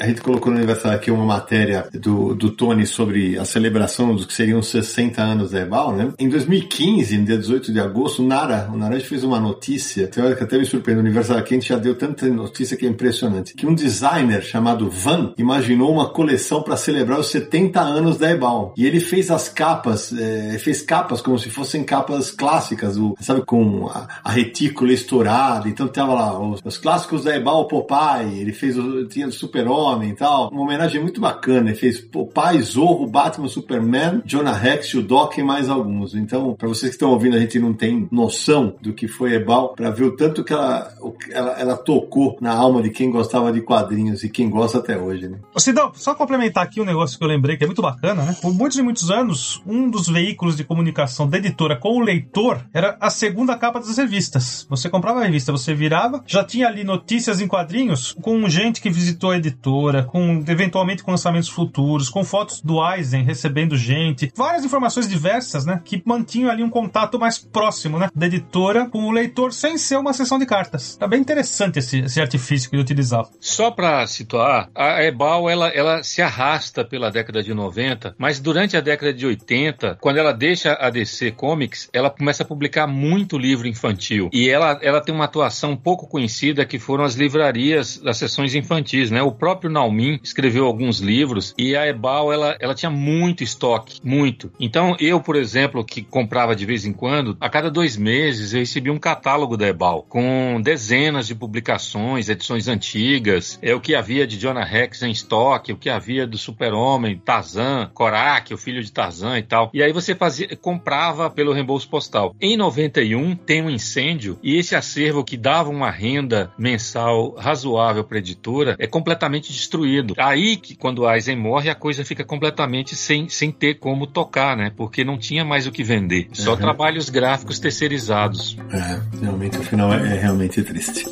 Speaker 1: a gente colocou no aniversário aqui uma matéria do, do Tony sobre a celebração dos que seriam 60 anos da Ebal, né? Em 2015, no dia 18 de agosto, o Nara, o Nara fez uma notícia, que até me surpreendeu, o aniversário aqui a gente já deu tanta notícia que é impressionante, que um designer chamado Van imaginou uma coleção para celebrar os 70 anos da Ebal. E ele fez as capas, é, fez capas como se fossem capas clássicas, o, sabe, com a, a retícula estourada, então tava lá os, os clássicos da Ebal Popeye, ele fez, tinha o Super-Homem e tal. Uma homenagem muito bacana. Ele fez Pai, Zorro, Batman, Superman, Jonah Rex, o Doc e mais alguns. Então, para vocês que estão ouvindo, a gente não tem noção do que foi Ebal, para ver o tanto que ela, ela, ela, tocou na alma de quem gostava de quadrinhos e quem gosta até hoje, né?
Speaker 3: Cidão, só complementar aqui um negócio que eu lembrei que é muito bacana, né? Por muitos e muitos anos, um dos veículos de comunicação da editora com o leitor era a segunda capa das revistas. Você comprava a revista, você virava, já tinha ali notícias em quadrinhos com gente que visitou a editora, com eventualmente com lançamentos futuros, com fotos do Eisen recebendo gente, várias informações diversas, né, que mantinham ali um contato mais próximo, né, da editora com o leitor sem ser uma sessão de cartas. É bem interessante esse, esse artifício que ele utilizava.
Speaker 5: Só para situar, a Ebal ela, ela se arrasta pela década de 90, mas durante a década de 80, quando ela deixa a DC Comics, ela começa a publicar muito livro infantil. E ela, ela tem uma atuação pouco conhecida que foram as livrarias das sessões infantis, né? O próprio Naumin escreveu alguns livros e a Ebal ela, ela tinha muito estoque, muito. Então eu, por exemplo, que comprava de vez em quando, a cada dois meses eu recebia um catálogo da Ebal com dezenas de publicações, edições antigas, é o que havia de Jonah Rex em estoque, o que havia do Super-Homem, Tarzan, Korak, o filho de Tarzan e tal. E aí você fazia, comprava pelo reembolso postal. Em 91 tem um incêndio e esse acervo que dava uma renda mensal razoável para a editora é completamente completamente destruído. Aí que quando Eisen morre, a coisa fica completamente sem, sem ter como tocar, né? Porque não tinha mais o que vender. Só uhum. trabalhos gráficos terceirizados.
Speaker 1: É, realmente o final é, é realmente triste.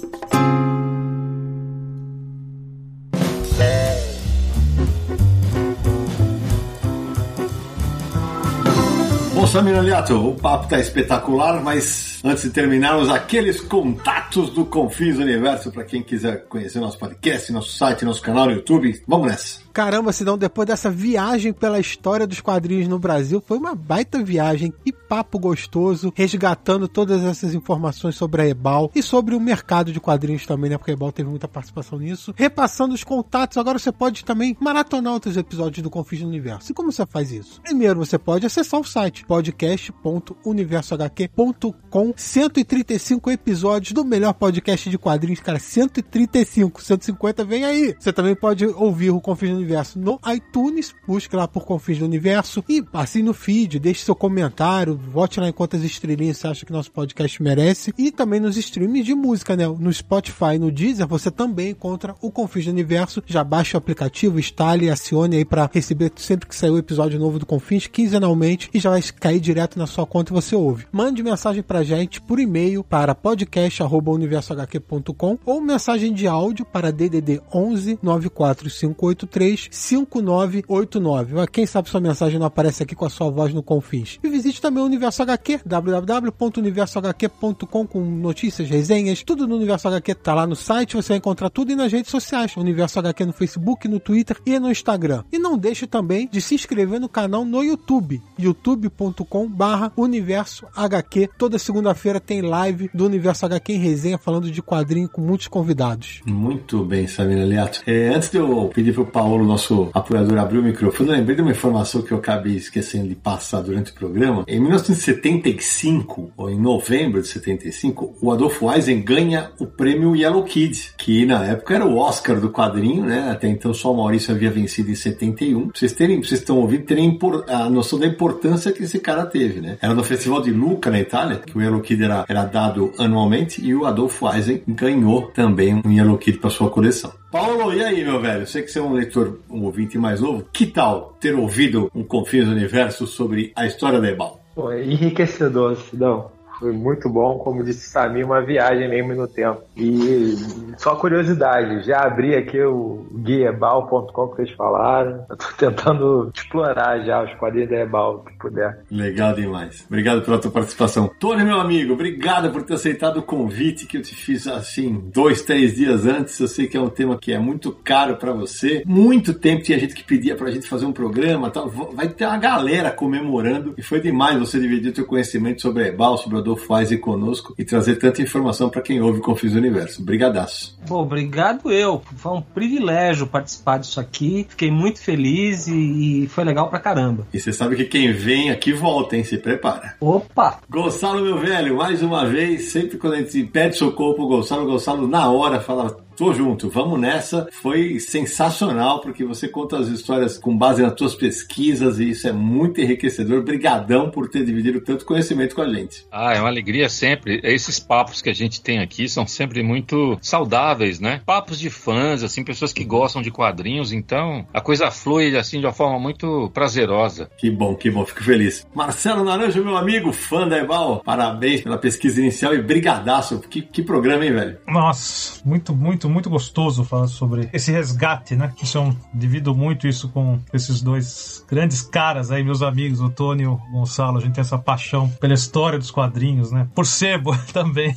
Speaker 1: Samir Aliato, o papo tá espetacular, mas antes de terminarmos, aqueles contatos do Confins Universo para quem quiser conhecer nosso podcast, nosso site, nosso canal no YouTube. Vamos nessa.
Speaker 2: Caramba, Sidão, depois dessa viagem pela história dos quadrinhos no Brasil, foi uma baita viagem. Que papo gostoso, resgatando todas essas informações sobre a Ebal e sobre o mercado de quadrinhos também, né? Porque a Ebal teve muita participação nisso. Repassando os contatos, agora você pode também maratonar outros episódios do Confins do Universo. E como você faz isso? Primeiro, você pode acessar o site podcast.universohq.com 135 episódios do melhor podcast de quadrinhos, cara. 135, 150 vem aí. Você também pode ouvir o Confins do Universo Universo no iTunes, busque lá por Confins do Universo e assine no feed, deixe seu comentário, vote lá em quantas estrelinhas você acha que nosso podcast merece e também nos streams de música, né? No Spotify no Deezer você também encontra o Confins do Universo. Já baixe o aplicativo, instale acione aí para receber sempre que sair o episódio novo do Confins quinzenalmente e já vai cair direto na sua conta e você ouve. Mande mensagem pra gente por e-mail para podcast@universohq.com ou mensagem de áudio para DDD 11 94583 5989. Quem sabe sua mensagem não aparece aqui com a sua voz no Confins. E visite também o Universo HQ, www.universohq.com com notícias, resenhas, tudo no Universo HQ tá lá no site, você vai encontrar tudo e nas redes sociais, Universo HQ no Facebook, no Twitter e no Instagram. E não deixe também de se inscrever no canal no YouTube, youtube.com barra Universo HQ. Toda segunda-feira tem live do Universo HQ em resenha falando de quadrinho com muitos convidados.
Speaker 1: Muito bem, Samir Aliato. É, antes de eu pedir pro Paulo nosso apoiador abriu o microfone, eu lembrei de uma informação que eu acabei esquecendo de passar durante o programa. Em 1975, ou em novembro de 75, o Adolfo Eisen ganha o prêmio Yellow Kid, que na época era o Oscar do quadrinho, né? Até então só o Maurício havia vencido em 71. Pra vocês terem, vocês estão ouvindo, terem a noção da importância que esse cara teve, né? Era no Festival de Luca, na Itália, que o Yellow Kid era, era dado anualmente, e o Adolfo Eisen ganhou também um Yellow Kid para sua coleção. Paulo, e aí, meu velho? Sei que você é um leitor, um ouvinte mais novo. Que tal ter ouvido um Confins Universo sobre a história da Ebal?
Speaker 6: Pô, é enriquecedor, Sidão. Foi muito bom, como disse Samir, uma viagem mesmo no tempo. E só curiosidade, já abri aqui o guiebal.com que vocês falaram. Eu tô tentando explorar já os quadrinhos da Ebal, que puder.
Speaker 1: Legal demais. Obrigado pela tua participação. Tony, meu amigo, obrigado por ter aceitado o convite que eu te fiz assim, dois, três dias antes. Eu sei que é um tema que é muito caro para você. Muito tempo tinha gente que pedia pra gente fazer um programa tal. Vai ter uma galera comemorando. E foi demais você dividir o teu conhecimento sobre a Ebal, sobre a Adolfo Eisen conosco e trazer tanta informação para quem ouve Confis Universo. Brigadaço.
Speaker 4: Bom, obrigado eu. Foi um privilégio participar disso aqui. Fiquei muito feliz e, e foi legal pra caramba.
Speaker 1: E você sabe que quem vem aqui volta, hein? Se prepara.
Speaker 4: Opa!
Speaker 1: Gonçalo, meu velho, mais uma vez, sempre quando a gente pede socorro pro Gonçalo, o Gonçalo na hora fala Tô junto, vamos nessa. Foi sensacional porque você conta as histórias com base nas tuas pesquisas e isso é muito enriquecedor. Brigadão por ter dividido tanto conhecimento com a gente.
Speaker 5: Ah, é uma alegria sempre. Esses papos que a gente tem aqui são sempre muito saudáveis, né? Papos de fãs, assim, pessoas que gostam de quadrinhos, então a coisa flui assim de uma forma muito prazerosa.
Speaker 1: Que bom, que bom, fico feliz. Marcelo Naranjo, meu amigo, fã da Ebal, parabéns pela pesquisa inicial e brigadaço. Que, que programa, hein, velho?
Speaker 3: Nossa, muito, muito muito, gostoso falar sobre esse resgate, né? Isso é um, divido muito isso com esses dois grandes caras aí, meus amigos, o Tony e o Gonçalo. A gente tem essa paixão pela história dos quadrinhos, né? Por sebo também.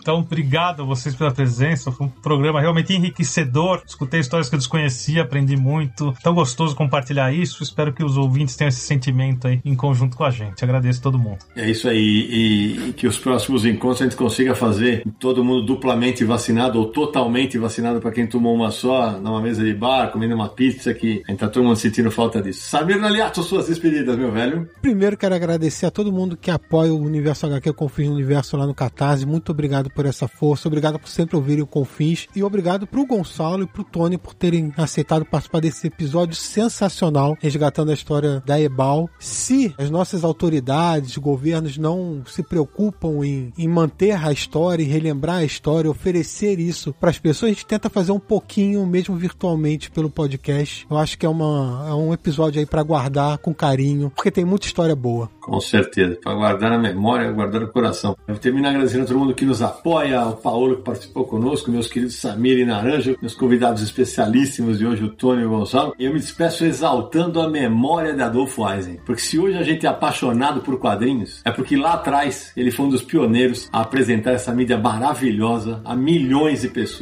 Speaker 3: então, obrigado a vocês pela presença. Foi um programa realmente enriquecedor. Escutei histórias que eu desconhecia, aprendi muito. Tão gostoso compartilhar isso. Espero que os ouvintes tenham esse sentimento aí em conjunto com a gente. Agradeço a todo mundo.
Speaker 1: É isso aí. E, e que os próximos encontros a gente consiga fazer todo mundo duplamente vacinado ou totalmente totalmente vacinado para quem tomou uma só, numa mesa de bar, comendo uma pizza, que tá todo mundo sentindo falta disso. Samir Naliato, suas despedidas, meu velho.
Speaker 2: Primeiro quero agradecer a todo mundo que apoia o Universo HQ Confins no Universo lá no Catarse. Muito obrigado por essa força, obrigado por sempre ouvirem o Confins e obrigado pro Gonçalo e pro Tony por terem aceitado participar desse episódio sensacional, resgatando a história da Ebal. Se as nossas autoridades, governos não se preocupam em, em manter a história e relembrar a história, oferecer isso para as pessoas, a gente tenta fazer um pouquinho, mesmo virtualmente, pelo podcast. Eu acho que é, uma, é um episódio aí para guardar com carinho, porque tem muita história boa.
Speaker 1: Com certeza, para guardar na memória, guardar no coração. Eu termino agradecendo a todo mundo que nos apoia, o Paulo que participou conosco, meus queridos Samir e Naranja, meus convidados especialíssimos de hoje, o Tony e o Gonçalo. E eu me despeço exaltando a memória de Adolfo Eisen, porque se hoje a gente é apaixonado por quadrinhos, é porque lá atrás ele foi um dos pioneiros a apresentar essa mídia maravilhosa a milhões de pessoas.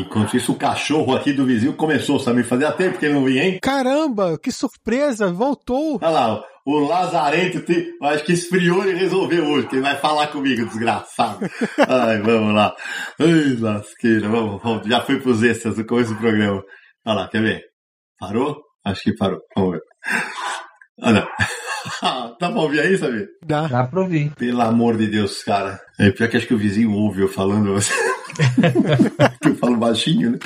Speaker 1: Enquanto isso, o cachorro aqui do vizinho começou, sabe? Fazia tempo que ele não vinha, hein?
Speaker 2: Caramba, que surpresa, voltou!
Speaker 1: Olha lá, o Lazarento, te... acho que esfriou e resolveu hoje, que ele vai falar comigo, desgraçado. Ai, vamos lá. Ai, lasqueira, vamos, vamos. Já foi pros extras no começo do programa. Olha lá, quer ver? Parou? Acho que parou. Vamos ver. Ah, não. Dá pra ouvir aí, sabe?
Speaker 2: Dá.
Speaker 4: Dá pra ouvir.
Speaker 1: Pelo amor de Deus, cara. É pior que acho que o vizinho ouve eu falando. que eu falo baixinho, né?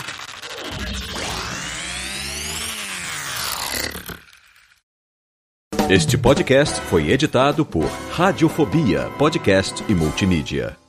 Speaker 7: Este podcast foi editado por Radiofobia, podcast e multimídia.